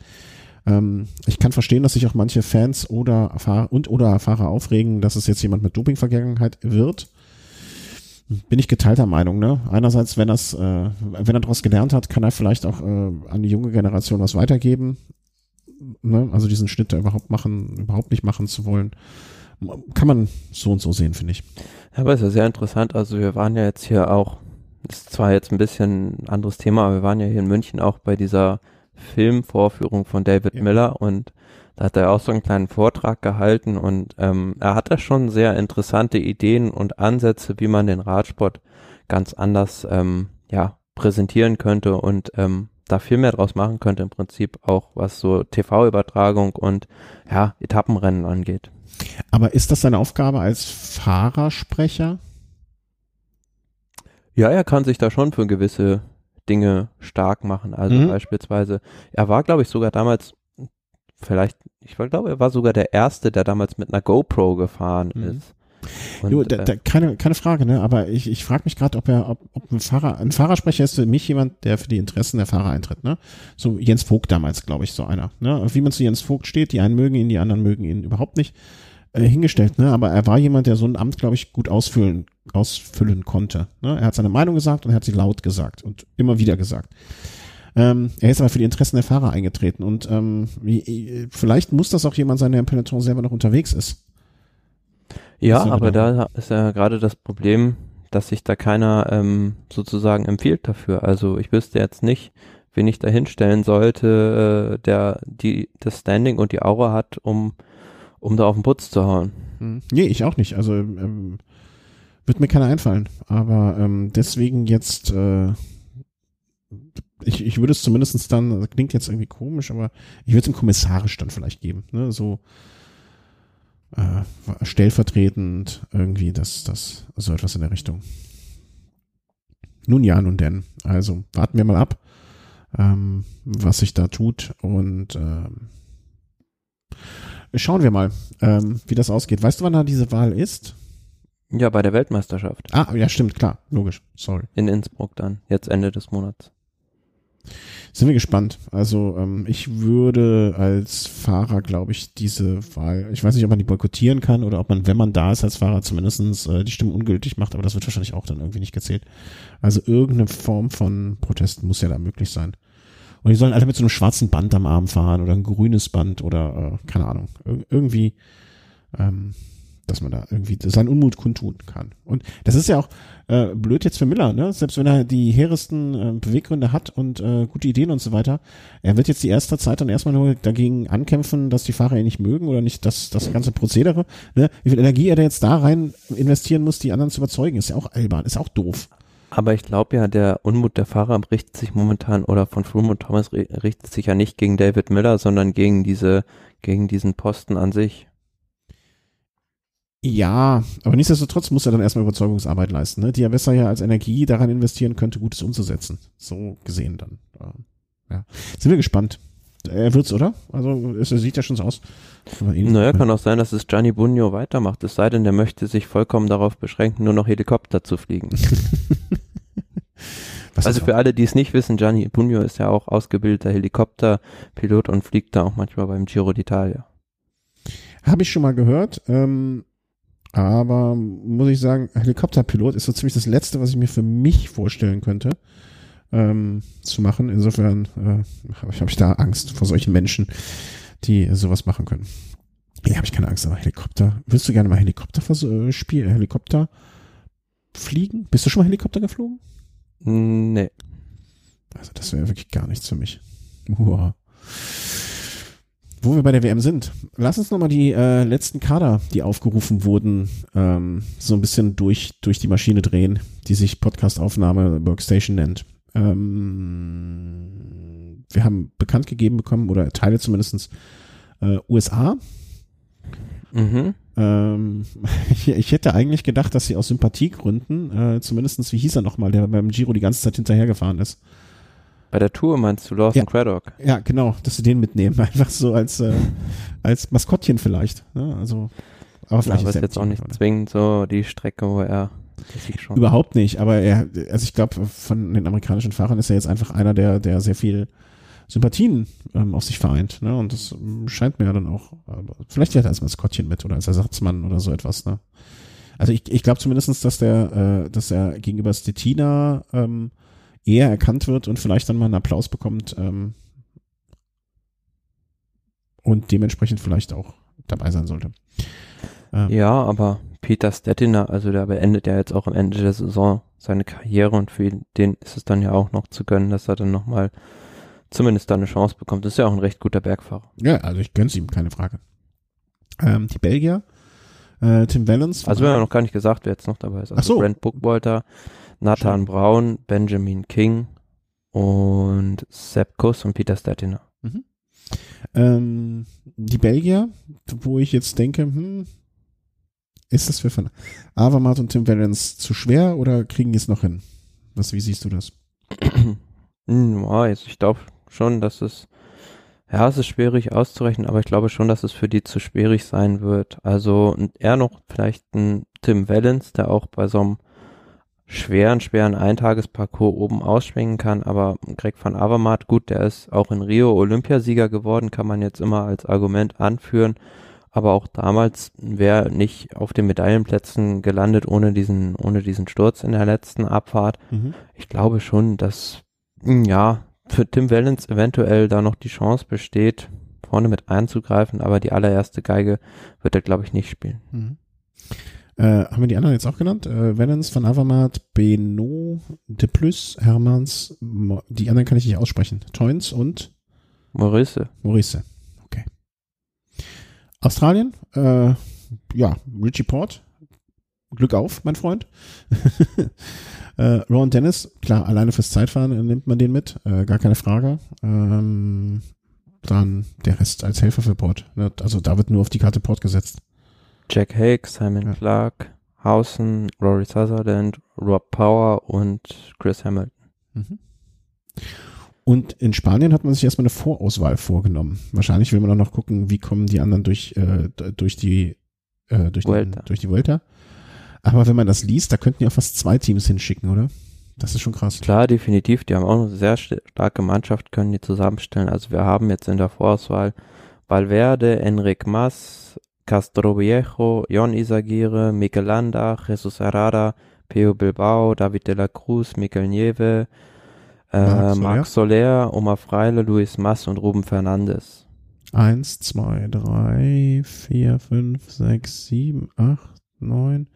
Ähm, ich kann verstehen, dass sich auch manche Fans oder Fahrer und oder Fahrer aufregen, dass es jetzt jemand mit Dopingvergangenheit wird. Bin ich geteilter Meinung, ne? Einerseits, wenn das, äh, wenn er daraus gelernt hat, kann er vielleicht auch äh, an die junge Generation was weitergeben. Ne? Also diesen Schnitt da überhaupt machen, überhaupt nicht machen zu wollen. Kann man so und so sehen, finde ich. Ja, aber es ist ja sehr interessant. Also wir waren ja jetzt hier auch, ist zwar jetzt ein bisschen ein anderes Thema, aber wir waren ja hier in München auch bei dieser Filmvorführung von David Ja. Miller und da hat er auch so einen kleinen Vortrag gehalten und ähm, er hatte schon sehr interessante Ideen und Ansätze, wie man den Radsport ganz anders ähm, ja präsentieren könnte und ähm, da viel mehr draus machen könnte im Prinzip auch was so TV-Übertragung und ja Etappenrennen angeht. Aber ist das seine Aufgabe als Fahrersprecher? Ja, er kann sich da schon für gewisse Dinge stark machen. Also Mhm. beispielsweise, er war, glaube ich, sogar damals, vielleicht, ich glaube, er war sogar der Erste, der damals mit einer GoPro gefahren Mhm. ist. Und, Jo, da, äh, da, keine, keine Frage, ne? Aber ich, ich frage mich gerade, ob er, ob, ob ein Fahrer, ein Fahrersprecher ist für mich jemand, der für die Interessen der Fahrer eintritt, ne? So Jens Vogt damals, glaube ich, so einer. Ne? Wie man zu Jens Vogt steht, die einen mögen ihn, die anderen mögen ihn überhaupt nicht. Äh, hingestellt, ne? Aber er war jemand, der so ein Amt, glaube ich, gut ausfüllen, ausfüllen konnte. Ne? Er hat seine Meinung gesagt und er hat sie laut gesagt und immer wieder gesagt. Ähm, er ist aber für die Interessen der Fahrer eingetreten und ähm, vielleicht muss das auch jemand sein, der im Peloton selber noch unterwegs ist. Ja, aber da ist ja gerade das Problem, dass sich da keiner ähm, sozusagen empfiehlt dafür. Also ich wüsste jetzt nicht, wen ich da hinstellen sollte, äh, der die das Standing und die Aura hat, um um da auf den Putz zu hauen. Hm. Nee, ich auch nicht. Also ähm, wird mir keiner einfallen. Aber ähm, deswegen jetzt, äh, ich, ich würde es zumindest dann, das klingt jetzt irgendwie komisch, aber ich würde es ihm kommissarisch dann vielleicht geben. Ne? So äh, stellvertretend irgendwie das, das, so etwas in der Richtung. Nun ja, nun denn. Also warten wir mal ab, ähm, was sich da tut und ähm, schauen wir mal, ähm, wie das ausgeht. Weißt du, wann da diese Wahl ist? Ja, bei der Weltmeisterschaft Ah, ja, stimmt, klar, logisch, sorry. in Innsbruck dann, jetzt Ende des Monats. Sind wir gespannt. Also ähm, ich würde als Fahrer, glaube ich, diese Wahl, ich weiß nicht, ob man die boykottieren kann oder ob man, wenn man da ist als Fahrer, zumindestens äh, die Stimme ungültig macht, aber das wird wahrscheinlich auch dann irgendwie nicht gezählt. Also irgendeine Form von Protest muss ja da möglich sein. Und die sollen alle mit so einem schwarzen Band am Arm fahren oder ein grünes Band oder äh, keine Ahnung. Ir irgendwie, ähm, dass man da irgendwie seinen Unmut kundtun kann. Und das ist ja auch äh, blöd jetzt für Miller, ne? Selbst wenn er die hehresten äh, Beweggründe hat und äh, gute Ideen und so weiter, er wird jetzt die erste Zeit dann erstmal nur dagegen ankämpfen, dass die Fahrer ihn nicht mögen oder nicht das, das ganze Prozedere. Ne? Wie viel Energie er da jetzt da rein investieren muss, die anderen zu überzeugen, ist ja auch albern, ist auch doof. Aber ich glaube ja, der Unmut der Fahrer richtet sich momentan oder von Froome und Thomas ri- richtet sich ja nicht gegen David Miller, sondern gegen diese, gegen diesen Posten an sich. Ja, aber nichtsdestotrotz muss er dann erstmal Überzeugungsarbeit leisten, ne? die er besser ja als Energie daran investieren könnte, Gutes umzusetzen. So gesehen dann. Ähm, Ja. Sind wir gespannt. Er wird's, oder? Also es sieht ja schon so aus. Naja, kann auch sein, dass es Gianni Bugno weitermacht, es sei denn, der möchte sich vollkommen darauf beschränken, nur noch Helikopter zu fliegen. Was Also für alle, die es nicht wissen, Gianni Bugno ist ja auch ausgebildeter Helikopterpilot und fliegt da auch manchmal beim Giro d'Italia. Habe ich schon mal gehört, ähm, aber muss ich sagen, Helikopterpilot ist so ziemlich das Letzte, was ich mir für mich vorstellen könnte ähm, zu machen. Insofern äh, habe ich, hab ich da Angst vor solchen Menschen, die sowas machen können. Ja, habe ich keine Angst, aber Helikopter. Willst du gerne mal Helikopter äh, spielen, Helikopter fliegen? Bist du schon mal Helikopter geflogen? Nee. Also das wäre wirklich gar nichts für mich. Uah. Wo wir bei der WM sind, lass uns nochmal die äh, letzten Kader, die aufgerufen wurden, ähm, so ein bisschen durch, durch die Maschine drehen, die sich Podcast-Aufnahme Workstation nennt. Ähm, wir haben bekannt gegeben bekommen, oder Teile zumindestens äh, USA. Mhm. Ähm, ich, ich hätte eigentlich gedacht, dass sie aus Sympathiegründen, äh, zumindestens, wie hieß er nochmal, der beim Giro die ganze Zeit hinterhergefahren ist. Bei der Tour meinst du Lawson Ja. Craddock? Ja, genau, dass sie den mitnehmen, einfach so als äh, als Maskottchen vielleicht. Ne? Also, aber Ja, vielleicht aber ist jetzt auch nicht oder? zwingend so die Strecke, wo er schon. Überhaupt nicht, aber er, also ich glaube, von den amerikanischen Fahrern ist er jetzt einfach einer, der, der sehr viel Sympathien ähm, auf sich vereint. Ne? Und das ähm, scheint mir ja dann auch, aber vielleicht fährt er als Maskottchen mit oder als Ersatzmann oder so etwas. Ne? Also ich, ich glaube zumindestens, dass der, äh, dass er gegenüber Stettina ähm, eher erkannt wird und vielleicht dann mal einen Applaus bekommt ähm, und dementsprechend vielleicht auch dabei sein sollte. Ähm, Ja, aber Peter Stettiner, also der beendet ja jetzt auch am Ende der Saison seine Karriere und für den ist es dann ja auch noch zu gönnen, dass er dann nochmal zumindest da eine Chance bekommt. Das ist ja auch ein recht guter Bergfahrer. Ja, also ich gönn's ihm, keine Frage. Ähm, die Belgier, äh, Tim Valens. Also wir haben noch gar nicht gesagt, wer jetzt noch dabei ist. Also Ach so. Brent Buckwalter, Nathan Braun, Benjamin King und Sepp Kuss und Peter Stettiner. ähm, die Belgier, wo ich jetzt denke, hm, ist das für von Avermaet und Tim Valens zu schwer oder kriegen die es noch hin? Was, wie siehst du das? Hm, ja, jetzt, ich glaube schon, dass es Ja, es ist schwierig auszurechnen, aber ich glaube schon, dass es für die zu schwierig sein wird. Also eher noch vielleicht ein Tim Wellens, der auch bei so einem schweren, schweren Eintagesparcours oben ausschwingen kann, aber Greg van Avermaet, gut, der ist auch in Rio Olympiasieger geworden, kann man jetzt immer als Argument anführen, aber auch damals wäre nicht auf den Medaillenplätzen gelandet ohne diesen, ohne diesen Sturz in der letzten Abfahrt. Mhm. Ich glaube schon, dass, ja, für Tim Wellens eventuell da noch die Chance besteht, vorne mit einzugreifen, aber die allererste Geige wird er, glaube ich, nicht spielen. Mhm. Äh, haben wir die anderen jetzt auch genannt? Äh, Valens, Van Avermaet, Beno, De Plus, Hermans, Mo die anderen kann ich nicht aussprechen. Toins und? Maurice. Maurice, okay. Australien, äh, ja, Richie Port, Glück auf, mein Freund. äh, Ron Dennis, klar, alleine fürs Zeitfahren nimmt man den mit, äh, gar keine Frage. Ähm, dann der Rest als Helfer für Port. Ne? Also da wird nur auf die Karte Port gesetzt. Jack Hake, Simon ja. Clark, Hausen, Rory Sutherland, Rob Power und Chris Hamilton. Mhm. Und in Spanien hat man sich erstmal eine Vorauswahl vorgenommen. Wahrscheinlich will man auch noch gucken, wie kommen die anderen durch, äh, durch die äh, durch, Den, durch die Vuelta. Aber wenn man das liest, da könnten ja fast zwei Teams hinschicken, oder? Das ist schon krass. Klar, definitiv. Die haben auch eine sehr starke Mannschaft, können die zusammenstellen. Also wir haben jetzt in der Vorauswahl Valverde, Enric Mas, Castroviejo, Jon Isagire, Mikel Landa, Jesus Herrera, Peo Bilbao, David de la Cruz, Mikel Nieve, äh, Marc Soler, Omar Freile, Luis Mas und Ruben Fernandes. Eins, zwei, drei, vier, fünf, sechs, sieben, acht, neun.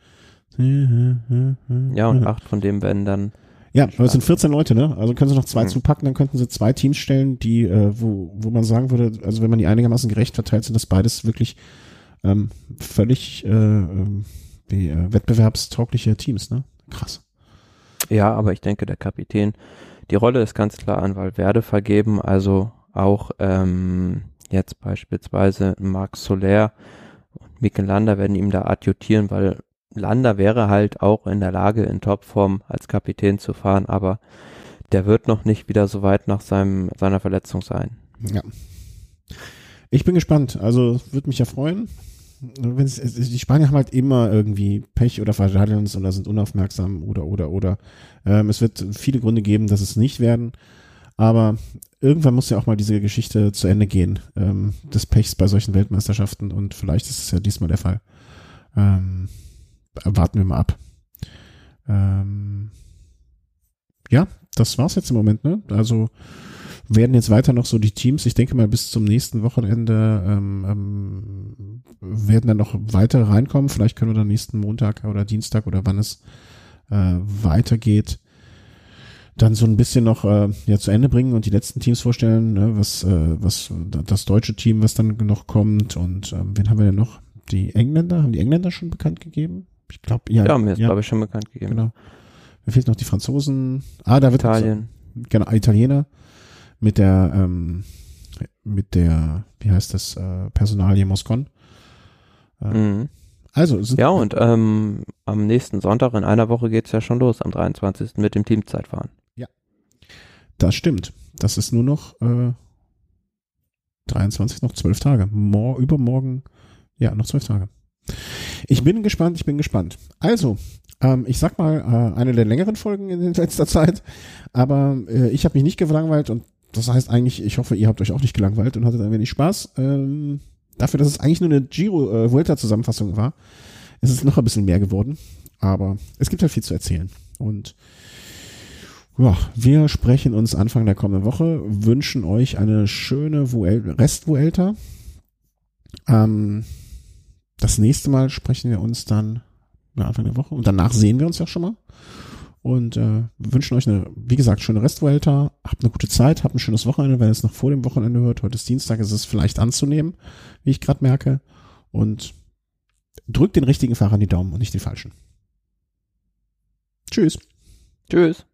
Ja, und acht von dem werden dann. Ja, aber es sind 14 Leute, ne? Also können sie noch zwei hm. zupacken, dann könnten sie zwei Teams stellen, die, äh, wo, wo man sagen würde, also wenn man die einigermaßen gerecht verteilt, sind das beides wirklich ähm, völlig äh, ähm, wie, äh, wettbewerbstaugliche Teams, ne? Krass. Ja, aber ich denke, der Kapitän, die Rolle ist ganz klar an Valverde vergeben, also auch ähm, jetzt beispielsweise Marc Soler und Mikel Landa werden ihm da adjutieren, weil Landa wäre halt auch in der Lage, in Topform als Kapitän zu fahren, aber der wird noch nicht wieder so weit nach seinem, seiner Verletzung sein. Ja. Ich bin gespannt. Also würde mich ja freuen die Spanier haben halt immer irgendwie Pech oder verradeln uns oder sind unaufmerksam oder oder oder. Ähm, es wird viele Gründe geben, dass es nicht werden. Aber irgendwann muss ja auch mal diese Geschichte zu Ende gehen, ähm, des Pechs bei solchen Weltmeisterschaften und vielleicht ist es ja diesmal der Fall. Ähm, warten wir mal ab. Ähm, ja, das war's jetzt im Moment, ne? Also werden jetzt weiter noch so die Teams, ich denke mal bis zum nächsten Wochenende ähm, ähm, werden dann noch weitere reinkommen. Vielleicht können wir dann nächsten Montag oder Dienstag oder wann es äh, weitergeht, dann so ein bisschen noch äh, ja zu Ende bringen und die letzten Teams vorstellen, ne, was äh, was das deutsche Team, was dann noch kommt und ähm, wen haben wir denn noch? Die Engländer, haben die Engländer schon bekannt gegeben? Ich glaube, ja. Ja, mir ist ja. glaube ich schon bekannt gegeben. Genau. Mir fehlt noch die Franzosen. Ah, da wird Italien. Genau, Italiener mit der, ähm, mit der, wie heißt das, äh, Personalie Moscon. Äh, mhm. Also ja und ähm, am nächsten Sonntag in einer Woche geht's ja schon los am 23. mit dem Teamzeitfahren. Ja, das stimmt. Das ist nur noch äh, 23 noch zwölf Tage. Mor übermorgen, ja noch zwölf Tage. Ich bin gespannt. Ich bin gespannt. Also ähm, ich sag mal äh, eine der längeren Folgen in letzter Zeit, aber äh, ich habe mich nicht gelangweilt und das heißt eigentlich, ich hoffe, ihr habt euch auch nicht gelangweilt und hattet ein wenig Spaß. Ähm, dafür, dass es eigentlich nur eine Giro äh, war, ist es noch ein bisschen mehr geworden. Aber es gibt halt viel zu erzählen. Und ja, wir sprechen uns Anfang der kommenden Woche, wünschen euch eine schöne Vuel Rest Vuelta. Ähm, das nächste Mal sprechen wir uns dann Anfang der Woche und danach sehen wir uns ja schon mal und äh, wünschen euch eine, wie gesagt, schöne Restvuelta. Habt eine gute Zeit, habt ein schönes Wochenende, wenn ihr es noch vor dem Wochenende hört. Heute ist Dienstag, ist es vielleicht anzunehmen, wie ich gerade merke. Und drückt den richtigen Fahrern die Daumen und nicht den falschen. Tschüss. Tschüss.